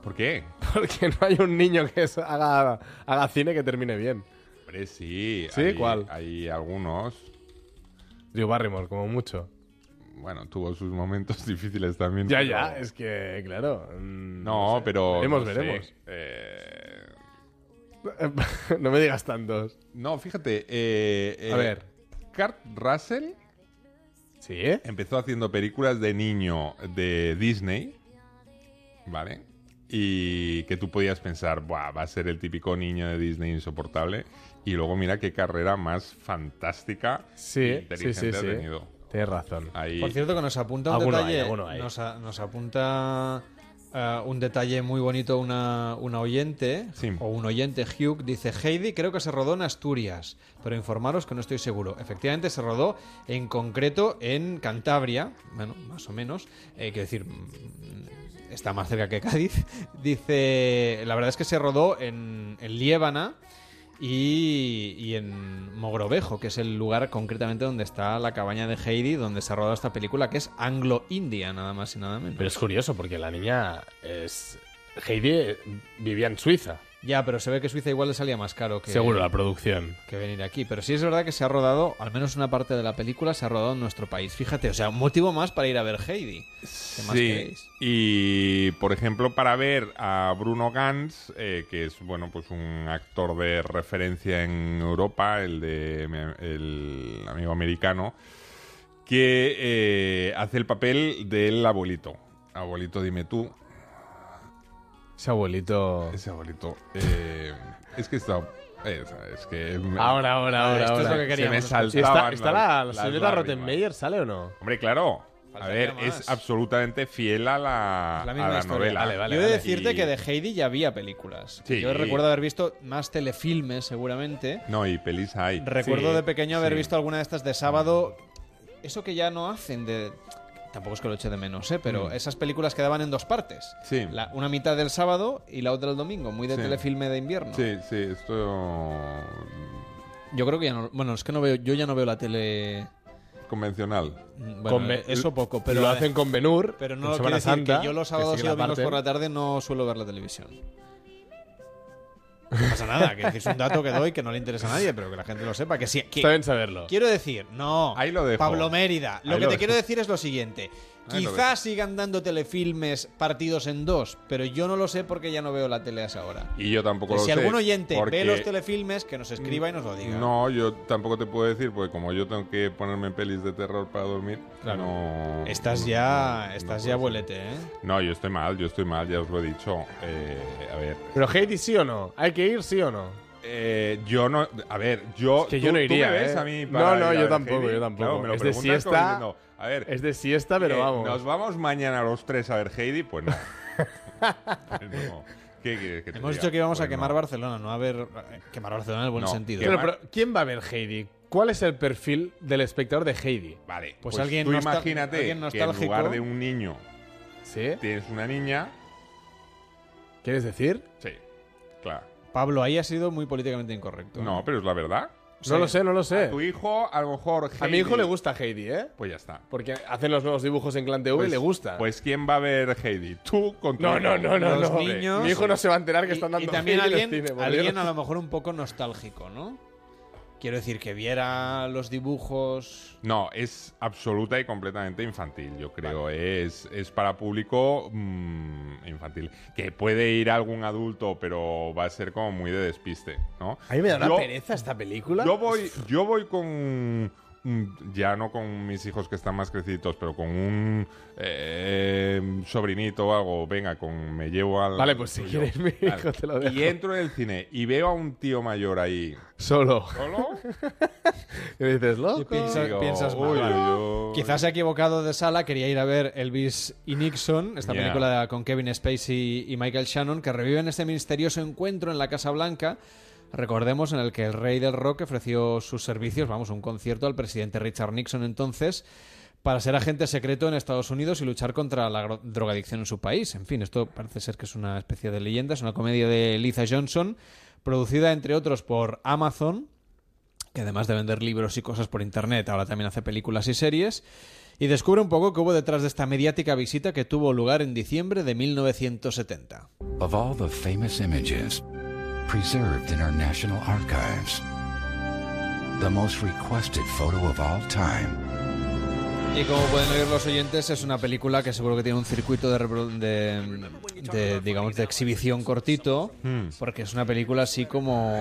¿por qué? Porque no hay un niño que haga, haga cine que termine bien. Hombre, sí. ¿Sí? Hay, ¿Cuál? Hay algunos. Drew Barrymore, como mucho. Bueno, tuvo sus momentos difíciles también. Ya, pero- ya, es que, claro. mm, No, sé. pero. Veremos, no sé, veremos. eh, no me digas tantos. No, fíjate. eh, A eh, ver. Kurt Russell ¿Sí? empezó haciendo películas de niño de Disney. ¿Vale? Y que tú podías pensar, Buah, va a ser el típico niño de Disney insoportable. Y luego mira qué carrera más fantástica Sí, e sí, inteligente sí, ha sí. tenido. Tienes razón. Ahí- Por cierto, que nos apunta un Alguno detalle. hay, alguno hay. Nos, a- nos apunta eh, un detalle muy bonito una, una oyente, Sí. o un oyente, Hugh, dice, Heidi creo que se rodó en Asturias, pero informaros que no estoy seguro. Efectivamente se rodó en concreto en Cantabria, bueno, más o menos, eh, quiero decir, está más cerca que Cádiz. Dice, la verdad es que se rodó en, en Liébana y, y en Mogrovejo, que es el lugar concretamente donde está la cabaña de Heidi, donde se ha rodado esta película, que es Anglo-India, nada más y nada menos. Pero es curioso porque la niña es. Heidi eh, vivía en Suiza. Ya, pero se ve que Suiza igual le salía más caro que, Seguro, la producción. que venir aquí. Pero sí es verdad que se ha rodado, al menos una parte de la película se ha rodado en nuestro país. Fíjate, o sea, un motivo más para ir a ver Heidi. ¿Qué más Sí, queréis? y por ejemplo, para ver a Bruno Gans, eh, que es bueno, pues un actor de referencia en Europa, el de el amigo americano, que eh, hace el papel del abuelito. Abuelito, dime tú. Ese abuelito. Ese abuelito. eh, es que está. eh, es que me- Ahora, ahora, ahora. esto es lo que se me queríamos ¿Está, está la, la lágrimas. Rottenmeier, ¿sale o no? Hombre, claro. A ver, es absolutamente fiel a la, La a la novela. Vale, vale, Yo he de decirte Y- que de Heidi ya había películas. Sí. Yo recuerdo haber visto más telefilmes, seguramente. No, y pelis hay. Recuerdo Sí, de pequeño haber sí. visto alguna de estas de sábado. Eso que ya no hacen de. Tampoco es que lo eche de menos, ¿eh? Pero Mm. esas películas quedaban en dos partes. Sí. La- una mitad del sábado y la otra el domingo. Muy de Sí. telefilme de invierno. Sí, sí, esto. Yo creo que ya no. Bueno, es que no veo. Yo ya no veo la tele. convencional. Bueno, Con Be- eso poco, pero lo hacen con Benur. Pero no lo Semana decir que yo los sábados y domingos por la tarde no suelo ver la televisión. No pasa nada, que es un dato que doy que no le interesa a nadie, pero que la gente lo sepa. Que sí, que- Está bien saberlo. Quiero decir, no. Ahí lo dejo. Pablo Mérida. Lo Ahí que lo te dejo. quiero decir es lo siguiente. Ahí Quizás sigan dando telefilmes partidos en dos, pero yo no lo sé porque ya no veo la tele a esa hora. Y yo tampoco lo si sé. algún oyente porque- ve los telefilmes, que nos escriba y nos lo diga. No, yo tampoco te puedo decir, porque como yo tengo que ponerme en pelis de terror para dormir, no... Estás no- ya, no- estás no ya vuelete, ¿eh? No, yo estoy mal, yo estoy mal, ya os lo he dicho. Eh, a ver. Pero Heidi, ¿sí o no? ¿Hay que ir, sí o no? Eh, yo no. A ver, yo. Es que tú- yo no tú iría, me ves ¿eh? a mí No, para no, ir a yo ver tampoco, yo tampoco. Claro, me lo Es de como siesta, diciendo, a ver. es de siesta, pero ¿qué, vamos. ¿Nos vamos mañana los tres a ver Heidi? Pues no. No. ¿Qué quieres que te Hemos diga? dicho que íbamos a Pues quemar no. Barcelona, no a ver. eh, Quemar Barcelona en el buen No, sentido. Pero, pero, ¿quién va a ver Heidi? ¿Cuál es el perfil del espectador de Heidi? Vale, Pues pues, alguien tú imagínate alguien que en lugar de un niño ¿Sí? tienes una niña. ¿Quieres decir? Sí, claro. Pablo, ahí ha sido muy políticamente incorrecto. No, pero es la verdad. No lo sé, no lo sé. A tu hijo, a lo mejor. A mi hijo le gusta Heidi, ¿eh? Pues ya está. Porque hacen los nuevos dibujos en Clan TV Pues- y le gusta. Pues ¿quién va a ver Heidi? Tú con tu no, no, hijo. no, no, Los no. niños- Mi hijo no se va a enterar que Y- están dando y también Heidi en el alguien, cine, alguien a lo mejor un poco nostálgico, ¿no? Quiero decir, que viera los dibujos. No, es absoluta y completamente infantil, yo creo. Es, es para público mm, infantil. Que puede ir algún adulto, pero va a ser como muy de despiste, ¿no? A mí me da una pereza esta película. Yo voy, yo voy con. Mm, Ya no con mis hijos que están más crecidos, pero con un eh, sobrinito o algo. Venga, con me llevo al. Vale, pues si quieres mi Vale. hijo te lo dejo. Y entro en el cine y veo a un tío mayor ahí. Solo. ¿Solo? ¿Qué dices, loco? Piensa- Digo, piensas mal. uy, uy, uy. Quizás se ha equivocado de sala, quería ir a ver Elvis y Nixon, esta película con Kevin Spacey y Michael Shannon, que reviven este misterioso encuentro en la Casa Blanca. Recordemos en el que el rey del rock ofreció sus servicios, vamos, un concierto al presidente Richard Nixon entonces, para ser agente secreto en Estados Unidos y luchar contra la drogadicción en su país. En fin, esto parece ser que es una especie de leyenda, es una comedia de Liza Johnson, producida entre otros por Amazon, que además de vender libros y cosas por internet, ahora también hace películas y series, y descubre un poco qué hubo detrás de esta mediática visita que tuvo lugar en diciembre de 1970. Of all the famous images preserved in our national archives, the most requested photo of all time Y como pueden oír los oyentes, es una película que seguro que tiene un circuito de, repro- de, de, digamos, de exhibición cortito, Hmm. porque es una película así como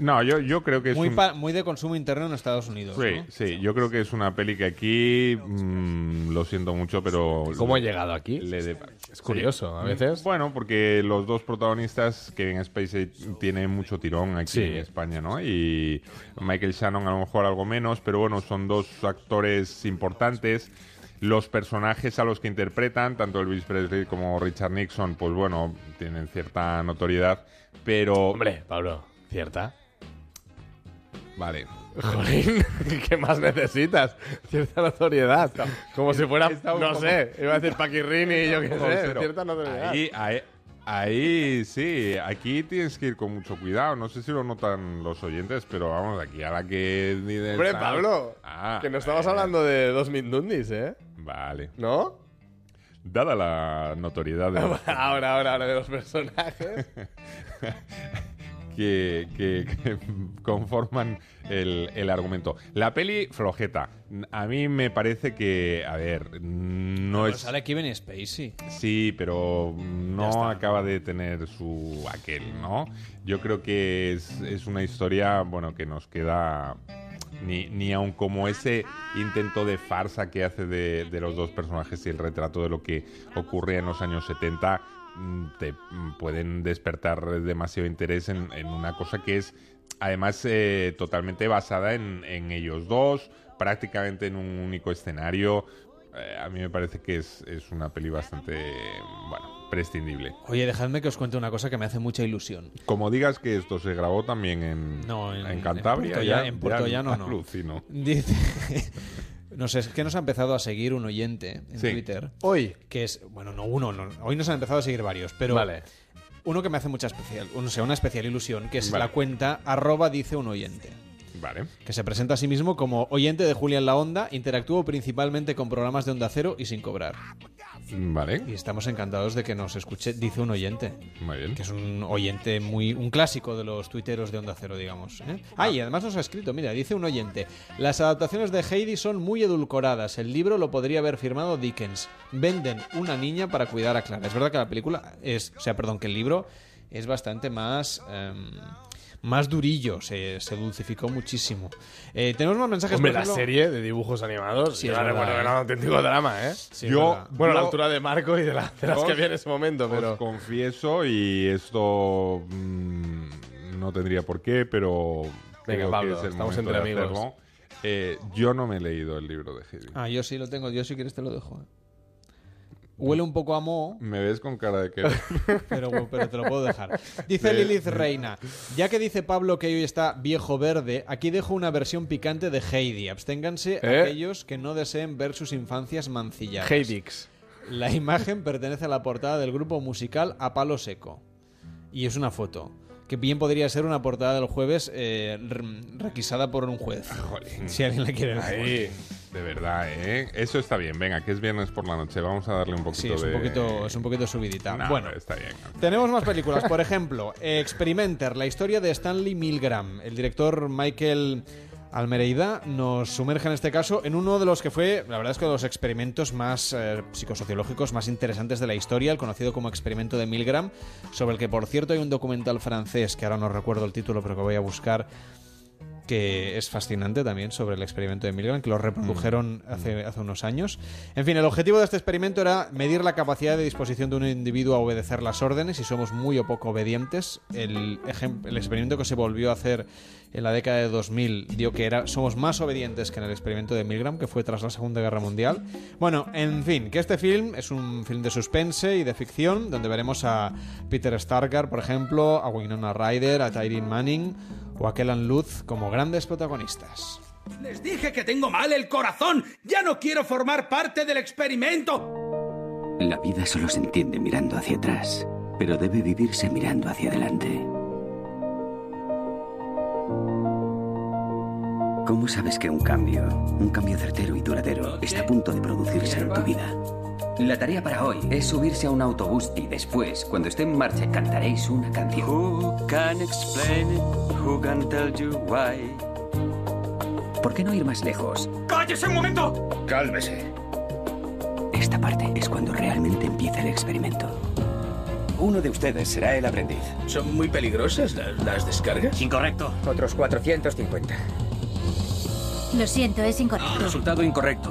No, yo, yo creo que es muy, un- pa- muy de consumo interno en Estados Unidos. Sí, ¿no? sí, yo creo que es una peli que aquí, mm, lo siento mucho, pero... ¿Cómo ha llegado aquí? le de- Es curioso, a veces. Bueno, porque los dos protagonistas, Kevin Spacey tiene mucho tirón aquí Sí. en España, ¿no? Y Michael Shannon a lo mejor algo menos, pero bueno, son dos actores importantes. Los personajes a los que interpretan, tanto Elvis Presley como Richard Nixon, pues bueno, tienen cierta notoriedad, pero... Hombre, Pablo, ¿cierta? Vale. Jolín, ¿qué más necesitas? Cierta notoriedad. Como si fuera, no sé, iba a decir Paquirrini, yo qué sé, Cero. cierta notoriedad. Ahí, ahí, ahí sí, aquí tienes que ir con mucho cuidado. No sé si lo notan los oyentes, pero vamos, aquí a la que... dices, Hombre, tal- Pablo, Ah, que no estamos eh, hablando de dos Mindundis, ¿eh? Vale. ¿No? Dada la notoriedad de los- ahora, ahora, ahora de los personajes. que, que- que conforman el, el argumento. La peli flojeta. A mí me parece que, a ver, no Pero es... sale Kevin Spacey. Sí, pero no acaba de tener su aquel, ¿no? Yo creo que es, es una historia, bueno, que nos queda ni, ni aun como ese intento de farsa que hace de, de los dos personajes y el retrato de lo que ocurría en los años 70 mm, te mm, pueden despertar demasiado interés en, en una cosa que es además eh, totalmente basada en, en ellos dos, prácticamente en un único escenario. Eh, a mí me parece que es, es una peli bastante, bueno, prescindible. Oye, dejadme que os cuente una cosa que me hace mucha ilusión. Como digas que esto se grabó también en, No, en- en Cantabria, Puerto ya, Lla- en Puerto ya Llano no. Dice. No sé, es que nos ha empezado a seguir un oyente en Sí. Twitter. Hoy. Que es. Bueno, no uno, no, hoy nos han empezado a seguir varios, pero. Vale. Uno que me hace mucha especial, no sé, una especial ilusión, que es Vale. la cuenta arroba dice un oyente. Vale. Que se presenta a sí mismo como oyente de Julia en la Onda, interactúo principalmente con programas de Onda Cero y sin cobrar. Vale. Y estamos encantados de que nos escuche, dice un oyente. Muy bien. Que es un oyente muy. un clásico de los tuiteros de Onda Cero, digamos. ¿eh? Ah, y además nos ha escrito, mira, dice un oyente. Las adaptaciones de Heidi son muy edulcoradas. El libro lo podría haber firmado Dickens. Venden una niña para cuidar a Clara. Es verdad que la película es. O sea, perdón, que el libro es bastante más. em, más durillo, se, se dulcificó muchísimo. Eh, tenemos más mensajes. Hombre, por la ejemplo- serie de dibujos animados, Sí, yo la verdad, recuerdo que ¿eh? era un auténtico drama, ¿eh? Sí, Yo-. Bueno, a la altura de Marco y de, la- de las Os- que había en ese momento, pero... Os confieso, y esto mm, no tendría por qué, pero Venga, Pablo, es estamos entre amigos. Eh, yo no me he leído el libro de Heidi. Ah, yo sí lo tengo. Yo si quieres te lo dejo. eh. Huele un poco a moho. Me ves con cara de que... pero, bueno, pero te lo puedo dejar. Dice De- Lilith Reina, ya que dice Pablo que hoy está viejo verde, aquí dejo una versión picante de Heidi. Absténganse ¿Eh? aquellos que no deseen ver sus infancias mancilladas. Heidix. La imagen pertenece a la portada del grupo musical A Palo Seco. Y es una foto. Que bien podría ser una portada del jueves eh, re- requisada por un juez. Jolín. Si alguien la quiere ver. Ahí, de verdad, ¿eh? Eso está bien. Venga, que es viernes por la noche. Vamos a darle un poquito Sí, es un de... poquito, es un poquito subidita. No, bueno, está bien. Tenemos más películas, por ejemplo, Experimenter, la historia de Stanley Milgram. El director Michael Almereida nos sumerge en este caso en uno de los que fue, la verdad es que de los experimentos más eh, psicosociológicos más interesantes de la historia, el conocido como experimento de Milgram, sobre el que por cierto hay un documental francés que ahora no recuerdo el título, pero que voy a buscar que es fascinante también sobre el experimento de Milgram, que lo reprodujeron hace, hace unos años. En fin, el objetivo de este experimento era medir la capacidad de disposición de un individuo a obedecer las órdenes y somos muy o poco obedientes. El, el experimento que se volvió a hacer en la década de 2000 dio que era, somos más obedientes que en el experimento de Milgram, que fue tras la Segunda Guerra Mundial. Bueno, en fin, que este film es un film de suspense y de ficción, donde veremos a Peter Stargard, por ejemplo, a Winona Ryder, a Tyrone Manning o a Kellan Lutz como grandes protagonistas. Les dije que tengo mal el corazón. Ya no quiero formar parte del experimento. La vida solo se entiende mirando hacia atrás, pero debe vivirse mirando hacia adelante. ¿Cómo sabes que un cambio, un cambio certero y duradero, está a punto de producirse en tu vida? La tarea para hoy es subirse a un autobús y después, cuando esté en marcha, cantaréis una canción. Who can explain it? Who can tell you why? ¿Por qué no ir más lejos? ¡Cállese un momento! Cálmese. Esta parte es cuando realmente empieza el experimento. Uno de ustedes será el aprendiz. ¿Son muy peligrosas las, las descargas? Incorrecto. Otros 450. Lo siento, es incorrecto. Resultado incorrecto.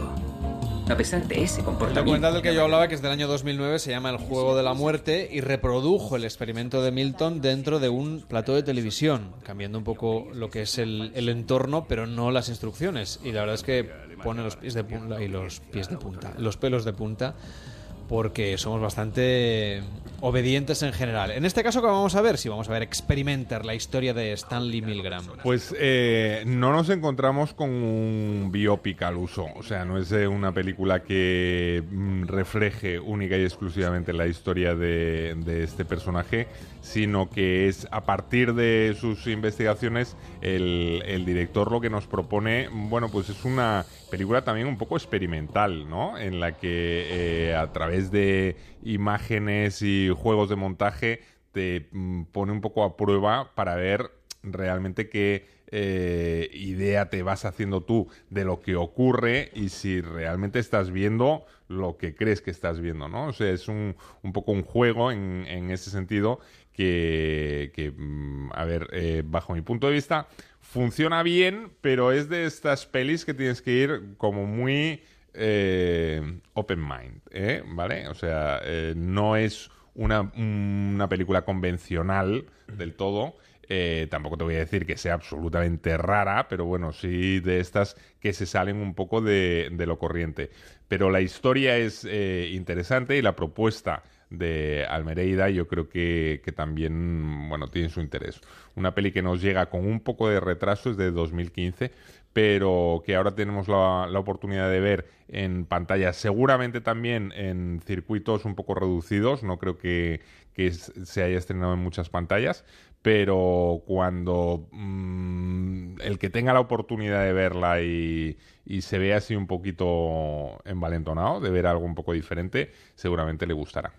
A pesar de ese El comportamiento. documental del que yo hablaba, que es del año 2009, se llama El juego de la muerte y reprodujo el experimento de Milton dentro de un plató de televisión, cambiando un poco lo que es el, el entorno, pero no las instrucciones. Y la verdad es que pone los pies de punta y los pies de punta, los pelos de punta, porque somos bastante obedientes en general. En este caso, ¿qué vamos a ver? Si vamos a ver Experimenter, la historia de Stanley Milgram. Pues eh, no nos encontramos con un biopic al uso. O sea, no es eh, una película que mm, refleje única y exclusivamente la historia de, de este personaje, sino que es a partir de sus investigaciones el, director lo que nos propone, bueno, pues es una película también un poco experimental, ¿no? En la que eh, a través de imágenes y juegos de montaje te mm, pone un poco a prueba para ver realmente qué eh, idea te vas haciendo tú de lo que ocurre y si realmente estás viendo lo que crees que estás viendo, ¿no? O sea, es un, poco un juego en ese sentido que, que, mm, a ver, eh, bajo mi punto de vista, funciona bien, pero es de estas pelis que tienes que ir como muy eh, open mind, ¿eh? ¿Vale? O sea, no es una, una película convencional del todo. Tampoco te voy a decir que sea absolutamente rara, pero bueno, sí de estas que se salen un poco de, de lo corriente. Pero la historia es interesante y la propuesta de Almereida yo creo que, también bueno tiene su interés. Una peli que nos llega con un poco de retraso es de 2015, pero que ahora tenemos la, oportunidad de ver en pantalla, seguramente también en circuitos un poco reducidos, no creo que, que se haya estrenado en muchas pantallas, pero cuando mm, el que tenga la oportunidad de verla y, y se ve así un poquito envalentonado, de ver algo un poco diferente, seguramente le gustará.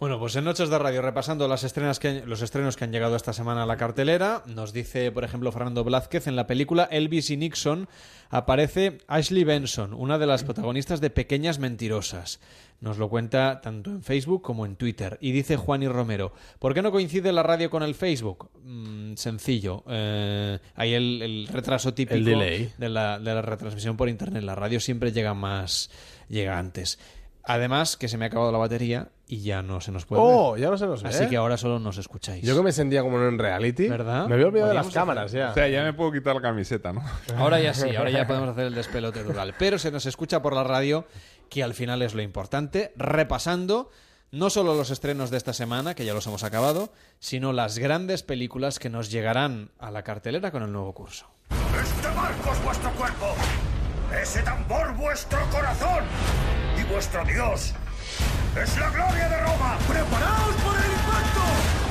Bueno, pues en Noches de Radio, repasando las estrenas que, los estrenos que han llegado esta semana a la cartelera, nos dice, por ejemplo, Fernando Blázquez, en la película Elvis y Nixon aparece Ashley Benson, una de las protagonistas de Pequeñas Mentirosas. Nos lo cuenta tanto en Facebook como en Twitter. Y dice Juan y Romero, ¿por qué no coincide la radio con el Facebook? Mm, sencillo. Eh, hay el, el retraso típico El delay. De, la, de la retransmisión por Internet. La radio siempre llega más, llega antes. Además, que se me ha acabado la batería y ya no se nos puede Oh, ver. ya no se nos ve. Así que ahora solo nos escucháis. Yo que me sentía como en un reality. ¿Verdad? Me había olvidado de las cámaras hacer- ya. O sea, ya me puedo quitar la camiseta, ¿no? Ahora ya sí, ahora ya podemos hacer el despelote rural. Pero se nos escucha por la radio, que al final es lo importante, repasando no solo los estrenos de esta semana, que ya los hemos acabado, sino las grandes películas que nos llegarán a la cartelera con el nuevo curso. Este barco es vuestro cuerpo. Ese tambor vuestro corazón. Y vuestro dios es la gloria de Roma. ¡Preparaos para el impacto!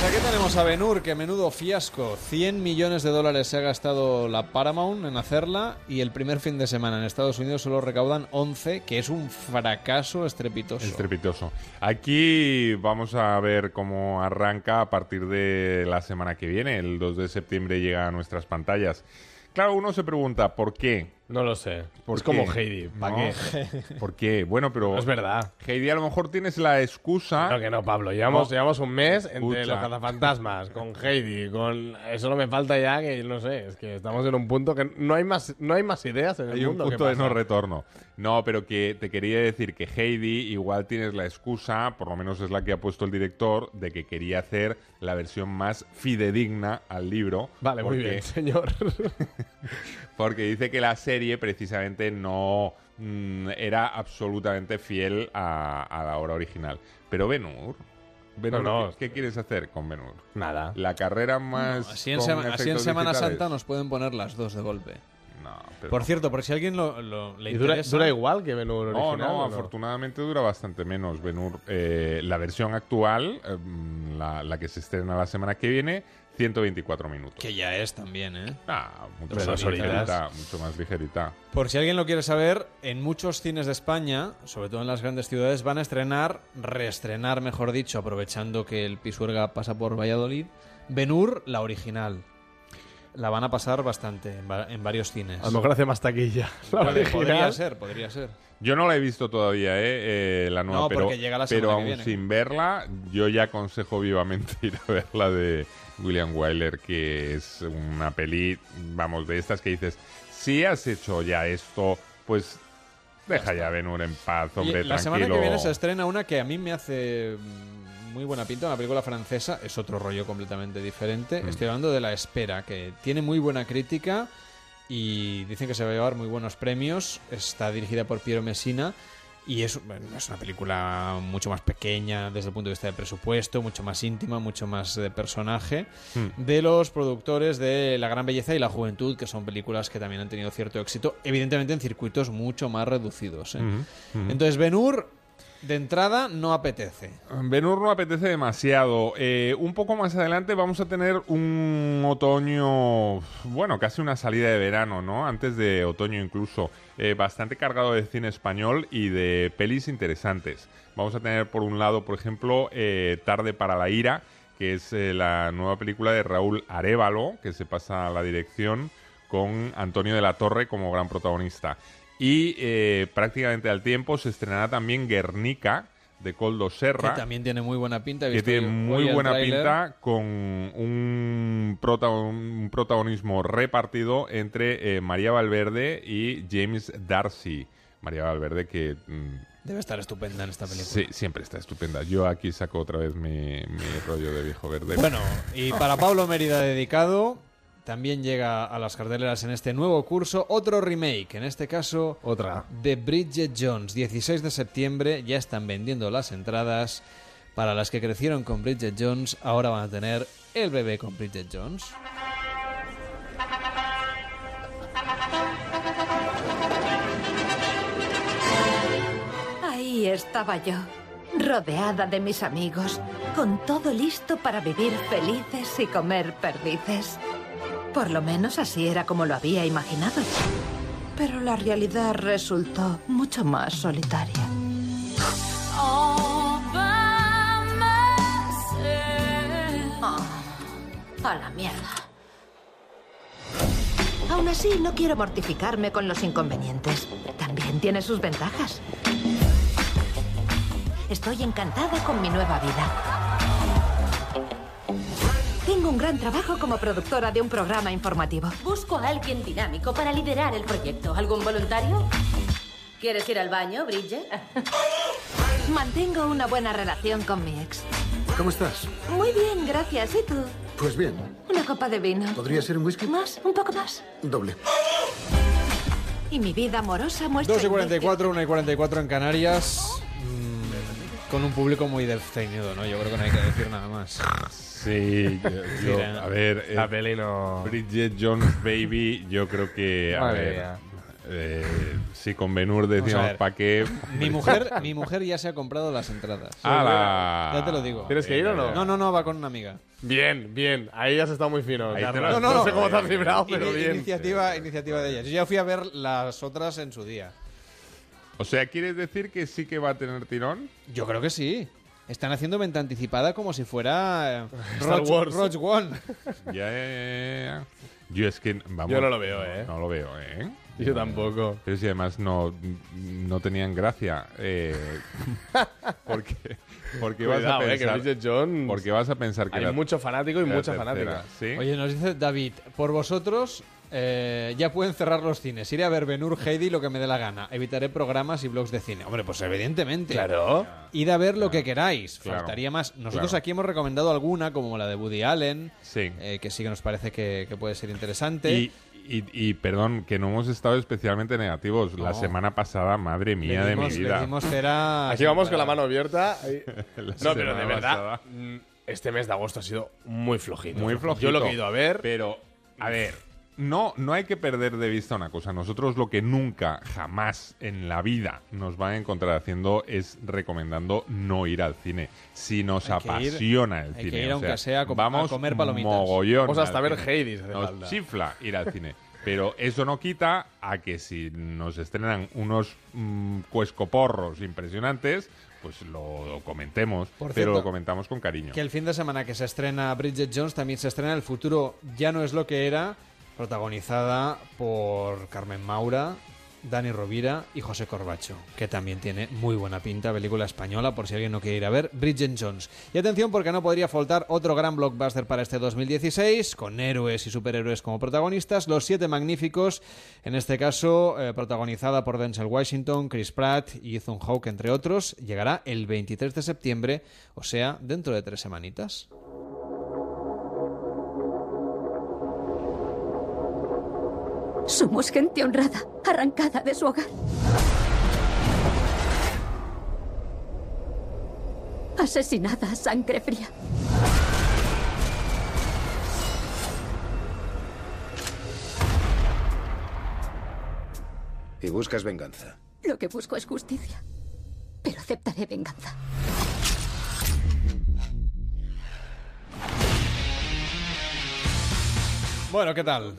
Pues aquí tenemos a Benur, que menudo fiasco. 100 millones de dólares se ha gastado la Paramount en hacerla y el primer fin de semana en Estados Unidos solo recaudan 11, que es un fracaso estrepitoso. Estrepitoso. Aquí vamos a ver cómo arranca a partir de la semana que viene. El 2 de septiembre llega a nuestras pantallas. Claro, uno se pregunta, ¿por qué? No lo sé. ¿Por es qué? como Heidi. ¿Para No. qué? ¿Por qué? Bueno, pero... No es verdad. Heidi, a lo mejor tienes la excusa... No, que no, Pablo. Llevamos, No. llevamos un mes entre Escucha. los cazafantasmas, con Heidi, con... Eso no me falta ya, que no sé, es que estamos en un punto que no hay más, no hay más ideas en el Hay un mundo. ¿qué punto de no retorno. No, pero que te quería decir que Heidi igual tienes la excusa, por lo menos es la que ha puesto el director, de que quería hacer la versión más fidedigna al libro. Vale, muy bien, señor. Porque dice que la serie precisamente no mm, era absolutamente fiel a, a la obra original. Pero Benur, Benur, No, no. ¿qué, qué quieres hacer con Benur? Nada. La carrera más. Así en, con sema- así en efectos Semana digitales. Santa nos pueden poner las dos de golpe. No, pero Por no. cierto, por si alguien lo, lo- le ¿Y dura, interesa... dura igual que Benur No, original? no, o afortunadamente dura bastante menos. Benur, eh, la versión actual, eh, la, la que se estrena la semana que viene, 124 minutos. Que ya es también, ¿eh? Ah, mucho más ligerita, mucho más ligerita. Por si alguien lo quiere saber, en muchos cines de España, sobre todo en las grandes ciudades, van a estrenar, reestrenar, mejor dicho, aprovechando que el Pisuerga pasa por Valladolid, Benur, la original. La van a pasar bastante en, va- en varios cines. A lo mejor hace más taquilla. La original. podría ser, podría ser. Yo no la he visto todavía, ¿eh? Eh, la nueva, No, pero, porque llega la pero aún viene. sin verla, yo ya aconsejo vivamente ir a ver la de William Wyler, que es una peli, vamos, de estas que dices, si has hecho ya esto, pues deja ya a Ben-Hur en paz, Y hombre, la semana que viene se estrena una que a mí me hace muy buena pinta, una película francesa, es otro rollo completamente diferente. Mm. Estoy hablando de La Espera, que tiene muy buena crítica y dicen que se va a llevar muy buenos premios. Está dirigida por Piero Messina y es, es una película mucho más pequeña desde el punto de vista de presupuesto, mucho más íntima, mucho más de personaje, Mm. de los productores de La Gran Belleza y la Juventud, que son películas que también han tenido cierto éxito, evidentemente en circuitos mucho más reducidos. ¿eh? Ujú, ujú. Entonces, Benur, de entrada, no apetece. Benur no apetece demasiado. Eh, un poco más adelante vamos a tener un otoño, bueno, casi una salida de verano, ¿no? Antes de otoño incluso, eh, bastante cargado de cine español y de pelis interesantes. Vamos a tener por un lado, por ejemplo, eh, Tarde para la ira, que es la nueva película de Raúl Arevalo, que se pasa a la dirección con Antonio de la Torre como gran protagonista. Y eh, prácticamente al tiempo se estrenará también Guernica de Coldo Serra. Que también tiene muy buena pinta. que tiene muy buena pinta con un, prota- un protagonismo repartido entre eh, María Valverde y James Darcy. María Valverde que... mm, Debe estar estupenda en esta película. Sí, siempre está estupenda. Yo aquí saco otra vez mi, mi rollo de viejo verde. Bueno, y para Pablo Mérida dedicado, también llega a las carteleras en este nuevo curso otro remake, en este caso Otra. de Bridget Jones. 16 de septiembre ya están vendiendo las entradas. Para las que crecieron con Bridget Jones, ahora van a tener el bebé con Bridget Jones. Ahí estaba yo, rodeada de mis amigos, con todo listo para vivir felices y comer perdices. Por lo menos así era como lo había imaginado. Pero la realidad resultó mucho más solitaria. Oh, a la mierda. Aún así, no quiero mortificarme con los inconvenientes. También tiene sus ventajas. Estoy encantada con mi nueva vida. Tengo un gran trabajo como productora de un programa informativo. Busco a alguien dinámico para liderar el proyecto. ¿Algún voluntario? ¿Quieres ir al baño, Bridget? Mantengo una buena relación con mi ex. ¿Cómo estás? Muy bien, gracias. ¿Y tú? Pues bien. Una copa de vino. ¿Podría ser un whisky? ¿Más? ¿Un poco más? Doble. Y mi vida amorosa muestra... 2 y 44, 1 y 44 en Canarias. mm, con un público muy definido, ¿no? Yo creo que no hay que decir nada más. Sí, yo- yo- Mira. a ver, eh, La peli no... Bridget Jones Baby, yo creo que, a Madre ver, mía. eh, si con Benur decíamos para qué... Mi mujer, mi mujer ya se ha comprado las entradas. ¡Hala! Ya te lo digo. ¿Tienes que ir o no? No, no, no, va con una amiga. Bien, bien. Ahí has estado muy fino. Ahí te Carlos. lo has- no, no, sé cómo te has no, librado, Ini- pero bien. Iniciativa, iniciativa de ellas. Yo ya fui a ver las otras en su día. O sea, ¿quieres decir que sí que va a tener tirón? Yo creo que sí. Están haciendo venta anticipada como si fuera eh, Star Wars. Rogue One. Ya, ya, ya. Yo es que, vamos... Yo no lo veo, ¿eh? No lo veo, ¿eh? Yo tampoco. Pero si además no, no tenían gracia. Eh, porque porque vas a Cuidado, eh, que pensar... Jones- porque vas a pensar que Hay la- mucho fanático y mucha tercera, fanática. ¿sí? Oye, nos dice David, por vosotros eh, ya pueden cerrar los cines. Iré a ver Benur Heidi lo que me dé la gana. Evitaré programas y blogs de cine. Hombre, pues evidentemente. Claro. Id a ver lo que queráis. Claro. Faltaría más. Nosotros Claro. aquí hemos recomendado alguna, como la de Woody Allen, Sí. eh, que sí que nos parece que, que puede ser interesante. Y, y, y, perdón, que no hemos estado especialmente negativos. La semana pasada, madre mía de mi vida. cera Aquí vamos con la mano abierta. No, pero de verdad, pasada. mm, este mes de agosto ha sido muy flojito. Muy flojito. Yo lo que he ido a ver. Pero, a ver, no, no hay que perder de vista una cosa. Nosotros lo que nunca, jamás en la vida nos van a encontrar haciendo es recomendando no ir al cine. Si nos Hay que ir- apasiona el hay cine. que ir o aunque sea, sea a com- vamos a comer palomitas. mogollón Vamos hasta ver cine. Hades, hace Nos chifla ir al cine. Pero eso no quita a que si nos estrenan unos mm, cuescoporros impresionantes, pues lo comentemos, Por pero lo comentamos con cariño. Que el fin de semana que se estrena Bridget Jones también se estrena El futuro ya no es lo que era, protagonizada por Carmen Maura, Dani Rovira y José Corbacho, que también tiene muy buena pinta, película española, por si alguien no quiere ir a ver, Bridget Jones. Y atención porque no podría faltar otro gran blockbuster para este 2016, con héroes y superhéroes como protagonistas, Los Siete Magníficos, en este caso eh, protagonizada por Denzel Washington, Chris Pratt y Ethan Hawke, entre otros, llegará el 23 de septiembre, o sea, dentro de tres semanitas. Somos gente honrada, arrancada de su hogar. Asesinada a sangre fría. Y buscas venganza. Lo que busco es justicia. Pero aceptaré venganza. Bueno, ¿qué tal?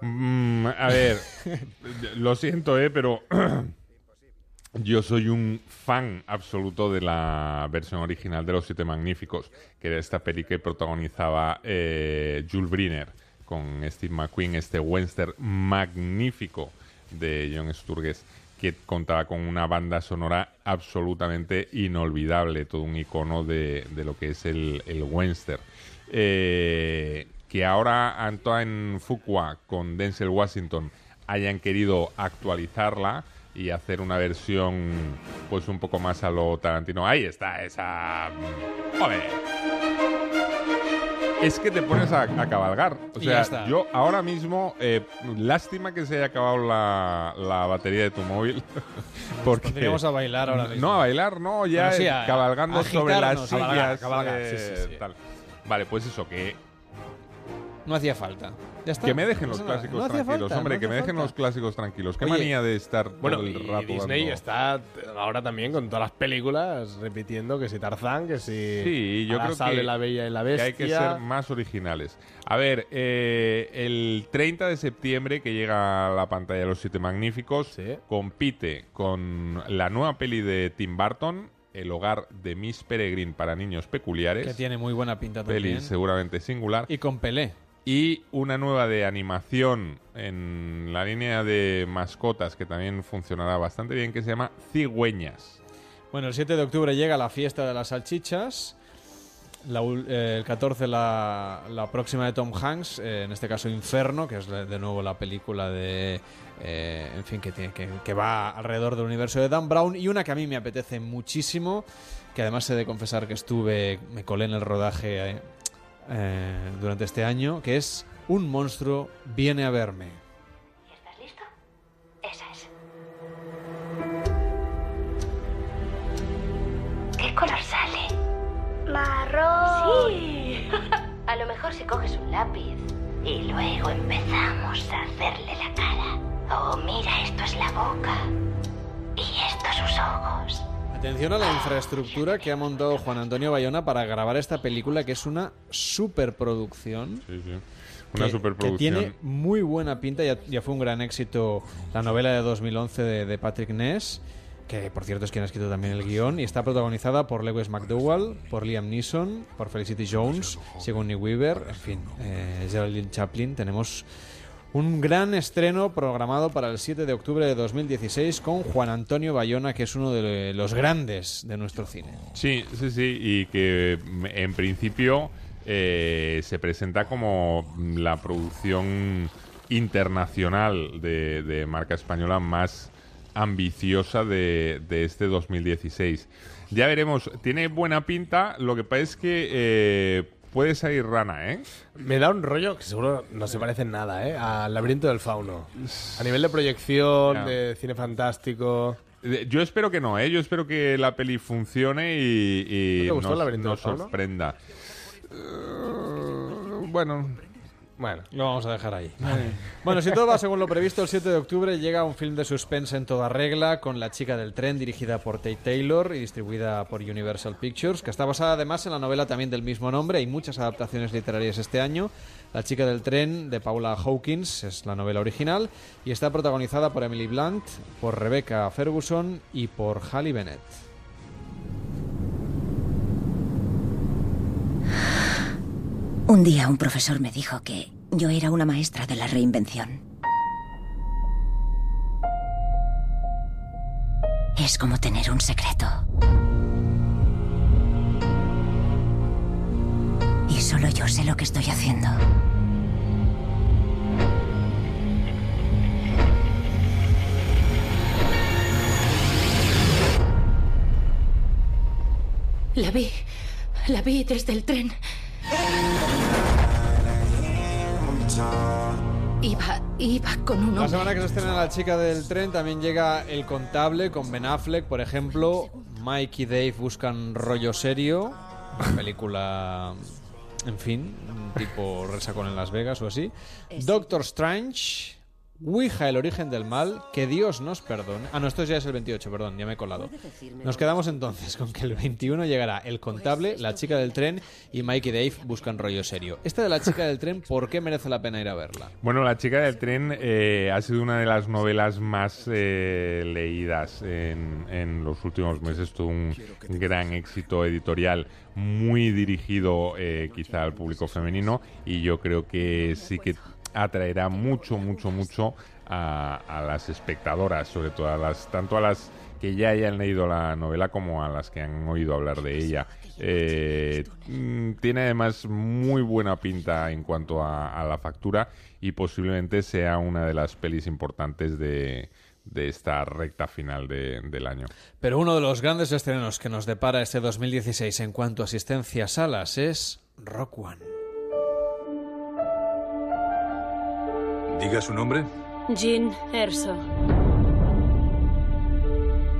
Mm, a ver, lo siento, eh, pero yo soy un fan absoluto de la versión original de Los Siete Magníficos, que era esta peli que protagonizaba eh, Jules Briner con Steve McQueen, este western magnífico de John Sturges, que contaba con una banda sonora absolutamente inolvidable, todo un icono de, de lo que es el, el western. Eh, que ahora Antoine Fuqua con Denzel Washington hayan querido actualizarla y hacer una versión pues un poco más a lo Tarantino. Ahí está esa... ¡Ole! es que te pones a, a cabalgar. O sea, yo ahora mismo, eh, lástima que se haya acabado la, la batería de tu móvil. porque pondríamos a bailar ahora mismo. No, a bailar, no, ya Bueno, sí, a- cabalgando a sobre las sillas. Eh, sí, sí. Vale, pues eso, que, No hacía falta. Ya está. que me dejen No los clásicos No tranquilos, falta, hombre, no que me dejen falta. los clásicos tranquilos. Qué Oye, manía de estar Bueno, todo y el rato Disney dando- está ahora también con todas las películas repitiendo que si Tarzán, que si Sí, yo creo que, la Bella y la que Bestia. hay que ser más originales. A ver, eh, el 30 de septiembre que llega a la pantalla de Los Siete Magníficos, compite con la nueva peli de Tim Burton, El hogar de Miss Peregrine para niños peculiares. Que tiene muy buena pinta peli también. seguramente singular. Y con Pelé. Y una nueva de animación en la línea de mascotas que también funcionará bastante bien, que se llama Cigüeñas. Bueno, el 7 de octubre llega la fiesta de las salchichas. Eh, el 14 la, la próxima de Tom Hanks, eh, en este caso Inferno, que es de, de nuevo la película de... eh, en fin, que, tiene, que, que va alrededor del universo de Dan Brown. Y una que a mí me apetece muchísimo, que además he de confesar que estuve, me colé en el rodaje eh, durante este año, que es Un monstruo viene a verme. ¿Estás listo? Esa es. ¿Qué color sale? Marrón. Sí. A lo mejor si coges un lápiz y luego empezamos a hacerle la cara. Oh, mira, esto es la boca. Atención a la infraestructura que ha montado Juan Antonio Bayona para grabar esta película, que es una superproducción. Sí, sí. Una que- superproducción. Que tiene muy buena pinta, ya, ya fue un gran éxito la novela de 2011 de, de Patrick Ness, que por cierto es quien ha escrito también el guion, y está protagonizada por Lewis McDowell, por Liam Neeson, por Felicity Jones, Sigourney Weaver, en fin, eh, Geraldine Chaplin. Tenemos un gran estreno programado para el 7 de octubre de 2016 con Juan Antonio Bayona, que es uno de los grandes de nuestro cine. Sí, sí, sí, y que mm, en principio eh, se presenta como la producción internacional de, de marca española más ambiciosa de, de este 2016. Ya veremos, tiene buena pinta, lo que pasa es que eh, puede salir rana, ¿eh? Me da un rollo que seguro no se parece en nada, ¿eh? Al laberinto del fauno. A nivel de proyección, de cine fantástico. Yo espero que no, ¿eh? Yo espero que la peli funcione y, y ¿No te gustó nos, el laberinto nos del fauno? sorprenda. Bueno, Bueno. Lo vamos a dejar ahí. Bueno, si todo va según lo previsto, el 7 de octubre llega un film de suspense en toda regla con La chica del tren, dirigida por Tate Taylor y distribuida por Universal Pictures, que está basada además en la novela también del mismo nombre. Hay muchas adaptaciones literarias este año. La chica del tren de Paula Hawkins es la novela original y está protagonizada por Emily Blunt, por Rebecca Ferguson y por Halle Bennett. Un día un profesor me dijo que yo era una maestra de la reinvención. Es como tener un secreto. Y solo yo sé lo que estoy haciendo. La vi. La vi desde el tren. Iba, iba con un La hombre. semana que se estrena La chica del tren también llega El contable con Ben Affleck, por ejemplo. Mike y Dave buscan rollo serio. Una película, en fin, un tipo resacón en Las Vegas o así. Doctor Strange. Ouija, el origen del mal, que Dios nos perdone. Ah, no, esto ya es el 28, perdón, ya me he colado. Nos quedamos entonces con que el 21 llegará El Contable, La Chica del Tren y Mike y Dave buscan rollo serio. Esta de La Chica del Tren, ¿por qué merece la pena ir a verla? Bueno, La chica del tren eh, ha sido una de las novelas más eh, leídas en, en los últimos meses. Tuvo un gran éxito editorial, muy dirigido eh, quizá al público femenino y yo creo que sí que atraerá mucho, mucho, mucho a, las espectadoras, sobre todo a las, tanto a las que ya hayan leído la novela como a las que han oído hablar de ella. Eh, mm, tiene además muy buena pinta en cuanto a, la factura y posiblemente sea una de las pelis importantes de, esta recta final de- del año. Pero uno de los grandes estrenos que nos depara este 2016 en cuanto a asistencia a salas es Rock One. Diga su nombre. Jean Erso.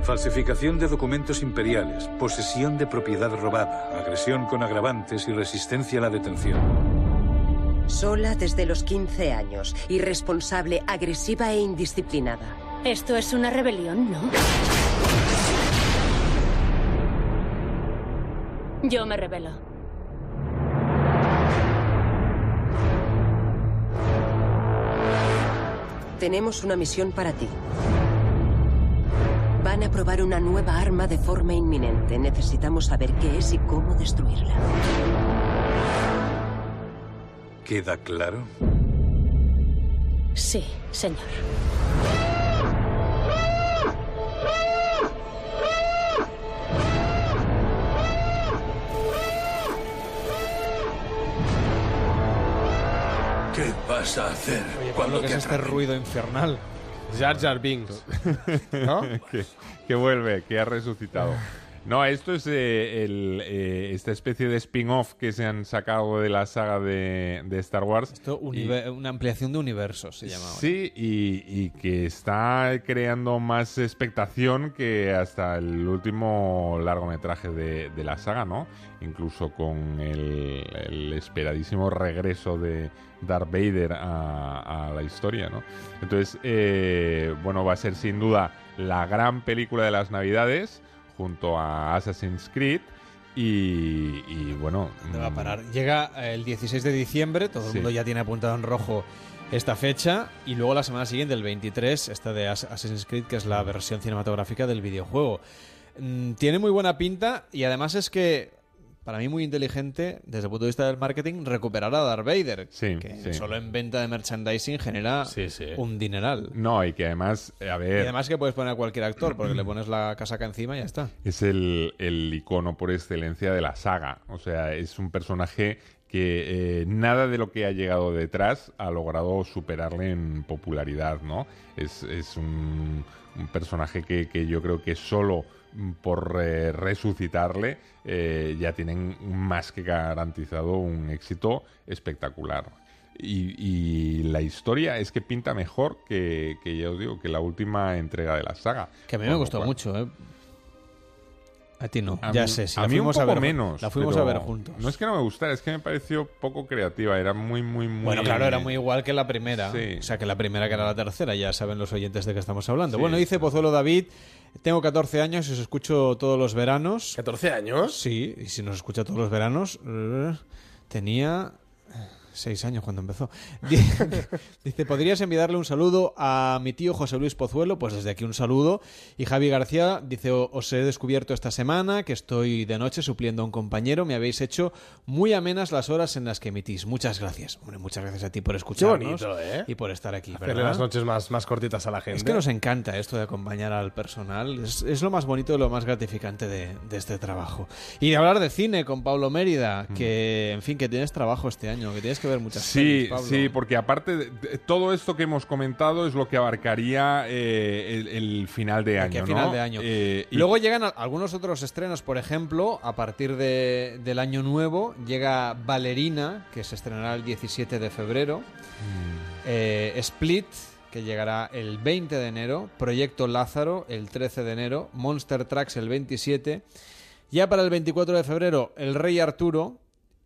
Falsificación de documentos imperiales, posesión de propiedad robada, agresión con agravantes y resistencia a la detención. Sola desde los 15 años, irresponsable, agresiva e indisciplinada. Esto es una rebelión, ¿no? Yo me rebelo. Tenemos una misión para ti. Van a probar una nueva arma de forma inminente. Necesitamos saber qué es y cómo destruirla. ¿Queda claro? Sí, señor. Vas a hacer Oye, cuando Pablo, ¿qué te es este ruido infernal? Jar Jar Binks. ¿No? que, que vuelve, que ha resucitado. No, esto es eh, el, eh, esta especie de spin-off que se han sacado de la saga de, de Star Wars. Esto, una ampliación de universos se llama. Sí, y, y que está creando más expectación que hasta el último largometraje de, de la saga, ¿no? Incluso con el, el esperadísimo regreso de Darth Vader a, a la historia, ¿no? Entonces, eh, bueno, va a ser sin duda la gran película de las Navidades junto a Assassin's Creed y, y, bueno... ¿Dónde va a mm, parar? Llega eh, el 16 de diciembre, todo el mundo ya tiene apuntado en rojo esta fecha, y luego la semana siguiente, el 23, esta de As- Assassin's Creed, que es la versión cinematográfica del videojuego. Mm, tiene muy buena pinta, y además es que, para mí muy inteligente, desde el punto de vista del marketing, recuperar a Darth Vader, que sí. solo en venta de merchandising genera un dineral. No, y que además, eh, a ver... Y además que puedes poner a cualquier actor, porque le pones la casaca encima y ya está. es el, el icono por excelencia de la saga. O sea, es un personaje que eh, nada de lo que ha llegado detrás ha logrado superarle en popularidad, ¿no? Es, es un, un personaje que, que yo creo que solo por eh, resucitarle eh, ya tienen más que garantizado un éxito espectacular. Y, y la historia es que pinta mejor que, que, ya os digo, que la última entrega de la saga. Que a mí me gustó cual- mucho, ¿eh? A ti no, A ya mí- sé. Si a la mí un fuimos poco a ver, menos. La fuimos a ver juntos. No es que no me gustara, es que me pareció poco creativa. Era muy, muy, muy. Bueno, claro, era muy igual que la primera. Sí. O sea, que la primera que era la tercera, ya saben los oyentes de qué estamos hablando. Sí. Bueno, dice Pozuelo David, tengo 14 años y os escucho todos los veranos. ¿14 años? Sí, y si nos escucha todos los veranos, eh, tenía... Seis años cuando empezó. Dice, ¿podrías enviarle un saludo a mi tío José Luis Pozuelo? Pues desde aquí un saludo. Y Javi García dice, "O- os he descubierto esta semana que estoy de noche supliendo a un compañero. Me habéis hecho muy amenas las horas en las que emitís. Muchas gracias. Hombre, muchas gracias a ti por escucharnos bonito, ¿eh? y por estar aquí. Hacerle las noches más, más cortitas a la gente. Es que nos encanta esto de acompañar al personal. Es, es lo más bonito y lo más gratificante de, de este trabajo. Y de hablar de cine con Pablo Mérida, que, en fin, que tienes trabajo este año, que tienes que ver muchas Sí, sí, porque aparte de, todo esto que hemos comentado es lo que abarcaría eh, el, el final de año, final ¿no? de año. Eh, y- Luego llegan algunos otros estrenos, por ejemplo, a partir de- del año nuevo llega Ballerina, que se estrenará el 17 de febrero, Mm. eh, Split, que llegará el 20 de enero, Proyecto Lázaro el 13 de enero, Monster Tracks el 27, ya para el 24 de febrero El Rey Arturo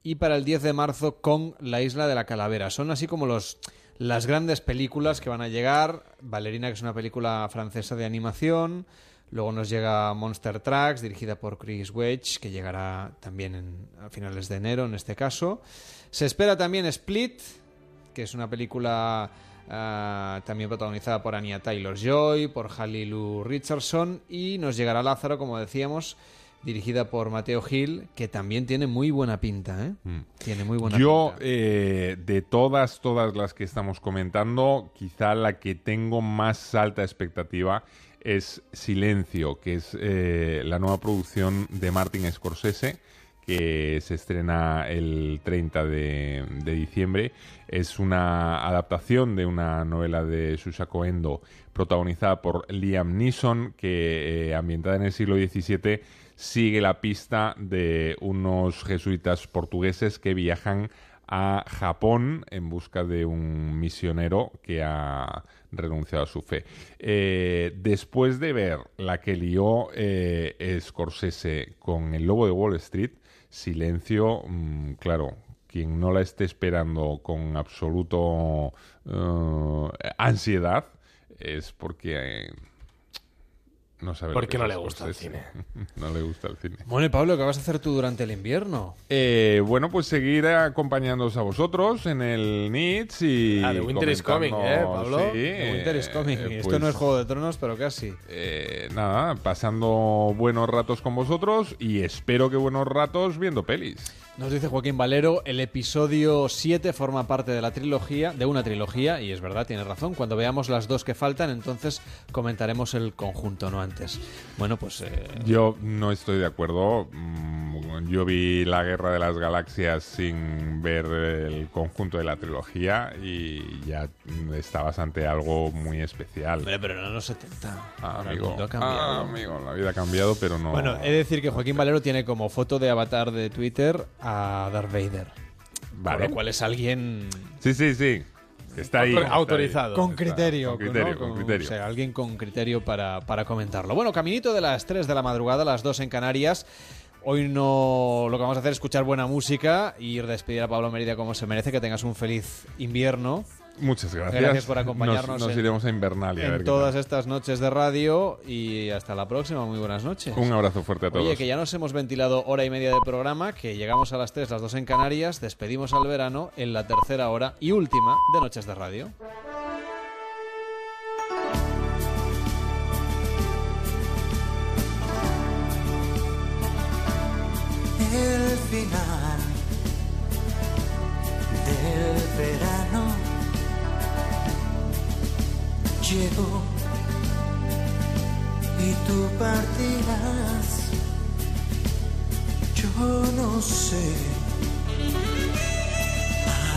y para el 10 de marzo con La Isla de la Calavera. Son así como los las grandes películas que van a llegar. Ballerina, que es una película francesa de animación. Luego nos llega Monster Tracks, dirigida por Chris Wedge, que llegará también en- a finales de enero en este caso. Se espera también Split, que es una película ah, también protagonizada por Anya Taylor-Joy, por Halilu Richardson, y nos llegará Lázaro, como decíamos, dirigida por Mateo Gil, que también tiene muy buena pinta, ¿eh? Tiene muy buena Mm. Yo, pinta. eh, de todas, todas las que estamos comentando, quizá la que tengo más alta expectativa es Silencio, que es eh, la nueva producción de Martin Scorsese, que se estrena el 30 de, de diciembre. Es una adaptación de una novela de Susako Endo, protagonizada por Liam Neeson, que eh, ambientada en el siglo XVII sigue la pista de unos jesuitas portugueses que viajan a Japón en busca de un misionero que ha renunciado a su fe. Eh, después de ver la que lió eh, Scorsese con el lobo de Wall Street, silencio, mm, claro, quien no la esté esperando con absoluto eh, ansiedad es porque... no sabe Porque que no le gusta el Scorsese. no le gusta el cine. Bueno, y Pablo, ¿qué vas a hacer tú durante el invierno? Eh, bueno, pues seguir acompañándoos a vosotros en el NITS y. Ah, The Winter is coming, ¿eh, Pablo? Sí, The Winter is coming. eh, Esto pues, no es Juego de Tronos, pero casi. eh, nada, pasando buenos ratos con vosotros y espero que buenos ratos viendo pelis. Nos dice Joaquín Valero, el episodio 7 forma parte de la trilogía, de una trilogía, y es verdad, tiene razón. Cuando veamos las dos que faltan, entonces comentaremos el conjunto, no antes. Bueno, pues eh, Yo no estoy de acuerdo. Yo vi La Guerra de las Galaxias sin ver el conjunto de la trilogía y ya estabas ante algo muy especial. Hombre, pero no en los 70. Ah, amigo, ha cambiado. Ah, amigo, la vida ha cambiado, pero no. Bueno, he de decir que Joaquín Valero tiene como foto de avatar de Twitter a Darth Vader. Vale. Con lo cual es alguien Sí, sí, sí. Está ahí. Autor- está autorizado. ahí. con Está- criterio. Con criterio, ¿no? con Con- criterio. O sea, alguien con criterio para, para comentarlo. Bueno, caminito de las 3 de la madrugada, las 2 en Canarias. Hoy no lo que vamos a hacer es escuchar buena música y ir a despedir a Pablo Merida como se merece. Que tengas un feliz invierno. Muchas gracias. Gracias por acompañarnos Nos, nos en- iremos a Invernalia. a ver en todas tal. estas noches de radio y hasta la próxima. Muy buenas noches. Un abrazo fuerte a todos. Oye, que ya nos hemos ventilado hora y media de programa, que llegamos a las 3, las 2 en Canarias, despedimos al verano en la tercera hora y última de Noches de Radio. Final del verano llegó y tú partirás. Yo no sé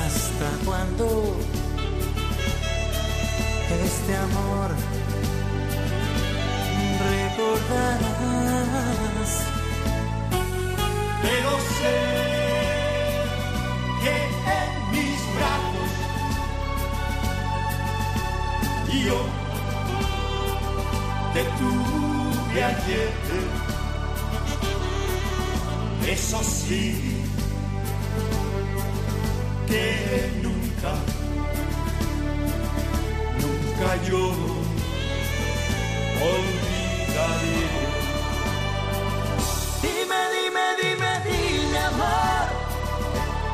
hasta cuándo este amor recordarás. Pero sé que en mis brazos yo te tuve ayer. Eso sí, que nunca, nunca yo olvidaré. Dime, dime, dime, dime, amor.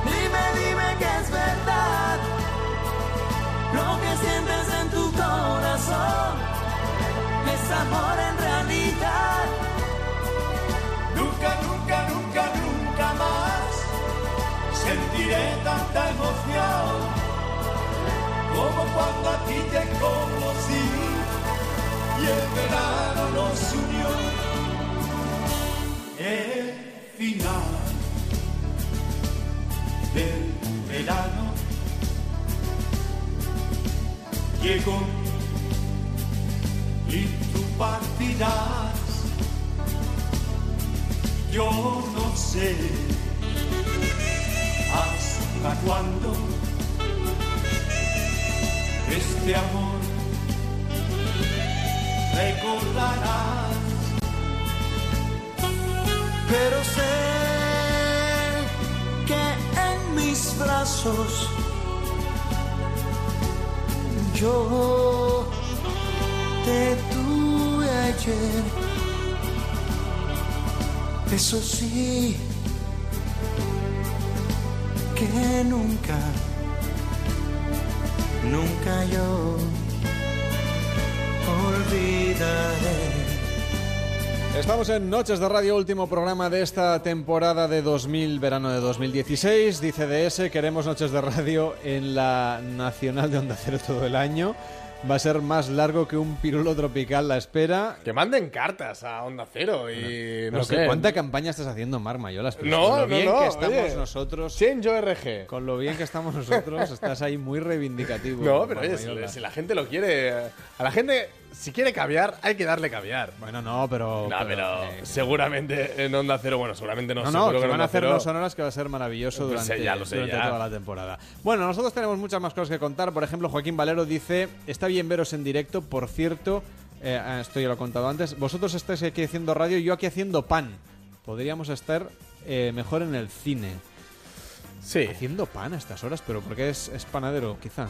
Dime, dime que es verdad. Lo que sientes en tu corazón es amor en realidad. Nunca, nunca, nunca, nunca más sentiré tanta emoción como cuando a ti te conocí y el verano nos unió el final del verano llegó y tú partirás. Yo no sé hasta cuándo este amor recordarás pero sé que en mis brazos yo te tuve ayer. Eso sí, que nunca, nunca yo olvidaré. Estamos en Noches de Radio, último programa de esta temporada de 2000, verano de 2016. Dice DS, queremos Noches de Radio en la Nacional de Onda Cero todo el año. Va a ser más largo que un pirulo tropical la espera. Que manden cartas a Onda Cero y no Pero sé. ¿Cuánta campaña estás haciendo, Mar Mayolas? No, con lo no, bien no, que estamos oye. nosotros. Chenjo RG. Con lo bien que estamos nosotros, estás ahí muy reivindicativo. No, pero oye, si, si la gente lo quiere. A la gente si quiere caviar, hay que darle caviar. Bueno, no, pero. No, pero seguramente en Onda Cero, bueno, seguramente no. No, no, que en van a hacer Cero- dos sonoras que va a ser maravilloso Pues, durante, eh, ya lo sé, durante ya. toda la temporada. Bueno, nosotros tenemos muchas más cosas que contar. Por ejemplo, Joaquín Valero dice: Está bien veros en directo. Por cierto, eh, ah, esto ya lo he contado antes. Vosotros estáis aquí haciendo radio, yo aquí haciendo pan. Podríamos estar eh, mejor en el cine. Sí. Haciendo pan a estas horas, pero porque es, es panadero, quizá.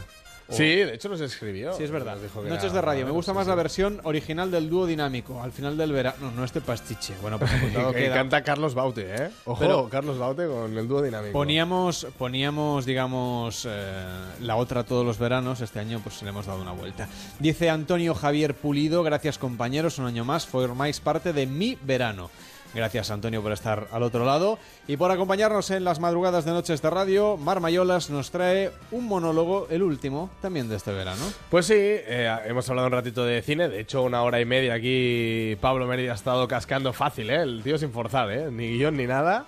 O- Sí, de hecho nos escribió. Sí, es verdad. Nos dijo que Noches de radio. Me gusta más la versión original del dúo dinámico. Al final del verano. No, este pastiche. Bueno, pues que canta Carlos Baute, ¿eh? Ojo, Pero- Carlos Baute con el dúo dinámico. Poníamos, poníamos digamos, eh, la otra todos los veranos. Este año pues le hemos dado una vuelta. Dice Antonio Javier Pulido, gracias compañeros, un año más, formáis parte de mi verano. Gracias Antonio por estar al otro lado y por acompañarnos en las madrugadas de noches de radio. Mar Mayolas nos trae un monólogo, el último, también de este verano. Pues sí, eh, hemos hablado un ratito de cine. De hecho, una hora y media aquí Pablo Mérida ha estado cascando fácil, ¿eh? El tío sin forzar, ¿eh? Ni guion ni nada.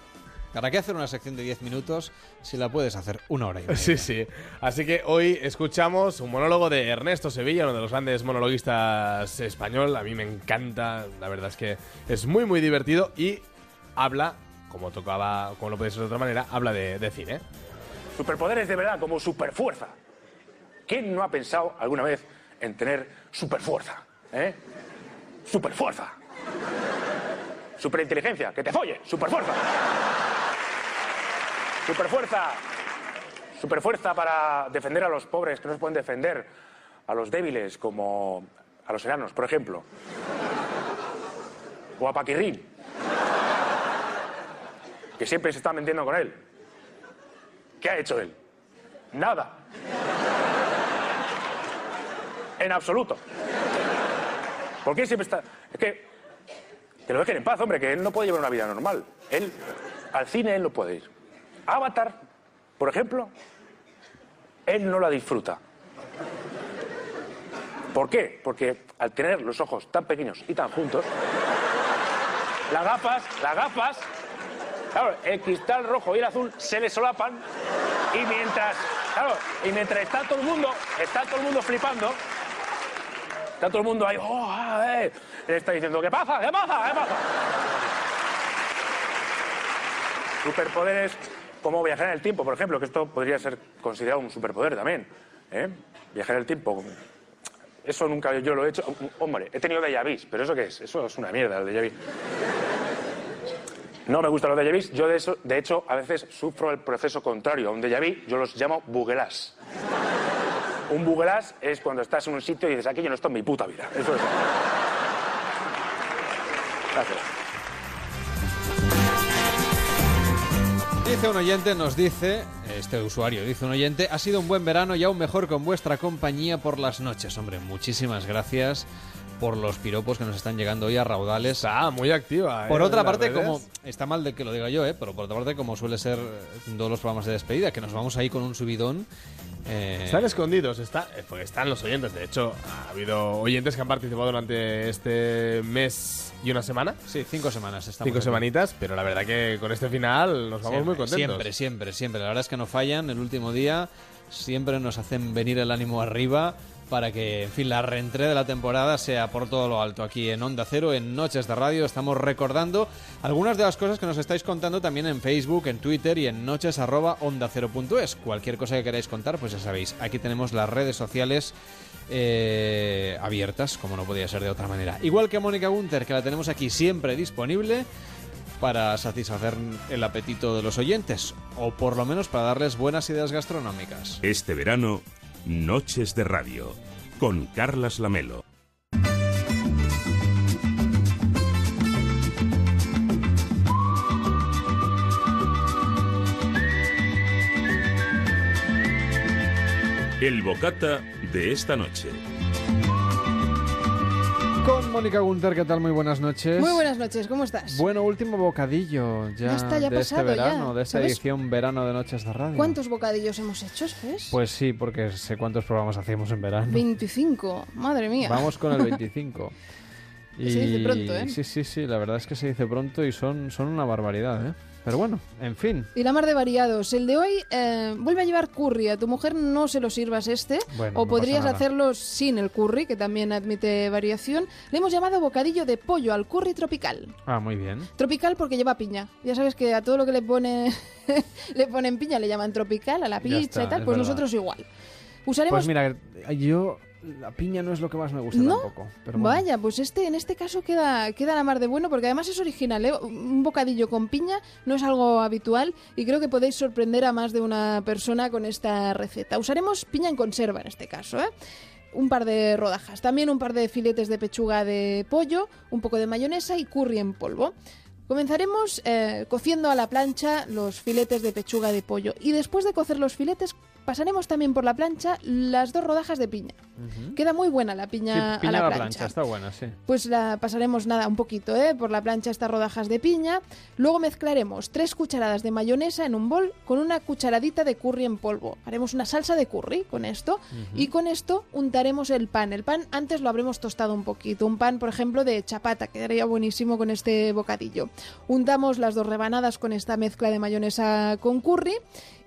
¿Para qué hacer una sección de 10 minutos si la puedes hacer una hora y media? Sí, sí. Así que hoy escuchamos un monólogo de Ernesto Sevilla, uno de los grandes monologuistas español. A mí me encanta, la verdad es que es muy, muy divertido y habla, como tocaba, como no puede ser de otra manera, habla de, de cine. Superpoderes de verdad, como superfuerza. ¿Quién no ha pensado alguna vez en tener superfuerza? ¿Eh? Superfuerza. Superinteligencia, que te folle, superfuerza. Superfuerza. Superfuerza para defender a los pobres que no se pueden defender, a los débiles como a los enanos, por ejemplo. O a Paquirrín, que siempre se está mintiendo con él. ¿Qué ha hecho él? Nada. En absoluto. ¿Por qué siempre está.? Es que. Que lo dejen en paz, hombre, que él no puede llevar una vida normal. Él. Al cine él no puede ir. Avatar, por ejemplo, él no la disfruta. ¿Por qué? Porque al tener los ojos tan pequeños y tan juntos, las gafas, las gafas, claro, el cristal rojo y el azul se le solapan y mientras, claro, y mientras está todo el mundo, está todo el mundo flipando, está todo el mundo ahí, oh, eh, él está diciendo, ¿qué pasa? ¿Qué pasa? ¿Qué pasa? Superpoderes como viajar en el tiempo, por ejemplo, que esto podría ser considerado un superpoder también. ¿eh? Viajar en el tiempo. Eso nunca yo lo he hecho. Hombre, he tenido déjà vus, pero ¿eso qué es? Eso es una mierda, el déjà vu. No me gustan los déjà vus. Yo, de, eso, de hecho, a veces sufro el proceso contrario a un déjà vu. Yo los llamo buguelas. Un buguelas es cuando estás en un sitio y dices, aquí yo no estoy en mi puta vida. Eso es. Gracias. Dice un oyente, nos dice, este usuario dice un oyente, ha sido un buen verano y aún mejor con vuestra compañía por las noches. Hombre, muchísimas gracias por los piropos que nos están llegando hoy a raudales. Ah, muy activa. ¿eh? Por otra parte, redes. como está mal de que lo diga yo, ¿eh? pero por otra parte, como suele ser en todos los programas de despedida, que nos vamos ahí con un subidón. eh, Están escondidos, está, pues están los oyentes. De hecho, ha habido oyentes que han participado durante este mes y una semana. Sí, cinco semanas Cinco aquí. semanitas, pero la verdad que con este final nos vamos Siempre, muy contentos. Siempre, siempre, siempre. La verdad es que no fallan. El último día siempre nos hacen venir el ánimo arriba para que, en fin, la reentré de la temporada sea por todo lo alto. Aquí en Onda Cero, en Noches de Radio, estamos recordando algunas de las cosas que nos estáis contando también en Facebook, en Twitter y en noches arroba onda cero punto es. Cualquier cosa que queráis contar, pues ya sabéis. Aquí tenemos las redes sociales eh, abiertas, como no podía ser de otra manera. Igual que Mónica Gunter, que la tenemos aquí siempre disponible para satisfacer el apetito de los oyentes, o por lo menos para darles buenas ideas gastronómicas. Este verano, Noches de Radio, con Carlas Lamelo. El bocata de esta noche. Con Mónica Gunter, ¿qué tal? Muy buenas noches. Muy buenas noches, ¿cómo estás? Bueno, último bocadillo ya, Ya está, ya ha de este ya. verano, de esta ¿Sabes? edición verano de Noches de Radio. ¿Cuántos bocadillos hemos hecho, ¿sabes? Pues sí, porque sé cuántos programas hacíamos en verano. 25, madre mía. Vamos con el 25. Se dice pronto, ¿eh? Sí, sí, sí, la verdad es que se dice pronto y son, son una barbaridad, ¿eh? Pero bueno, en fin. Y la mar de variados. El de hoy eh, vuelve a llevar curry. A tu mujer no se lo sirvas este. Bueno, o no podrías hacerlo sin el curry, que también admite variación. Le hemos llamado bocadillo de pollo al curry tropical. Ah, muy bien. Tropical porque lleva piña. Ya sabes que a todo lo que le pone le ponen piña le llaman tropical, a la pizza y tal. es Pues verdad. nosotros igual. Usaremos Pues mira, yo la piña no es lo que más me gusta ¿No? tampoco. Pero bueno. Vaya, pues este en este caso queda, queda la mar de bueno porque además es original, ¿eh? Un bocadillo con piña no es algo habitual y creo que podéis sorprender a más de una persona con esta receta. Usaremos piña en conserva en este caso, ¿eh? Un par de rodajas, también un par de filetes de pechuga de pollo, un poco de mayonesa y curry en polvo. Comenzaremos eh, cociendo a la plancha los filetes de pechuga de pollo y después de cocer los filetes pasaremos también por la plancha las dos rodajas de piña. Queda muy buena la piña, Sí, piña a la a la plancha. plancha, está buena, sí. Pues la pasaremos nada, un poquito, ¿eh? Por la plancha estas rodajas de piña. Luego mezclaremos tres cucharadas de mayonesa en un bol con una cucharadita de curry en polvo. Haremos una salsa de curry con esto. Y con esto untaremos el pan. El pan antes lo habremos tostado un poquito. Un pan, por ejemplo, de chapata, quedaría buenísimo con este bocadillo. Untamos las dos rebanadas con esta mezcla de mayonesa con curry.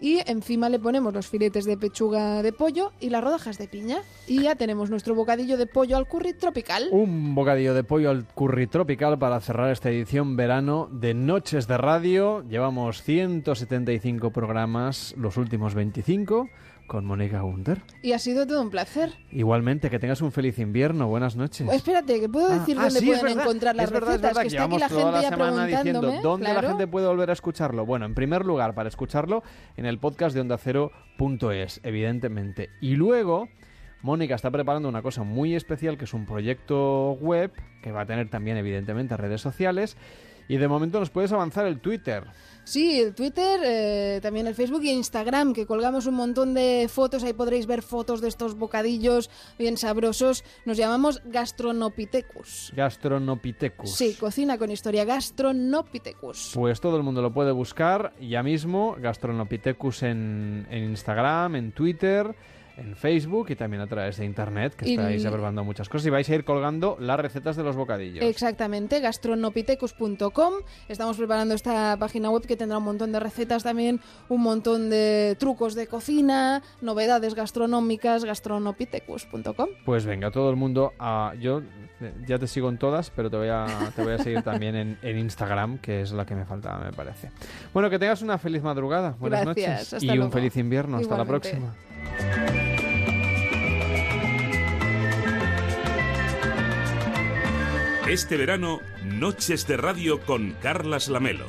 Y encima le ponemos los filetes de pechuga de pollo y las rodajas de piña. Y ya tenemos nuestro bocadillo de pollo al curry tropical. Un bocadillo de pollo al curry tropical para cerrar esta edición verano de Noches de Radio. Llevamos 175 programas, los últimos 25, con Mónica Gunter. Y ha sido todo un placer. Igualmente, que tengas un feliz invierno. Buenas noches. Espérate, que puedo Ah, decir ah, dónde sí, es pueden verdad, encontrar las es verdad, es recetas. verdad, que está aquí la toda gente la ya semana preguntándome. diciendo dónde claro. la gente puede volver a escucharlo. Bueno, en primer lugar, para escucharlo en el podcast de OndaCero.es, evidentemente. Y luego, Mónica está preparando una cosa muy especial, que es un proyecto web, que va a tener también, evidentemente, redes sociales. Y de momento nos puedes avanzar el Twitter. Sí, el Twitter, eh, también el Facebook y Instagram, que colgamos un montón de fotos. Ahí podréis ver fotos de estos bocadillos bien sabrosos. Nos llamamos Gastronopithecus. Gastronopithecus. Sí, cocina con historia. Gastronopithecus. Pues todo el mundo lo puede buscar ya mismo, Gastronopithecus en, en Instagram, en Twitter, en Facebook y también a través de Internet, que Y estáis observando muchas cosas y vais a ir colgando las recetas de los bocadillos. Exactamente, gastronopithecus.com. Estamos preparando esta página web que tendrá un montón de recetas también, un montón de trucos de cocina, novedades gastronómicas, gastronopithecus.com. Pues venga, todo el mundo, a, yo ya te sigo en todas, pero te voy a, te voy a seguir también en, en Instagram, que es la que me faltaba, me parece. Bueno, que tengas una feliz madrugada, buenas Gracias, noches y un feliz invierno. Hasta la próxima. Este verano, Noches de Radio con Carlas Lamelo.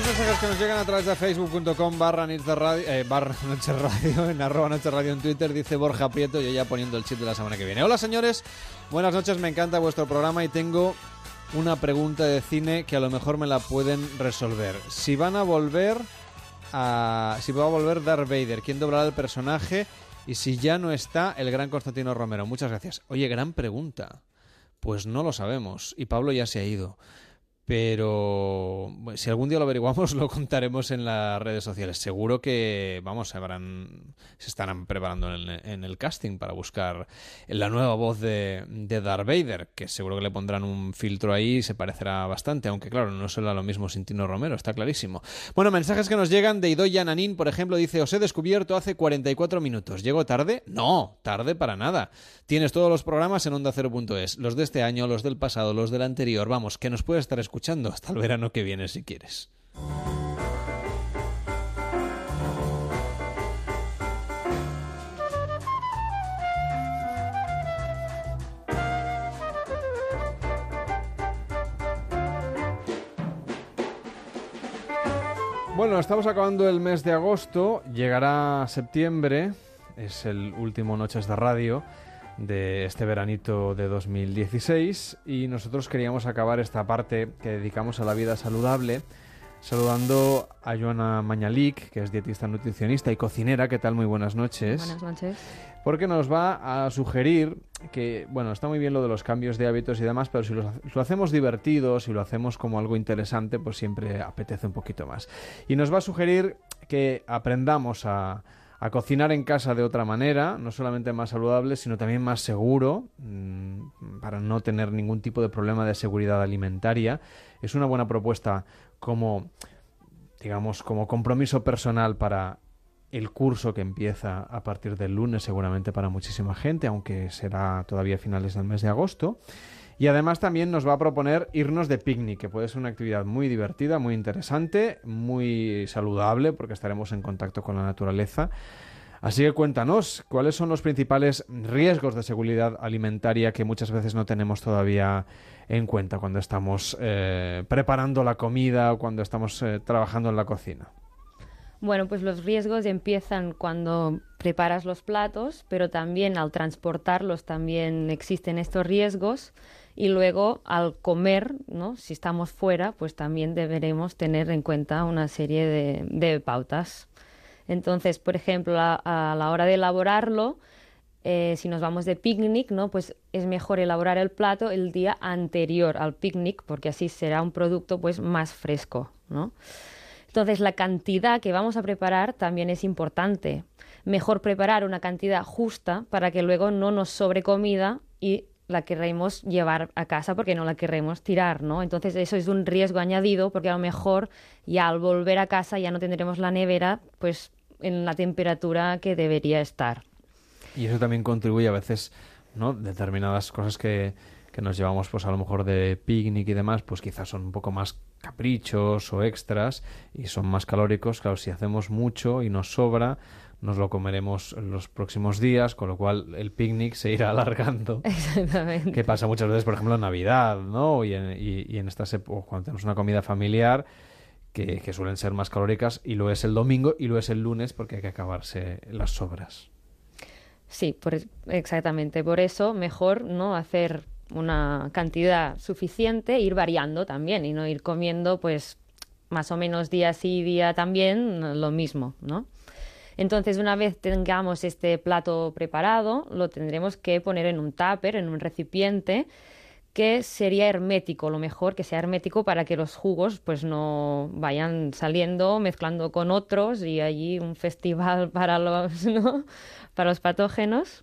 Más mensajes que nos llegan a través de facebook.com barra radio, eh, barra Noche Radio, en arroba Noche Radio en Twitter, dice Borja Prieto, yo ya poniendo el chip de la semana que viene. Hola señores, buenas noches, me encanta vuestro programa y tengo una pregunta de cine que a lo mejor me la pueden resolver. Si van a volver a... Si va a volver Darth Vader, ¿quién doblará el personaje? Y si ya no está el gran Constantino Romero. Muchas gracias. Oye, gran pregunta. Pues no lo sabemos. Y Pablo ya se ha ido. Pero si algún día lo averiguamos, lo contaremos en las redes sociales. Seguro que, vamos, se, habrán, se estarán preparando en, el casting para buscar la nueva voz de, de Darth Vader, que seguro que le pondrán un filtro ahí y se parecerá bastante, aunque claro, no será lo mismo sin Tino Romero, está clarísimo. Bueno, mensajes que nos llegan de Idoya Nanín, por ejemplo, dice, os he descubierto hace 44 minutos. ¿Llego tarde? No, tarde para nada. Tienes todos los programas en onda Cero.es, los de este año, los del pasado, los del anterior, vamos, que nos puedes estar escuchando hasta el verano que viene si quieres. Bueno, estamos acabando el mes de agosto, llegará septiembre, es el último Noches de Radio de este veranito de 2016 y nosotros queríamos acabar esta parte que dedicamos a la vida saludable saludando a Joana Mañalik, que es dietista nutricionista y cocinera. ¿Qué tal? Muy buenas noches. Buenas noches. Porque nos va a sugerir que, bueno, está muy bien lo de los cambios de hábitos y demás, pero si lo, si lo hacemos divertido, si lo hacemos como algo interesante, pues siempre apetece un poquito más. Y nos va a sugerir que aprendamos a, a cocinar en casa de otra manera, no solamente más saludable, sino también más seguro, mmm, para no tener ningún tipo de problema de seguridad alimentaria. Es una buena propuesta como, digamos, como compromiso personal para el curso que empieza a partir del lunes seguramente para muchísima gente, aunque será todavía a finales del mes de agosto. Y además también nos va a proponer irnos de picnic, que puede ser una actividad muy divertida, muy interesante, muy saludable, porque estaremos en contacto con la naturaleza. Así que cuéntanos, ¿cuáles son los principales riesgos de seguridad alimentaria que muchas veces no tenemos todavía en cuenta cuando estamos eh, preparando la comida o cuando estamos eh, trabajando en la cocina? Bueno, pues los riesgos empiezan cuando preparas los platos, pero también al transportarlos también existen estos riesgos y luego al comer, ¿no? si estamos fuera, pues también deberemos tener en cuenta una serie de, pautas. Entonces, por ejemplo, a, a, la hora de elaborarlo, eh, si nos vamos de picnic, ¿no? pues es mejor elaborar el plato el día anterior al picnic, porque así será un producto pues, más fresco. ¿no? Entonces, la cantidad que vamos a preparar también es importante. Mejor preparar una cantidad justa para que luego no nos sobre comida y la querremos llevar a casa porque no la querremos tirar, ¿no? Entonces eso es un riesgo añadido porque a lo mejor ya al volver a casa ya no tendremos la nevera pues en la temperatura que debería estar. Y eso también contribuye a veces, ¿no? Determinadas cosas que, que nos llevamos pues a lo mejor de picnic y demás, pues quizás son un poco más caprichos o extras y son más calóricos. Claro, si hacemos mucho y nos sobra, nos lo comeremos los próximos días, con lo cual el picnic se irá alargando. Exactamente. Que pasa muchas veces, por ejemplo, en Navidad, ¿no? Y en, y, y en estas épocas, cuando tenemos una comida familiar, que, que, suelen ser más calóricas, y lo es el domingo y lo es el lunes porque hay que acabarse las sobras. Sí, por, exactamente. Por eso, mejor no hacer una cantidad suficiente, ir variando también y no ir comiendo, pues, más o menos día sí, día también, lo mismo, ¿no? Entonces, una vez tengamos este plato preparado, lo tendremos que poner en un tupper, en un recipiente que sería hermético, lo mejor que sea hermético para que los jugos pues no vayan saliendo, mezclando con otros y allí un festival para los, ¿no? para los patógenos.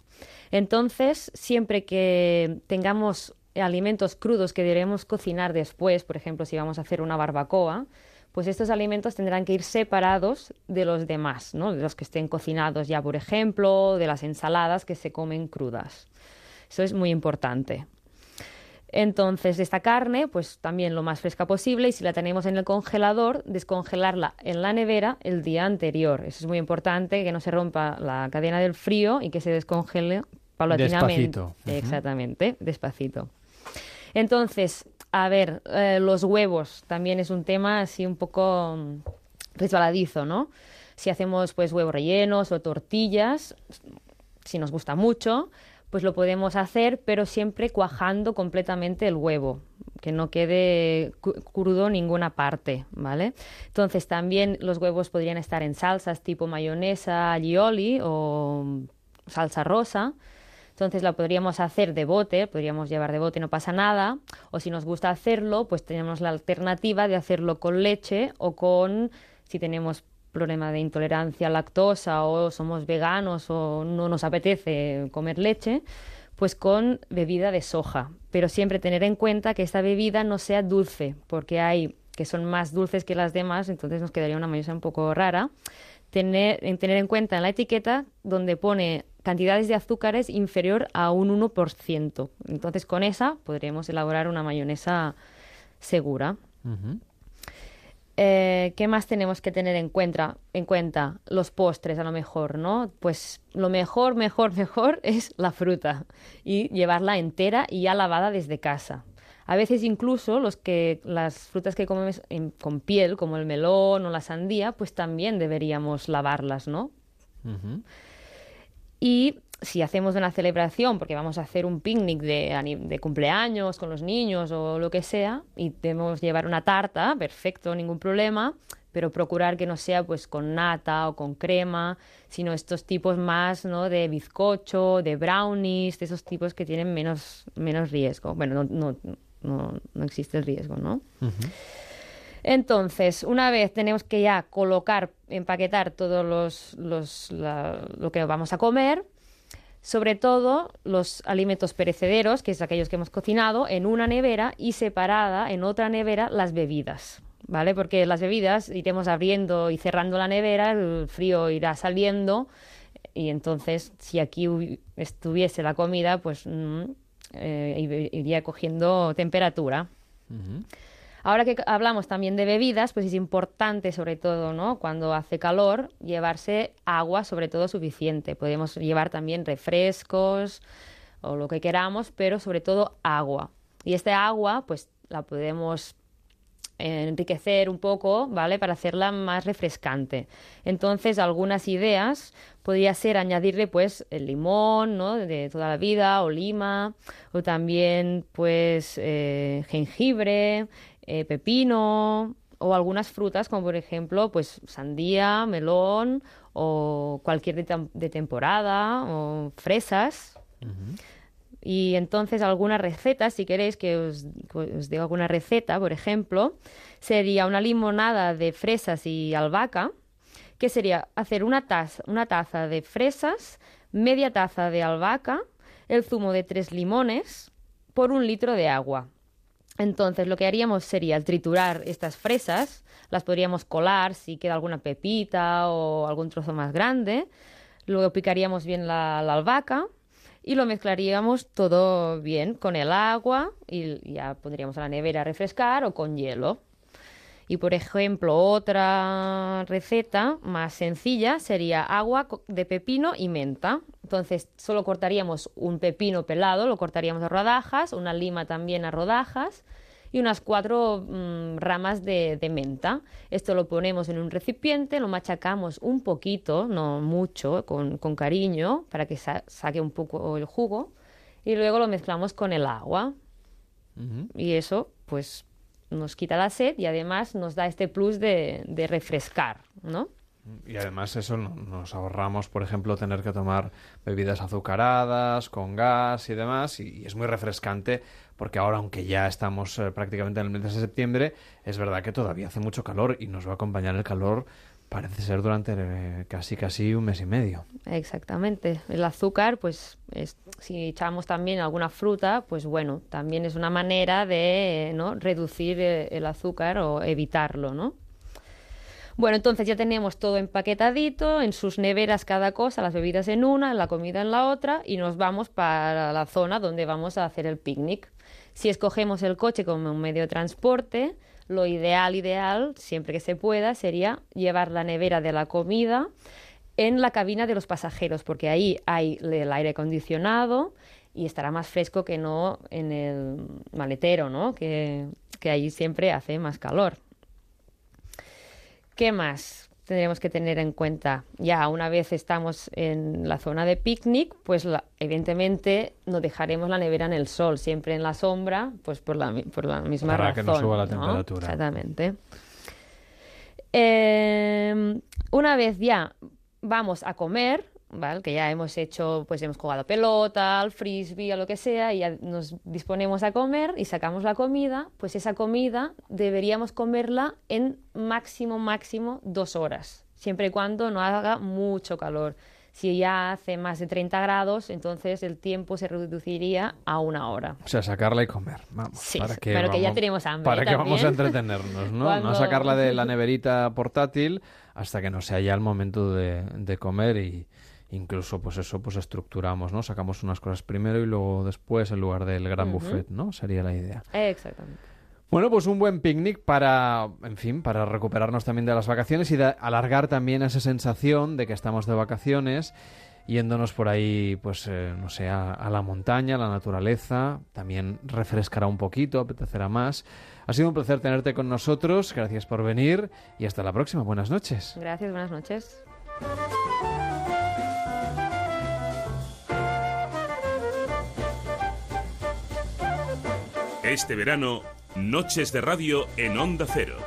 Entonces, siempre que tengamos alimentos crudos que debemos cocinar después, por ejemplo, si vamos a hacer una barbacoa, pues estos alimentos tendrán que ir separados de los demás, ¿no? de los que estén cocinados ya, por ejemplo, de las ensaladas que se comen crudas. Eso es muy importante. Entonces, esta carne, pues también lo más fresca posible y si la tenemos en el congelador, descongelarla en la nevera el día anterior. Eso es muy importante, que no se rompa la cadena del frío y que se descongele paulatinamente. Despacito. Exactamente, despacito. Entonces, A ver, eh, los huevos también es un tema así un poco mm, resbaladizo, ¿no? Si hacemos pues huevos rellenos o tortillas, si nos gusta mucho, pues lo podemos hacer, pero siempre cuajando completamente el huevo, que no quede crudo ninguna parte, ¿vale? Entonces también los huevos podrían estar en salsas tipo mayonesa, alioli o salsa rosa. Entonces la podríamos hacer de bote, podríamos llevar de bote, no pasa nada. O si nos gusta hacerlo, pues tenemos la alternativa de hacerlo con leche o con, si tenemos problema de intolerancia a lactosa o somos veganos o no nos apetece comer leche, pues con bebida de soja. Pero siempre tener en cuenta que esta bebida no sea dulce, porque hay que son más dulces que las demás, entonces nos quedaría una mayonesa un poco rara. Tener, en tener en cuenta en la etiqueta donde pone cantidades de azúcares inferior a un 1%. Entonces con esa podríamos elaborar una mayonesa segura. Eh, ¿Qué más tenemos que tener en cuenta? En cuenta los postres, a lo mejor, ¿no? Pues lo mejor, mejor, mejor es la fruta y llevarla entera y ya lavada desde casa. A veces incluso los que las frutas que comemos en- con piel, como el melón o la sandía, pues también deberíamos lavarlas, ¿no? Y si hacemos una celebración, porque vamos a hacer un picnic de, de cumpleaños con los niños o lo que sea, y debemos llevar una tarta, perfecto, ningún problema, pero procurar que no sea pues con nata o con crema, sino estos tipos más ¿no? de bizcocho, de brownies, de esos tipos que tienen menos, menos riesgo. Bueno, no, no, no, no existe el riesgo, ¿no? Entonces, una vez tenemos que ya colocar, empaquetar todos los, los- la- lo que vamos a comer, sobre todo los alimentos perecederos, que es aquellos que hemos cocinado, en una nevera y separada en otra nevera las bebidas. ¿Vale? Porque las bebidas iremos abriendo y cerrando la nevera, el frío irá saliendo y entonces si aquí estuviese la comida, pues mm, eh, iría cogiendo temperatura. Ahora que hablamos también de bebidas, pues es importante, sobre todo, ¿no? Cuando hace calor, llevarse agua, sobre todo, suficiente. Podemos llevar también refrescos o lo que queramos, pero sobre todo agua. Y este agua, pues la podemos enriquecer un poco, ¿vale? Para hacerla más refrescante. Entonces, algunas ideas podría ser añadirle, pues, el limón, ¿no? De toda la vida, o lima, o también, pues, eh, jengibre, eh, pepino, o algunas frutas, como por ejemplo, pues, sandía, melón, o cualquier de, tem- de temporada, o fresas. Y entonces algunas recetas, si queréis que os, os diga alguna receta, por ejemplo, sería una limonada de fresas y albahaca, que sería hacer una taza, una taza de fresas, media taza de albahaca, el zumo de tres limones por un litro de agua. Entonces lo que haríamos sería triturar estas fresas, las podríamos colar si queda alguna pepita o algún trozo más grande, luego picaríamos bien la, la albahaca y lo mezclaríamos todo bien con el agua y ya pondríamos a la nevera a refrescar o con hielo. Y por ejemplo, otra receta más sencilla sería agua de pepino y menta. Entonces, solo cortaríamos un pepino pelado, lo cortaríamos a rodajas, una lima también a rodajas y unas cuatro mm, ramas de, de menta. Esto lo ponemos en un recipiente, lo machacamos un poquito, no mucho, con, con cariño, para que sa- saque un poco el jugo. Y luego lo mezclamos con el agua. Y eso, pues, nos quita la sed y además nos da este plus de, de refrescar, ¿no? Y además eso no- nos ahorramos, por ejemplo, tener que tomar bebidas azucaradas, con gas y demás, y, es muy refrescante porque ahora, aunque ya estamos eh, prácticamente en el mes de septiembre, es verdad que todavía hace mucho calor y nos va a acompañar el calor, parece ser durante eh, casi casi un mes y medio. Exactamente. El azúcar, pues es- si echamos también alguna fruta, pues bueno, también es una manera de ¿no? reducir eh, el azúcar o evitarlo, ¿no? Bueno, entonces ya tenemos todo empaquetadito, en sus neveras cada cosa, las bebidas en una, la comida en la otra, y nos vamos para la zona donde vamos a hacer el picnic. Si escogemos el coche como un medio de transporte, lo ideal, ideal, siempre que se pueda, sería llevar la nevera de la comida en la cabina de los pasajeros, porque ahí hay el aire acondicionado y estará más fresco que no en el maletero, ¿no? Que, que ahí siempre hace más calor. ¿Qué más tendremos que tener en cuenta? Ya una vez estamos en la zona de picnic, pues la- evidentemente no dejaremos la nevera en el sol, siempre en la sombra, pues por la, por la misma Para que no suba la ¿no? temperatura. Exactamente. Eh, una vez ya vamos a comer, ¿vale? Que ya hemos hecho, pues hemos jugado pelota, al frisbee, a lo que sea, y ya nos disponemos a comer y sacamos la comida, pues esa comida deberíamos comerla en máximo, máximo dos horas, siempre y cuando no haga mucho calor. Si ya hace más de 30 grados, entonces el tiempo se reduciría a una hora. O sea, sacarla y comer. Vamos, Sí, para que pero que ya vamos- tenemos hambre Para que vamos a también. entretenernos, ¿no? Cuando- No sacarla de la neverita portátil hasta que no sea ya el momento de, de comer y incluso pues eso pues estructuramos, ¿no? Sacamos unas cosas primero y luego después en lugar del gran buffet, ¿no? Sería la idea. Exactamente. Bueno, pues un buen picnic para, en fin, para recuperarnos también de las vacaciones y de alargar también esa sensación de que estamos de vacaciones, yéndonos por ahí, pues, eh, no sé, a, a la montaña, a la naturaleza, también refrescará un poquito, apetecerá más. Ha sido un placer tenerte con nosotros, gracias por venir y hasta la próxima. Buenas noches. Gracias, buenas noches. Este verano, Noches de Radio en Onda Cero.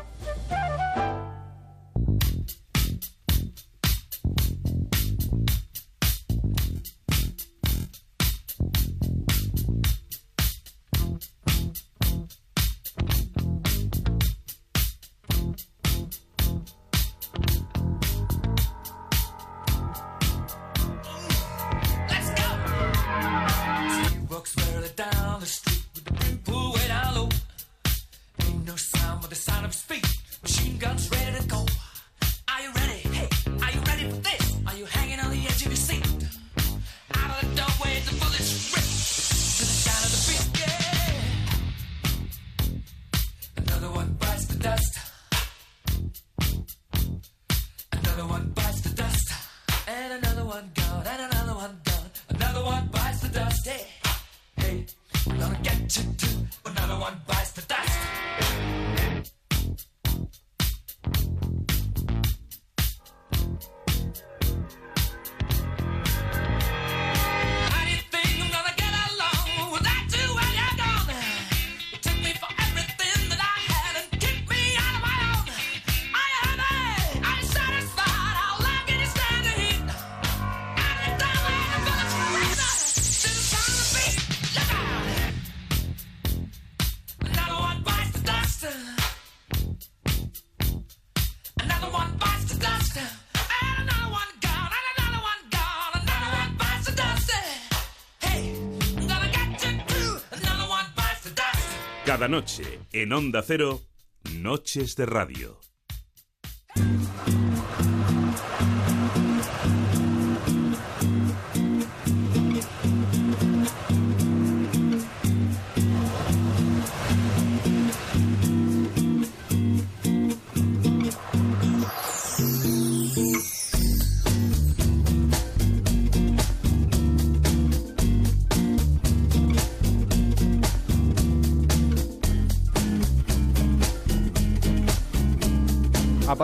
Cada noche, en Onda Cero, Noches de Radio.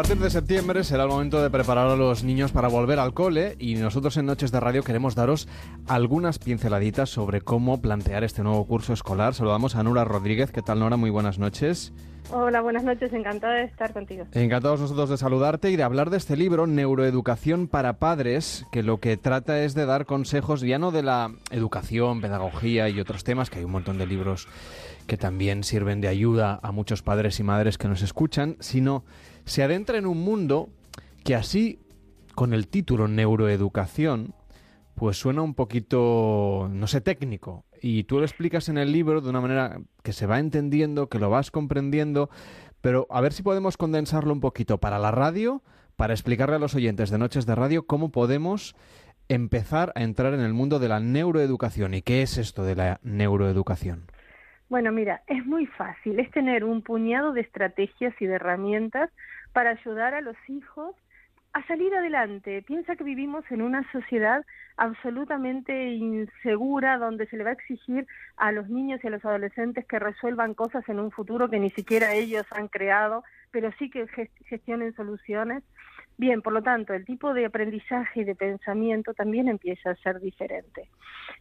Partir de septiembre será el momento de preparar a los niños para volver al cole y nosotros en Noches de Radio queremos daros algunas pinceladitas sobre cómo plantear este nuevo curso escolar. Saludamos a Nora Rodríguez. ¿Qué tal, Nora? Muy buenas noches. Hola, buenas noches, encantada de estar contigo. Encantados nosotros de saludarte y de hablar de este libro, Neuroeducación para Padres, que lo que trata es de dar consejos ya no de la educación, pedagogía y otros temas, que hay un montón de libros que también sirven de ayuda a muchos padres y madres que nos escuchan, sino se adentra en un mundo que así, con el título Neuroeducación, pues suena un poquito, no sé, técnico. Y tú lo explicas en el libro de una manera que se va entendiendo, que lo vas comprendiendo, pero a ver si podemos condensarlo un poquito para la radio, para explicarle a los oyentes de Noches de Radio cómo podemos empezar a entrar en el mundo de la neuroeducación. ¿Y qué es esto de la neuroeducación? Bueno, mira, es muy fácil, es tener un puñado de estrategias y de herramientas para ayudar a los hijos a salir adelante. Piensa que vivimos en una sociedad absolutamente insegura donde se le va a exigir a los niños y a los adolescentes que resuelvan cosas en un futuro que ni siquiera ellos han creado, pero sí que gestionen soluciones. Bien, por lo tanto, el tipo de aprendizaje y de pensamiento también empieza a ser diferente.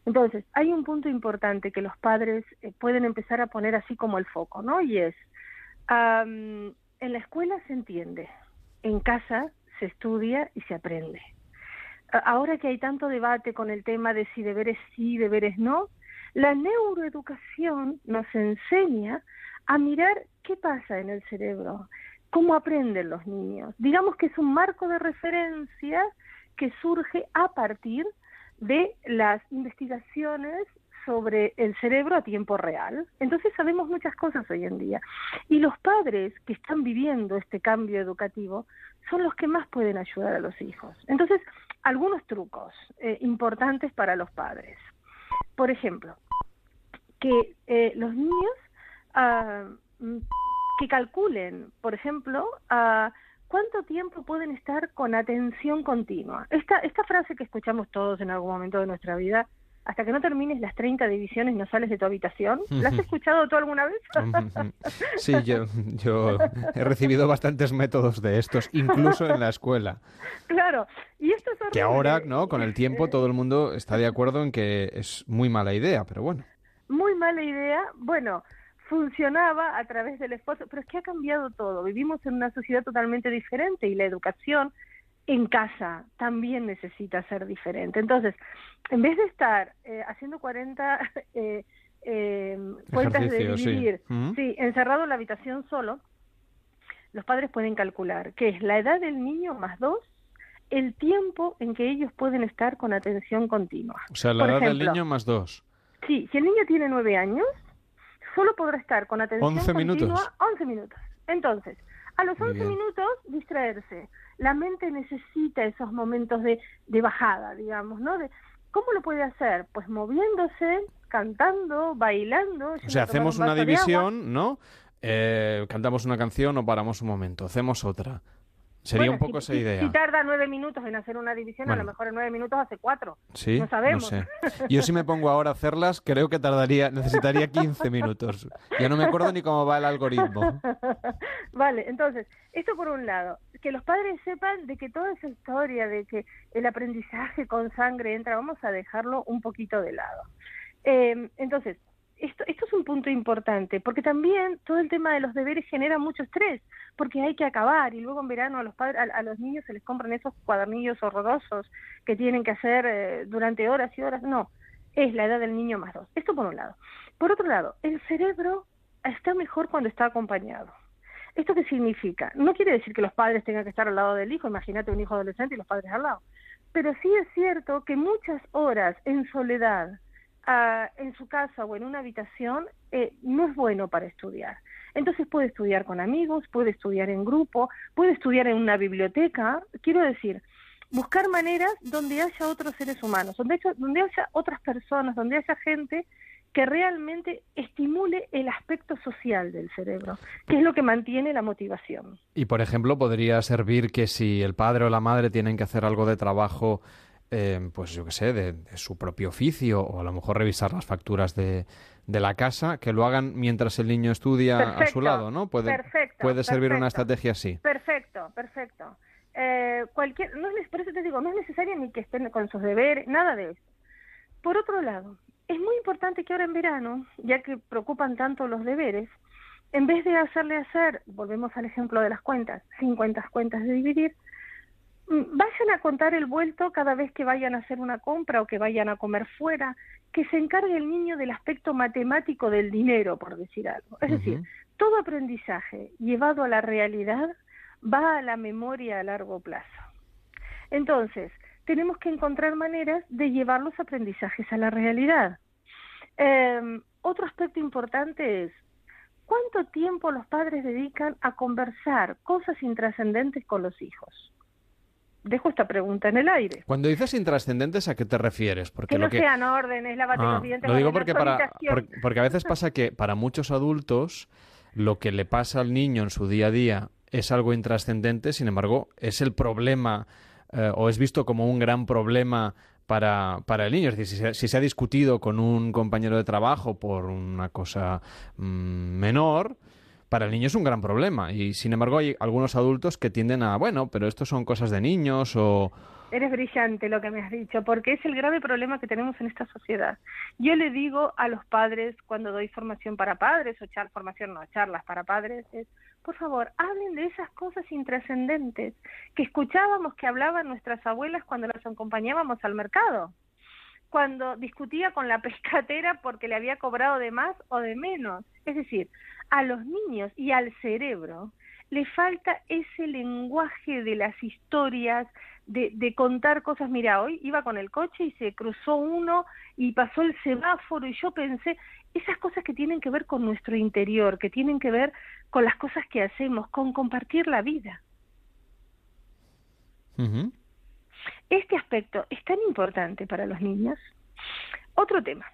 Entonces, hay un punto importante que los padres eh, pueden empezar a poner así como el foco, ¿no? Y es, en la escuela se entiende, en casa se estudia y se aprende. Ahora que hay tanto debate con el tema de si deberes sí, deberes no, la neuroeducación nos enseña a mirar qué pasa en el cerebro, cómo aprenden los niños. Digamos que es un marco de referencia que surge a partir de las investigaciones sobre el cerebro a tiempo real. Entonces sabemos muchas cosas hoy en día. Y los padres que están viviendo este cambio educativo son los que más pueden ayudar a los hijos. Entonces, algunos trucos eh, importantes para los padres. Por ejemplo, que eh, los niños ah, mm, que calculen, por ejemplo, a cuánto tiempo pueden estar con atención continua. Esta, esta frase que escuchamos todos en algún momento de nuestra vida hasta que no termines las 30 divisiones no sales de tu habitación. ¿La has escuchado tú alguna vez? sí, yo, yo he recibido bastantes métodos de estos, incluso en la escuela. Claro, y esto es Que ahora, ¿no? Con el tiempo todo el mundo está de acuerdo en que es muy mala idea, pero bueno. Muy mala idea. Bueno, funcionaba a través del esfuerzo, pero es que ha cambiado todo. Vivimos en una sociedad totalmente diferente y la educación en casa también necesita ser diferente. Entonces, en vez de estar eh, haciendo 40 eh, eh, cuentas de dividir, sí. encerrado en la habitación solo, los padres pueden calcular que es la edad del niño más dos, el tiempo en que ellos pueden estar con atención continua. O sea, la edad del niño más dos. Sí, si el niño tiene nueve años, solo podrá estar con atención 11 continua minutos. 11 minutos. Entonces, a los 11 minutos, distraerse. La mente necesita esos momentos de, de bajada, digamos, ¿no? De, ¿Cómo lo puede hacer? Pues moviéndose, cantando, bailando. O sea, hacemos una división, ¿no? Eh, cantamos una canción o paramos un momento, hacemos otra. Sería un poco esa idea. Si tarda nueve minutos en hacer una división, a lo mejor en nueve minutos hace cuatro. Sí, no sabemos. sé. Yo si me pongo ahora a hacerlas, creo que tardaría, necesitaría 15 minutos. Ya no me acuerdo ni cómo va el algoritmo. vale, entonces, esto por un lado, que los padres sepan de que toda esa historia de que el aprendizaje con sangre entra, vamos a dejarlo un poquito de lado. Eh, entonces, esto, esto es un punto importante, porque también todo el tema de los deberes genera mucho estrés, porque hay que acabar y luego en verano a los padres, a, los niños se les compran esos cuadernillos horrorosos que tienen que hacer eh, durante horas y horas. No, es la edad del niño más dos. Esto por un lado. Por otro lado, el cerebro está mejor cuando está acompañado. ¿Esto qué significa? No quiere decir que los padres tengan que estar al lado del hijo, imagínate un hijo adolescente y los padres al lado. Pero sí es cierto que muchas horas en soledad, en su casa o en una habitación eh, no es bueno para estudiar. Entonces puede estudiar con amigos, puede estudiar en grupo, puede estudiar en una biblioteca. Quiero decir, buscar maneras donde haya otros seres humanos, donde haya, donde haya otras personas, donde haya gente que realmente estimule el aspecto social del cerebro, que es lo que mantiene la motivación. Y, por ejemplo, podría servir que si el padre o la madre tienen que hacer algo de trabajo eh, pues yo qué sé, de, su propio oficio o a lo mejor revisar las facturas de, de la casa, que lo hagan mientras el niño estudia a su lado, ¿no? Puede, puede servir una estrategia así. Perfecto, perfecto. Eh, cualquier, no es, por eso te digo, no es necesario ni que estén con sus deberes, nada de eso. Por otro lado, es muy importante que ahora en verano, ya que preocupan tanto los deberes, en vez de hacerle hacer, volvemos al ejemplo de las cuentas, 50 cuentas de dividir, vayan a contar el vuelto cada vez que vayan a hacer una compra o que vayan a comer fuera, que se encargue el niño del aspecto matemático del dinero, por decir algo. Es decir, todo aprendizaje llevado a la realidad va a la memoria a largo plazo. Entonces, tenemos que encontrar maneras de llevar los aprendizajes a la realidad. Em, otro aspecto importante es cuánto tiempo los padres dedican a conversar cosas intrascendentes con los hijos dejo esta pregunta en el aire. Cuando dices intrascendentes, ¿a qué te refieres? Porque que no sean órdenes, la ah, Lo digo porque, para, porque a veces pasa que para muchos adultos lo que le pasa al niño en su día a día es algo intrascendente, sin embargo, es el problema eh, o es visto como un gran problema para, para el niño. Es decir, si se, si se ha discutido con un compañero de trabajo por una cosa mm, menor, para el niño es un gran problema. Y sin embargo, hay algunos adultos que tienden a, bueno, pero esto son cosas de niños o. Eres brillante lo que me has dicho, porque es el grave problema que tenemos en esta sociedad. Yo le digo a los padres cuando doy formación para padres o char formación no, charlas para padres, es, por favor, hablen de esas cosas intrascendentes que escuchábamos que hablaban nuestras abuelas cuando las acompañábamos al mercado, cuando discutía con la pescatera porque le había cobrado de más o de menos. Es decir, a los niños y al cerebro le falta ese lenguaje de las historias, de, de, contar cosas. Mira, hoy iba con el coche y se cruzó uno y pasó el semáforo y yo pensé, esas cosas que tienen que ver con nuestro interior, que tienen que ver con las cosas que hacemos, con compartir la vida. Uh -huh. Este aspecto es tan importante para los niños. Otro tema,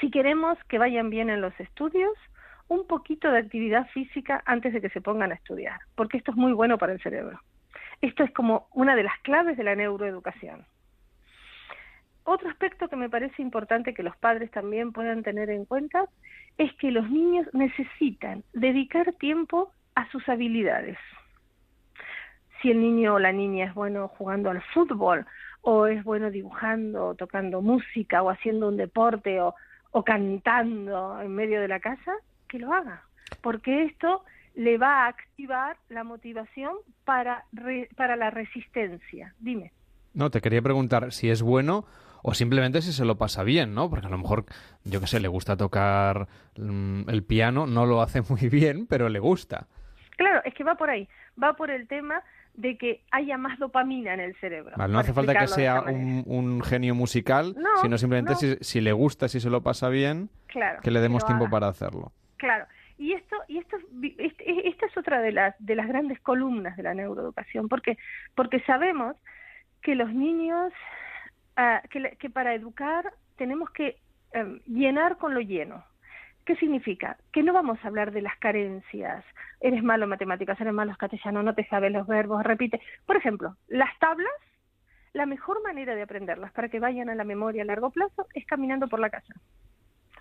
si queremos que vayan bien en los estudios, un poquito de actividad física antes de que se pongan a estudiar, porque esto es muy bueno para el cerebro. Esto es como una de las claves de la neuroeducación. Otro aspecto que me parece importante que los padres también puedan tener en cuenta es que los niños necesitan dedicar tiempo a sus habilidades. Si el niño o la niña es bueno jugando al fútbol, o es bueno dibujando, o tocando música, o haciendo un deporte, o, o cantando en medio de la casa, que lo haga, porque esto le va a activar la motivación para, re, para la resistencia. Dime. No, te quería preguntar si es bueno o simplemente si se lo pasa bien, ¿no? Porque a lo mejor, yo qué sé, le gusta tocar mm, el piano, no lo hace muy bien, pero le gusta. Claro, es que va por ahí, va por el tema de que haya más dopamina en el cerebro. Vale, no hace falta que sea un, un, genio musical, no, sino simplemente no. Si, si, le gusta, si se lo pasa bien, claro, que le demos tiempo haga. para hacerlo. Claro, y esto, y esto, este, esta es otra de las de las grandes columnas de la neuroeducación, porque porque sabemos que los niños, uh, que, que, para educar tenemos que um, llenar con lo lleno. ¿Qué significa? Que no vamos a hablar de las carencias. Eres malo en matemáticas, eres malo en castellano, no te sabes los verbos, repite. Por ejemplo, las tablas, la mejor manera de aprenderlas para que vayan a la memoria a largo plazo es caminando por la casa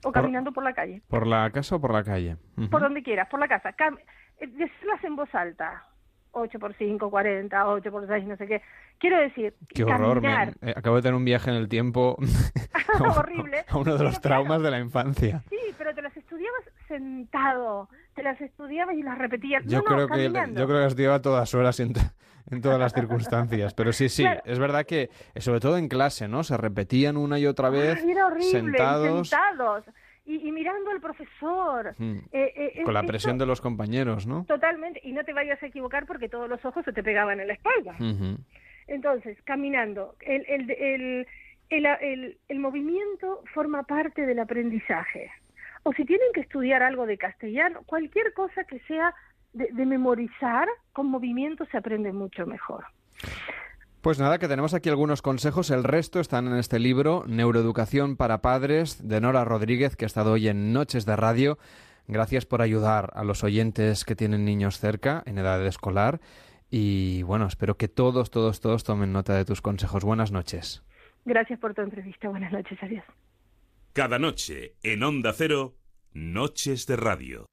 o caminando por, por la calle. ¿Por la casa o por la calle? Uh -huh. Por donde quieras, por la casa. Cam decirlas en voz alta. 8 por 5, 40, 8 por 6, no sé qué. Quiero decir, qué horror. Me, eh, acabo de tener un viaje en el tiempo horrible. a uno de los traumas claro, de la infancia. Sí, pero te las estudiabas sentado, te las estudiabas y las repetías. Yo no, creo no, que yo creo que las estudiaba todas horas en, en todas las circunstancias, pero sí, sí, Claro. es verdad que sobre todo en clase, ¿no? Se repetían una y otra vez Ay, era horrible, sentados sentados y, y mirando al profesor. mm, Eh, eh, con la esto- presión de los compañeros, ¿no? Totalmente, y no te vayas a equivocar porque todos los ojos se te pegaban en la espalda. Entonces, caminando, el, el, el, el, el- el movimiento forma parte del aprendizaje. O si tienen que estudiar algo de castellano, cualquier cosa que sea de, de memorizar, con movimiento se aprende mucho mejor. Pues nada, que tenemos aquí algunos consejos. El resto están en este libro, Neuroeducación para Padres, de Nora Rodríguez, que ha estado hoy en Noches de Radio. Gracias por ayudar a los oyentes que tienen niños cerca, en edad escolar. Y bueno, espero que todos, todos, todos tomen nota de tus consejos. Buenas noches. Gracias por tu entrevista. Buenas noches. Adiós. Cada noche, en Onda Cero, Noches de Radio.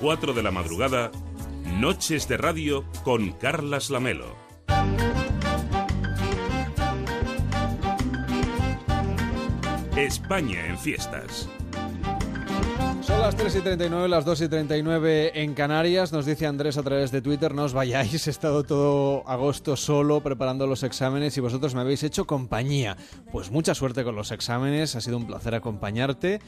4 de la madrugada, Noches de Radio con Carlas Lamelo. España en fiestas. Las 3 y 39, las 2 y 39 en Canarias. Nos dice Andrés a través de Twitter, no os vayáis, he estado todo agosto solo preparando los exámenes y vosotros me habéis hecho compañía. Pues mucha suerte con los exámenes, ha sido un placer acompañarte.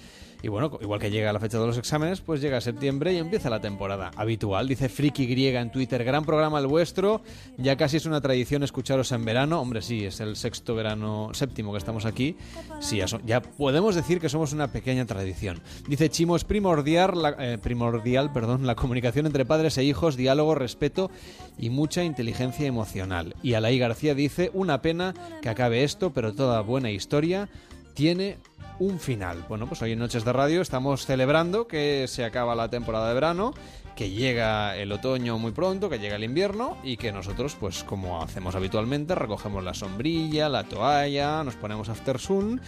Y bueno, igual que llega la fecha de los exámenes, pues llega septiembre y empieza la temporada habitual. Dice Friki Griega en Twitter, gran programa el vuestro, ya casi es una tradición escucharos en verano. Hombre, sí, es el sexto verano, séptimo que estamos aquí. Sí, ya, podemos decir que somos una pequeña tradición. Dice Chimo, es primordial, la, eh, primordial perdón, la comunicación entre padres e hijos, diálogo, respeto y mucha inteligencia emocional. Y Alaí García dice, una pena que acabe esto, pero toda buena historia tiene un final. Bueno, pues hoy en Noches de Radio estamos celebrando que se acaba la temporada de verano, que llega el otoño muy pronto, que llega el invierno y que nosotros, pues como hacemos habitualmente, recogemos la sombrilla, la toalla, nos ponemos after sun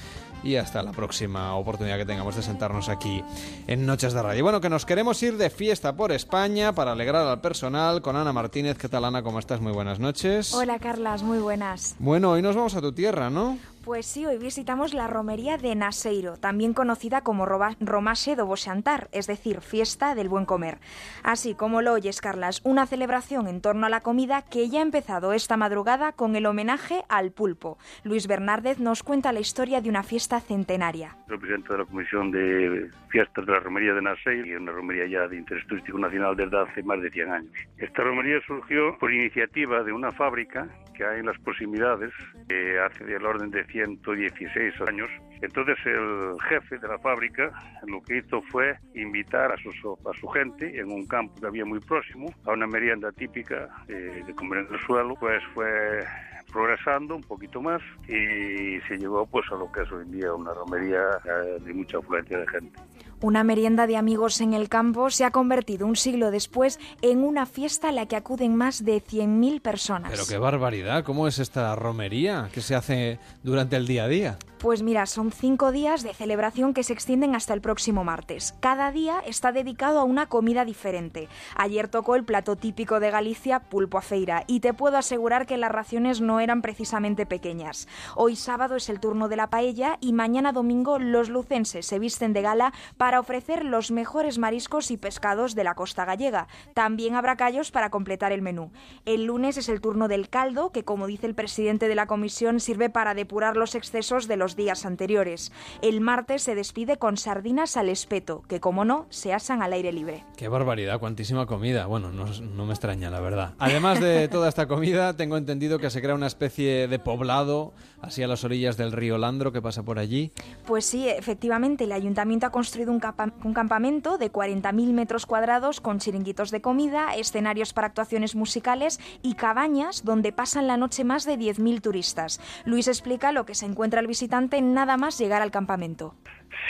y hasta la próxima oportunidad que tengamos de sentarnos aquí en Noches de Radio. Bueno, que nos queremos ir de fiesta por España para alegrar al personal con Ana Martínez. ¿Qué tal Ana? ¿Cómo estás? Muy buenas noches. Hola Carlas, muy buenas. Bueno, hoy nos vamos a tu tierra, ¿no? Pues sí, hoy visitamos la romería de Naseiro, también conocida como Romase do Boxantar, es decir, fiesta del buen comer. Así como lo oyes, Carlas, una celebración en torno a la comida que ya ha empezado esta madrugada con el homenaje al pulpo. Luis Bernárdez nos cuenta la historia de una fiesta centenaria. Soy presidente de la Comisión de Fiestas de la Romería de Nasei, y es una romería ya de interés turístico nacional desde hace más de 100 años. Esta romería surgió por iniciativa de una fábrica que hay en las proximidades, que hace del orden de 116 años. Entonces el jefe de la fábrica lo que hizo fue invitar a su, a su gente en un campo que había muy próximo a una merienda típica eh, de comer en el suelo, pues fue progresando un poquito más y se llegó pues a lo que es hoy en día una romería eh, de mucha afluencia de gente. Una merienda de amigos en el campo se ha convertido un siglo después en una fiesta a la que acuden más de 100.000 personas. Pero qué barbaridad, ¿cómo es esta romería que se hace durante el día a día? Pues mira, son cinco días de celebración que se extienden hasta el próximo martes. Cada día está dedicado a una comida diferente. Ayer tocó el plato típico de Galicia, pulpo a feira, y te puedo asegurar que las raciones no eran precisamente pequeñas. Hoy sábado es el turno de la paella y mañana domingo los lucenses se visten de gala para ofrecer los mejores mariscos y pescados de la costa gallega. También habrá callos para completar el menú. El lunes es el turno del caldo, que como dice el presidente de la comisión sirve para depurar los excesos de los días anteriores. El martes se despide con sardinas al espeto, que como no, se asan al aire libre. Qué barbaridad, cuantísima comida. Bueno, no, no me extraña, la verdad. Además de toda esta comida, tengo entendido que se crea una especie de poblado, así a las orillas del río Landro, que pasa por allí. Pues sí, efectivamente, el ayuntamiento ha construido un, capa- un campamento de 40.000 metros cuadrados con chiringuitos de comida, escenarios para actuaciones musicales y cabañas donde pasan la noche más de 10.000 turistas. Luis explica lo que se encuentra el visitante nada más llegar al campamento.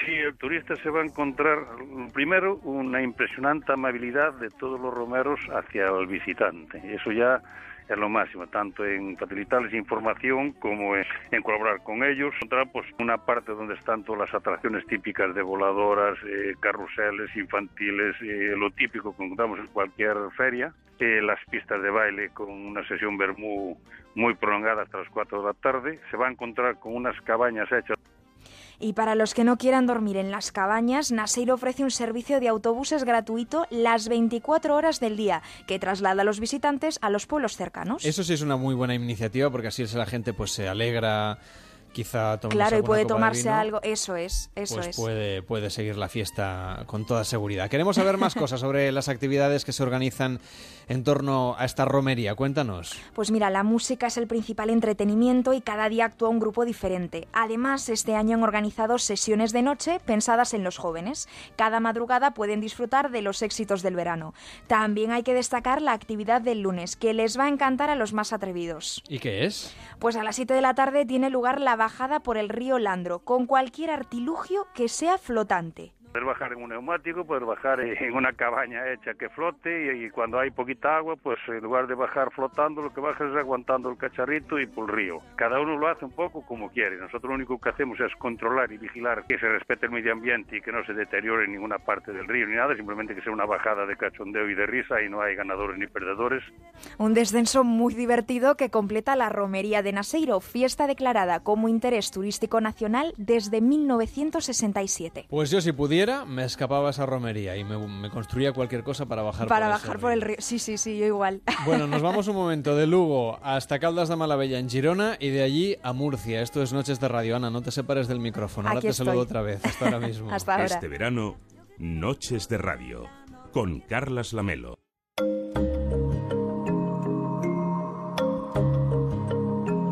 Sí, el turista se va a encontrar primero una impresionante amabilidad de todos los romeros hacia el visitante. Eso ya es lo máximo, tanto en facilitarles información como en, en colaborar con ellos. Encontrar pues una parte donde están todas las atracciones típicas de voladoras, eh, carruseles infantiles, eh, lo típico que encontramos en cualquier feria, eh, las pistas de baile con una sesión vermú muy prolongada hasta las 4 de la tarde. Se va a encontrar con unas cabañas hechas Y para los que no quieran dormir en las cabañas, Naseiro ofrece un servicio de autobuses gratuito las 24 horas del día, que traslada a los visitantes a los pueblos cercanos. Eso sí es una muy buena iniciativa porque así la gente pues se alegra, quizá Claro, y puede tomarse vino, algo. Eso es, eso pues es. puede, puede seguir la fiesta con toda seguridad. Queremos saber más cosas sobre las actividades que se organizan en torno a esta romería. Cuéntanos. Pues mira, la música es el principal entretenimiento y cada día actúa un grupo diferente. Además, este año han organizado sesiones de noche pensadas en los jóvenes. Cada madrugada pueden disfrutar de los éxitos del verano. También hay que destacar la actividad del lunes, que les va a encantar a los más atrevidos. ¿Y qué es? Pues a las 7 de la tarde tiene lugar la bajada por el río Landro, con cualquier artilugio que sea flotante. Poder bajar en un neumático, poder bajar en una cabaña hecha que flote y, y cuando hay poquita agua, pues en lugar de bajar flotando, lo que bajas es aguantando el cacharrito y por el río. Cada uno lo hace un poco como quiere. Nosotros lo único que hacemos es controlar y vigilar que se respete el medio ambiente y que no se deteriore en ninguna parte del río ni nada, simplemente que sea una bajada de cachondeo y de risa y no hay ganadores ni perdedores. Un descenso muy divertido que completa la romería de Naseiro, fiesta declarada como interés turístico nacional desde 1967. Pues yo si pudiera me escapaba a esa romería y me, me construía cualquier cosa para bajar Para por bajar por el río. Sí, sí, sí, yo igual. Bueno, nos vamos un momento de Lugo hasta Caldas de Malavella en Girona y de allí a Murcia. Esto es Noches de Radio. Ana, no te separes del micrófono. Ahora Aquí te saludo otra vez. Hasta ahora mismo. Hasta ahora. Este verano, Noches de Radio, con Carlas Lamelo.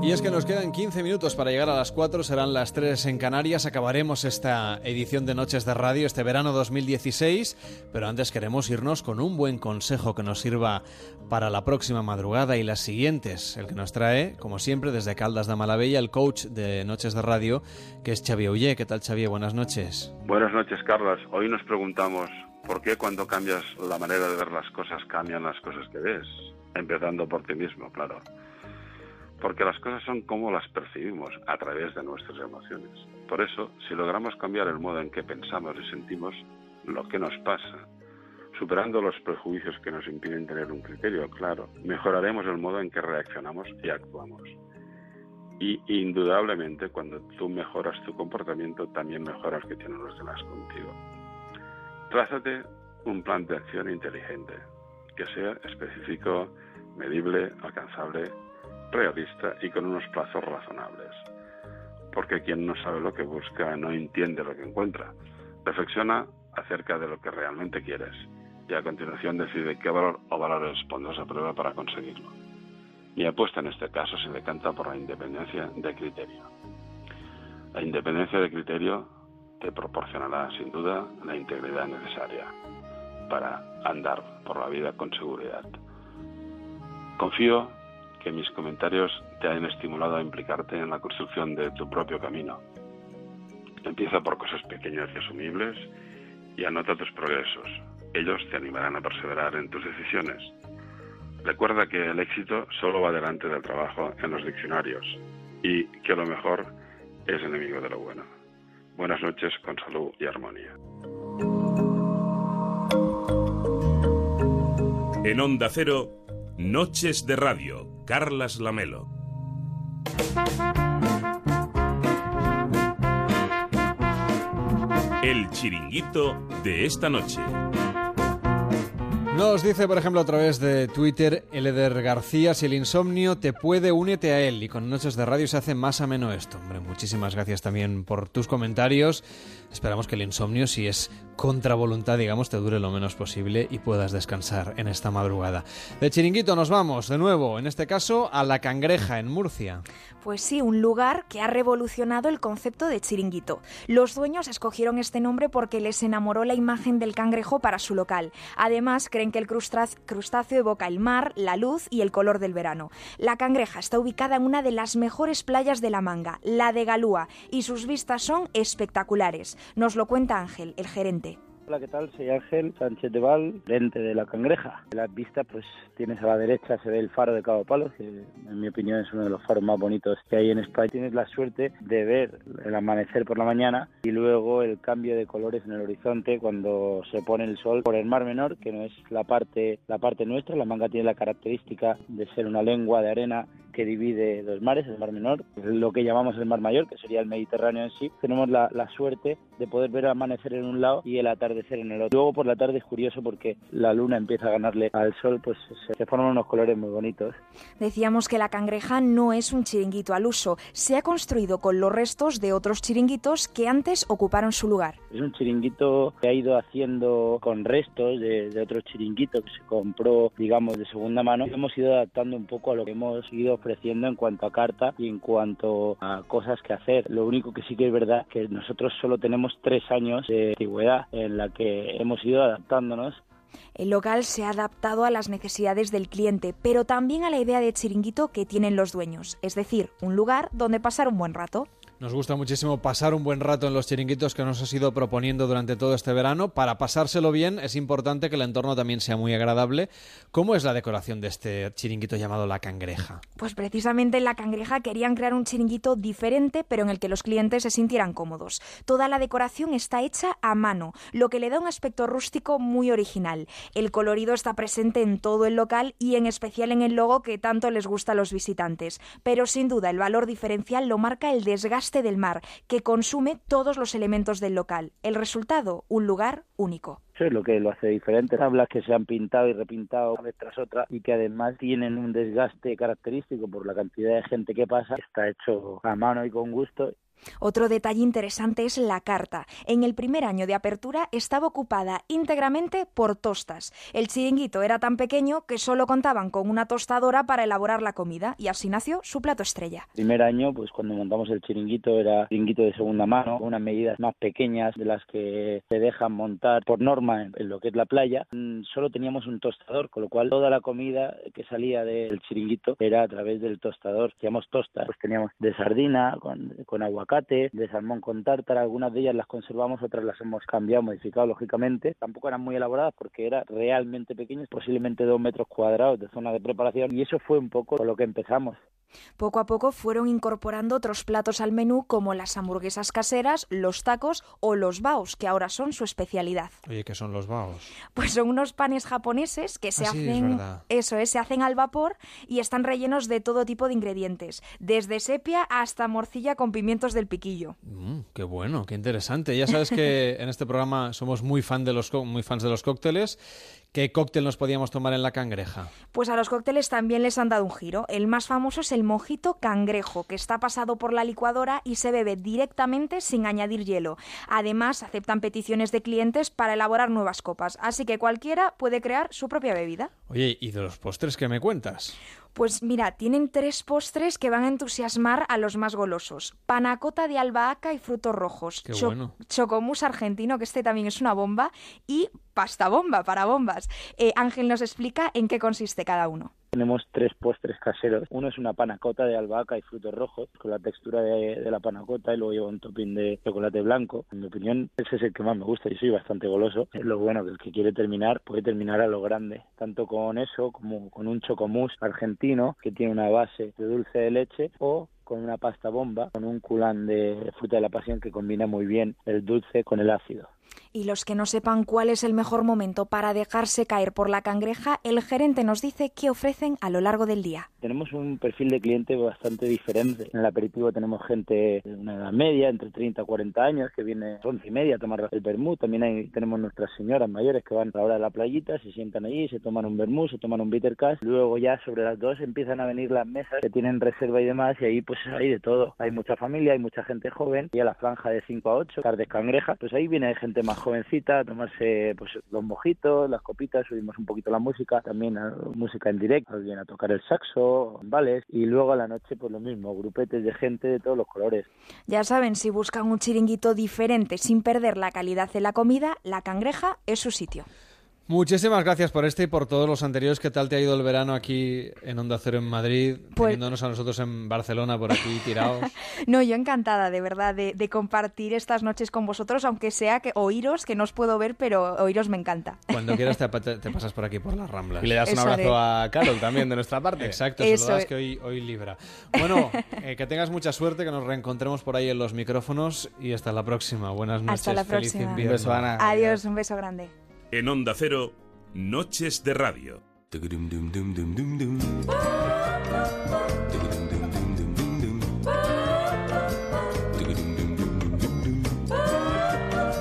Y es que nos quedan 15 minutos para llegar a las 4, serán las 3 en Canarias. Acabaremos esta edición de Noches de Radio este verano 2016, pero antes queremos irnos con un buen consejo que nos sirva para la próxima madrugada y las siguientes. El que nos trae, como siempre, desde Caldas de Malavella, el coach de Noches de Radio, que es Xavier Ullé. ¿Qué tal, Xavier? Buenas noches. Buenas noches, Carlas. Hoy nos preguntamos por qué cuando cambias la manera de ver las cosas cambian las cosas que ves, empezando por ti mismo, claro. Porque las cosas son como las percibimos a través de nuestras emociones. Por eso, si logramos cambiar el modo en que pensamos y sentimos lo que nos pasa, superando los prejuicios que nos impiden tener un criterio claro, mejoraremos el modo en que reaccionamos y actuamos. Y indudablemente cuando tú mejoras tu comportamiento, también mejoras que tienen los demás contigo. Trázate un plan de acción inteligente, que sea específico, medible, alcanzable, realista y con unos plazos razonables. Porque quien no sabe lo que busca no entiende lo que encuentra. Reflexiona acerca de lo que realmente quieres y a continuación decide qué valor o valores pondrás a prueba para conseguirlo. Mi apuesta en este caso se decanta por la independencia de criterio. La independencia de criterio te proporcionará sin duda la integridad necesaria para andar por la vida con seguridad. Confío que mis comentarios te hayan estimulado a implicarte en la construcción de tu propio camino. Empieza por cosas pequeñas y asumibles y anota tus progresos. Ellos te animarán a perseverar en tus decisiones. Recuerda que el éxito solo va delante del trabajo en los diccionarios y que lo mejor es enemigo de lo bueno. Buenas noches con salud y armonía. En Onda Cero, Noches de Radio, Carlas Lamelo. El chiringuito de esta noche. Nos dice, por ejemplo, a través de Twitter, Eleder García, si el insomnio te puede, únete a él. Y con Noches de Radio se hace más ameno esto. Hombre, muchísimas gracias también por tus comentarios. Esperamos que el insomnio, si es contra voluntad, digamos, te dure lo menos posible y puedas descansar en esta madrugada. De Chiringuito nos vamos, de nuevo, en este caso, a La Cangreja, en Murcia. Pues sí, un lugar que ha revolucionado el concepto de chiringuito. Los dueños escogieron este nombre porque les enamoró la imagen del cangrejo para su local. Además, creen que el crustáceo evoca el mar, la luz y el color del verano. La cangreja está ubicada en una de las mejores playas de La Manga, la de Galúa, y sus vistas son espectaculares. Nos lo cuenta Ángel, el gerente. Hola, ¿qué tal? Soy Ángel Sánchez de Val, lente de la Cangreja. Las vistas, pues tienes a la derecha, se ve el faro de Cabo Palo, que en mi opinión es uno de los faros más bonitos que hay en España. Tienes la suerte de ver el amanecer por la mañana y luego el cambio de colores en el horizonte cuando se pone el sol por el Mar Menor, que no es la parte, la parte nuestra. La manga tiene la característica de ser una lengua de arena que divide dos mares, el Mar Menor, lo que llamamos el Mar Mayor, que sería el Mediterráneo en sí. Tenemos la, la suerte de poder ver el amanecer en un lado y el atardecer en el otro. Luego por la tarde es curioso porque la luna empieza a ganarle al sol, pues se, se forman unos colores muy bonitos. Decíamos que la cangreja no es un chiringuito al uso, se ha construido con los restos de otros chiringuitos que antes ocuparon su lugar. Es un chiringuito que ha ido haciendo con restos de, de otro chiringuito que se compró, digamos, de segunda mano. Hemos ido adaptando un poco a lo que hemos ido ofreciendo en cuanto a carta y en cuanto a cosas que hacer. Lo único que sí que es verdad que nosotros solo tenemos tres años de antigüedad en la que hemos ido adaptándonos El local se ha adaptado a las necesidades del cliente, pero también a la idea de chiringuito que tienen los dueños, es decir, un lugar donde pasar un buen rato. Nos gusta muchísimo pasar un buen rato en los chiringuitos que nos has ido proponiendo durante todo este verano. Para pasárselo bien es importante que el entorno también sea muy agradable. ¿Cómo es la decoración de este chiringuito llamado La Cangreja? Pues precisamente en La Cangreja querían crear un chiringuito diferente, pero en el que los clientes se sintieran cómodos. Toda la decoración está hecha a mano, lo que le da un aspecto rústico muy original. El colorido está presente en todo el local y en especial en el logo que tanto les gusta a los visitantes. Pero sin duda el valor diferencial lo marca el desgaste del mar, que consume todos los elementos del local. El resultado, un lugar único. Eso es lo que lo hace diferente. Tablas que se han pintado y repintado una vez tras otra y que además tienen un desgaste característico por la cantidad de gente que pasa. Está hecho a mano y con gusto. Otro detalle interesante es la carta. En el primer año de apertura estaba ocupada íntegramente por tostas. El chiringuito era tan pequeño que solo contaban con una tostadora para elaborar la comida y así nació su plato estrella. El primer año, pues cuando montamos el chiringuito era chiringuito de segunda mano, con unas medidas más pequeñas de las que se dejan montar por norma en lo que es la playa. Mm, Solo teníamos un tostador, con lo cual toda la comida que salía del chiringuito era a través del tostador. Hacíamos tostas, pues teníamos de sardina con, con aguacate, de salmón con tártara, algunas de ellas las conservamos, otras las hemos cambiado, modificado lógicamente. Tampoco eran muy elaboradas porque era realmente pequeñas, posiblemente dos metros cuadrados de zona de preparación y eso fue un poco con lo que empezamos. Poco a poco fueron incorporando otros platos al menú como las hamburguesas caseras, los tacos o los baos, que ahora son su especialidad. Oye, ¿qué son los baos? Pues son unos panes japoneses que se Ah, sí, es hacen, eso es, se hacen al vapor y están rellenos de todo tipo de ingredientes, desde sepia hasta morcilla con pimientos del piquillo. Mm, qué bueno, qué interesante. Ya sabes que en este programa somos muy, fan de los, muy fans de los cócteles. ¿Qué cóctel nos podíamos tomar en la cangreja? Pues a los cócteles también les han dado un giro. El más famoso es el mojito cangrejo, que está pasado por la licuadora y se bebe directamente sin añadir hielo. Además, aceptan peticiones de clientes para elaborar nuevas copas, así que cualquiera puede crear su propia bebida. Oye, ¿y de los postres qué me cuentas? Pues mira, tienen tres postres que van a entusiasmar a los más golosos. Panacota de albahaca y frutos rojos. Qué Cho- bueno. Chocomousse argentino, que este también es una bomba. Y pasta bomba para bombas. Eh, Ángel nos explica en qué consiste cada uno. Tenemos tres postres caseros. Uno es una panacota de albahaca y frutos rojos, con la textura de, la panacota y luego lleva un topping de chocolate blanco. En mi opinión, ese es el que más me gusta. Yo soy bastante goloso. Es lo bueno que el que quiere terminar puede terminar a lo grande, tanto con eso como con un chocomousse argentino que tiene una base de dulce de leche o con una pasta bomba, con un culán de fruta de la pasión que combina muy bien el dulce con el ácido. Y los que no sepan cuál es el mejor momento para dejarse caer por la cangreja, el gerente nos dice qué ofrecen a lo largo del día. Tenemos un perfil de cliente bastante diferente. En el aperitivo tenemos gente de una edad media, entre 30 y 40 años, que viene a las 11 y media a tomar el vermut. También hay, tenemos nuestras señoras mayores que van a la hora de la playita, se sientan allí, se toman un vermut, se toman un bitter cash. Luego ya sobre las dos empiezan a venir las mesas que tienen reserva y demás y ahí pues hay de todo. Hay mucha familia, hay mucha gente joven y a la franja de 5 a 8, tardes cangreja, pues ahí viene gente más jovencita a tomarse pues los mojitos, las copitas, subimos un poquito la música, también a- música en directo, alguien a tocar el saxo, vales y luego a la noche pues lo mismo, grupetes de gente de todos los colores. Ya saben, si buscan un chiringuito diferente sin perder la calidad de la comida, la cangreja es su sitio. Muchísimas gracias por este y por todos los anteriores. ¿Qué tal te ha ido el verano aquí en Onda Cero en Madrid? Pues- Teniéndonos a nosotros en Barcelona por aquí tirados. No, yo encantada, de verdad, de, de compartir estas noches con vosotros, aunque sea que oíros, que no os puedo ver, pero oíros me encanta. Cuando quieras te, te- te pasas por aquí por las Ramblas. Y le das un abrazo haré. a Carol también de nuestra parte. Exacto, saludas es. que hoy, hoy libra. Bueno, eh, que tengas mucha suerte, que nos reencontremos por ahí en los micrófonos y hasta la próxima. Buenas noches. Hasta la feliz próxima. invierno. Un beso, Ana. Adiós, un beso grande. En Onda Cero, Noches de Radio.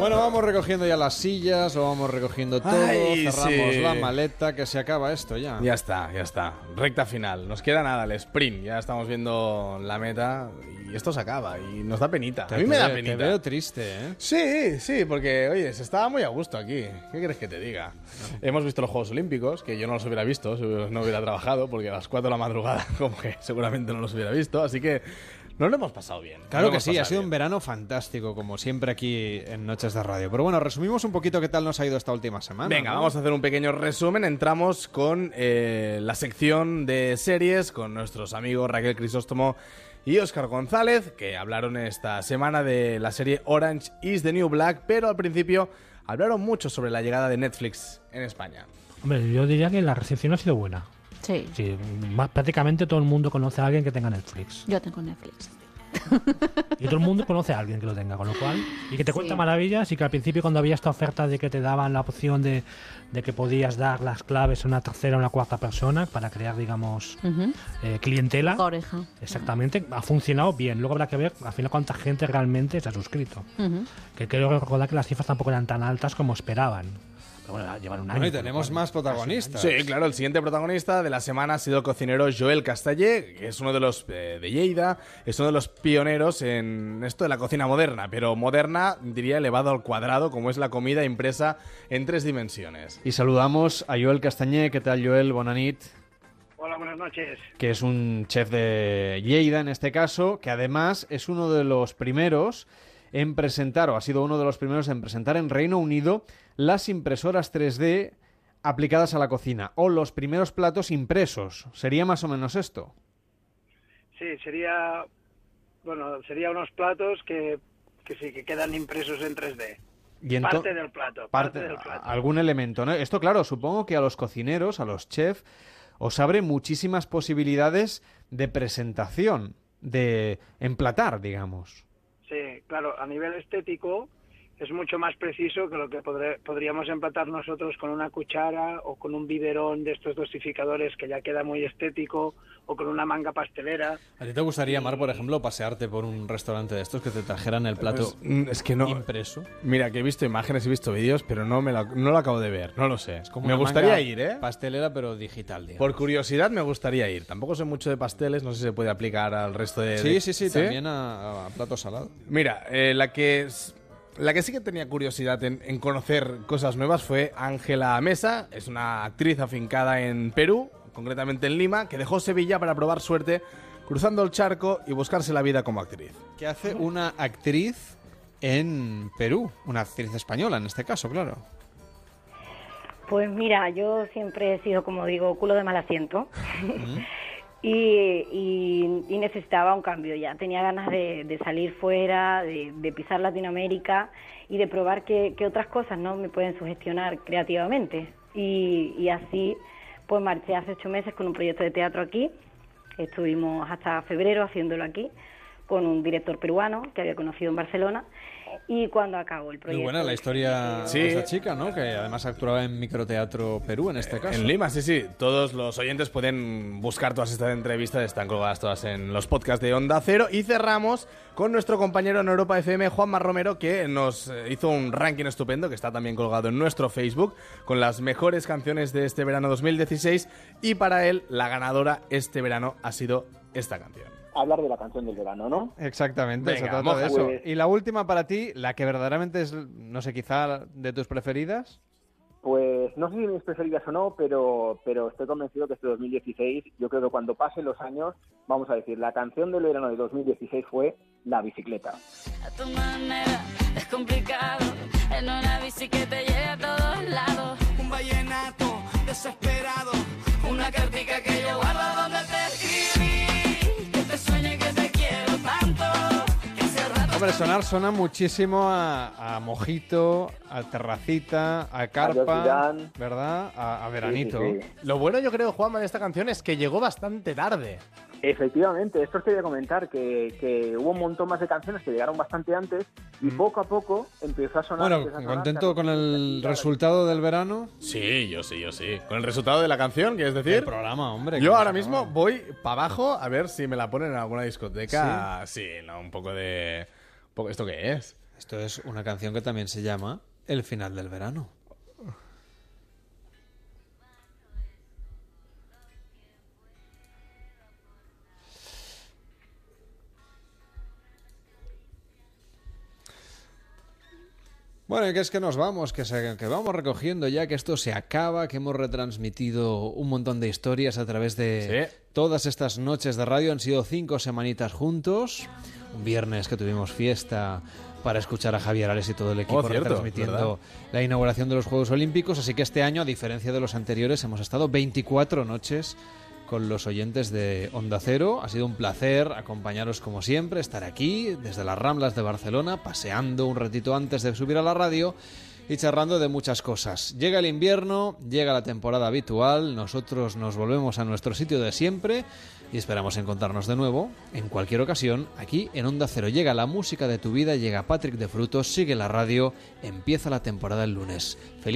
Bueno, vamos recogiendo ya las sillas, lo vamos recogiendo todo, Ay, cerramos sí. la maleta, que se acaba esto ya. Ya está, ya está. Recta final. Nos queda nada, el sprint. Ya estamos viendo la meta y esto se acaba y nos da penita. Te- a mí te me da penita. Te veo triste, ¿eh? Sí, sí, porque, oye, se estaba muy a gusto aquí. ¿Qué quieres que te diga? Hemos visto los Juegos Olímpicos, que yo no los hubiera visto no hubiera trabajado, porque a las 4 de la madrugada, como que seguramente no los hubiera visto. Así que nos lo hemos pasado bien. Claro que sí, ha sido bien. un verano fantástico, como siempre aquí en Noches de Radio. Pero bueno, resumimos un poquito qué tal nos ha ido esta última semana. Venga, ¿no? vamos a hacer un pequeño resumen. Entramos con eh, la sección de series, con nuestros amigos Raquel Crisóstomo y Oscar González, que hablaron esta semana de la serie Orange is the New Black, pero al principio hablaron mucho sobre la llegada de Netflix en España. Hombre, yo diría que la recepción ha sido buena. Sí. Sí, más- prácticamente todo el mundo conoce a alguien que tenga Netflix. Yo tengo Netflix. Y todo el mundo conoce a alguien que lo tenga, con lo cual. Y que te cuenta Sí. maravillas y que al principio cuando había esta oferta de que te daban la opción de, de que podías dar las claves a una tercera o una cuarta persona para crear, digamos, eh, clientela. Oreja. Exactamente, ha funcionado bien. Luego habrá que ver al final cuánta gente realmente se ha suscrito. Que creo recordar que las cifras tampoco eran tan altas como esperaban. Bueno, llevan un año. Bueno, y tenemos más protagonistas. Sí, claro, el siguiente protagonista de la semana ha sido el cocinero Joel Castaller, que es uno de los eh, de Lleida, es uno de los pioneros en esto de la cocina moderna, pero moderna diría elevado al cuadrado, como es la comida impresa en tres dimensiones. Y saludamos a Joel Castañé. ¿Qué tal, Joel? Bonanit. Hola, buenas noches. que es un chef de Lleida en este caso, que además es uno de los primeros en presentar, o ha sido uno de los primeros en presentar en Reino Unido las impresoras 3D aplicadas a la cocina, o los primeros platos impresos. ¿Sería más o menos esto? Sí, sería, bueno, sería unos platos que, que sí, que quedan impresos en 3D. Y ento- parte del plato, parte, del plato. algún elemento, ¿no? Esto, claro, supongo que a los cocineros, a los chefs, os abre muchísimas posibilidades de presentación, de emplatar, digamos. Sí, claro, a nivel estético es mucho más preciso que lo que podré- podríamos empatar nosotros con una cuchara o con un biberón de estos dosificadores que ya queda muy estético o con una manga pastelera. ¿A ti te gustaría, Mar, por ejemplo, pasearte por un restaurante de estos que te trajeran el plato Pues, mm, es que no. impreso? Mira, que he visto imágenes, he visto vídeos, pero no, me lo, no lo acabo de ver, no lo sé. Como me una gustaría manga ir, ¿eh? Pastelera, pero digital, digamos. Por curiosidad me gustaría ir. Tampoco sé mucho de pasteles, no sé si se puede aplicar al resto de... Sí, de- sí, sí, también a, a plato salado. Mira, eh, la que es- la que sí que tenía curiosidad en, en conocer cosas nuevas fue Ángela Mesa, es una actriz afincada en Perú, concretamente en Lima, que dejó Sevilla para probar suerte cruzando el charco y buscarse la vida como actriz. ¿Qué hace una actriz en Perú? Una actriz española, en este caso, claro. Pues mira, yo siempre he sido, como digo, culo de mal asiento. y, necesitaba un cambio ya. Tenía ganas de, salir fuera, de, pisar Latinoamérica y de probar qué otras cosas no me pueden sugestionar creativamente. Y así, pues marché hace ocho meses con un proyecto de teatro aquí. Estuvimos hasta febrero haciéndolo aquí con un director peruano que había conocido en Barcelona. Y cuando acabó el proyecto... Muy buena la historia Sí. de esta chica, ¿no? Que además actuaba en Microteatro Perú, en este caso. En Lima, sí, sí. Todos los oyentes pueden buscar todas estas entrevistas, están colgadas todas en los podcasts de Onda Cero. Y cerramos con nuestro compañero en Europa FM, Juanma Romero, que nos eh, hizo un ranking estupendo, que está también colgado en nuestro Facebook, con las mejores canciones de este verano 2016. Y para él, la ganadora este verano ha sido esta canción. Hablar de la canción del verano, ¿no? Exactamente, se Venga, trata de eso. Pues- Y la última para ti, la que verdaderamente es, no sé, quizá de tus preferidas. Pues no sé si mis preferidas o no, pero, pero estoy convencido que este 2016, yo creo que cuando pasen los años, vamos a decir, la canción del verano de 2016 fue La bicicleta. A tu manera es complicado. En una bici que te lleve a todos lados. Un vallenato desesperado. Una cartica que Hombre, sonar suena muchísimo a, a mojito, a terracita, a carpa, ¿verdad? A, a veranito. Sí, sí, sí. Lo bueno, yo creo, Juanma, de esta canción es que llegó bastante tarde. Efectivamente, esto os quería comentar, que, que hubo un montón más de canciones que llegaron bastante antes y poco a poco empezó a sonar. Bueno, empezó a sonar, ¿contento con el resultado del verano? Sí, yo sí, yo sí. Con el resultado de la canción, ¿quieres decir? El programa, hombre. Yo ahora mismo voy para abajo a ver si me la ponen en alguna discoteca. Sí, no, un poco de... ¿Esto qué es? Esto es una canción que también se llama El final del verano. Bueno, que es que nos vamos, que, se- que vamos recogiendo ya, que esto se acaba, que hemos retransmitido un montón de historias a través de todas estas noches de radio. Han sido cinco semanitas juntos. Un viernes que tuvimos fiesta para escuchar a Javier Ales y todo el equipo Oh, cierto, ¿verdad? la inauguración de los Juegos Olímpicos. Así que este año, a diferencia de los anteriores, hemos estado 24 noches con los oyentes de Onda Cero. Ha sido un placer acompañaros como siempre, estar aquí desde las Ramblas de Barcelona, paseando un ratito antes de subir a la radio y charlando de muchas cosas. Llega el invierno, llega la temporada habitual, nosotros nos volvemos a nuestro sitio de siempre y esperamos encontrarnos de nuevo en cualquier ocasión aquí en Onda Cero. Llega la música de tu vida, llega Patrick de Frutos, sigue la radio, empieza la temporada el lunes. Feliz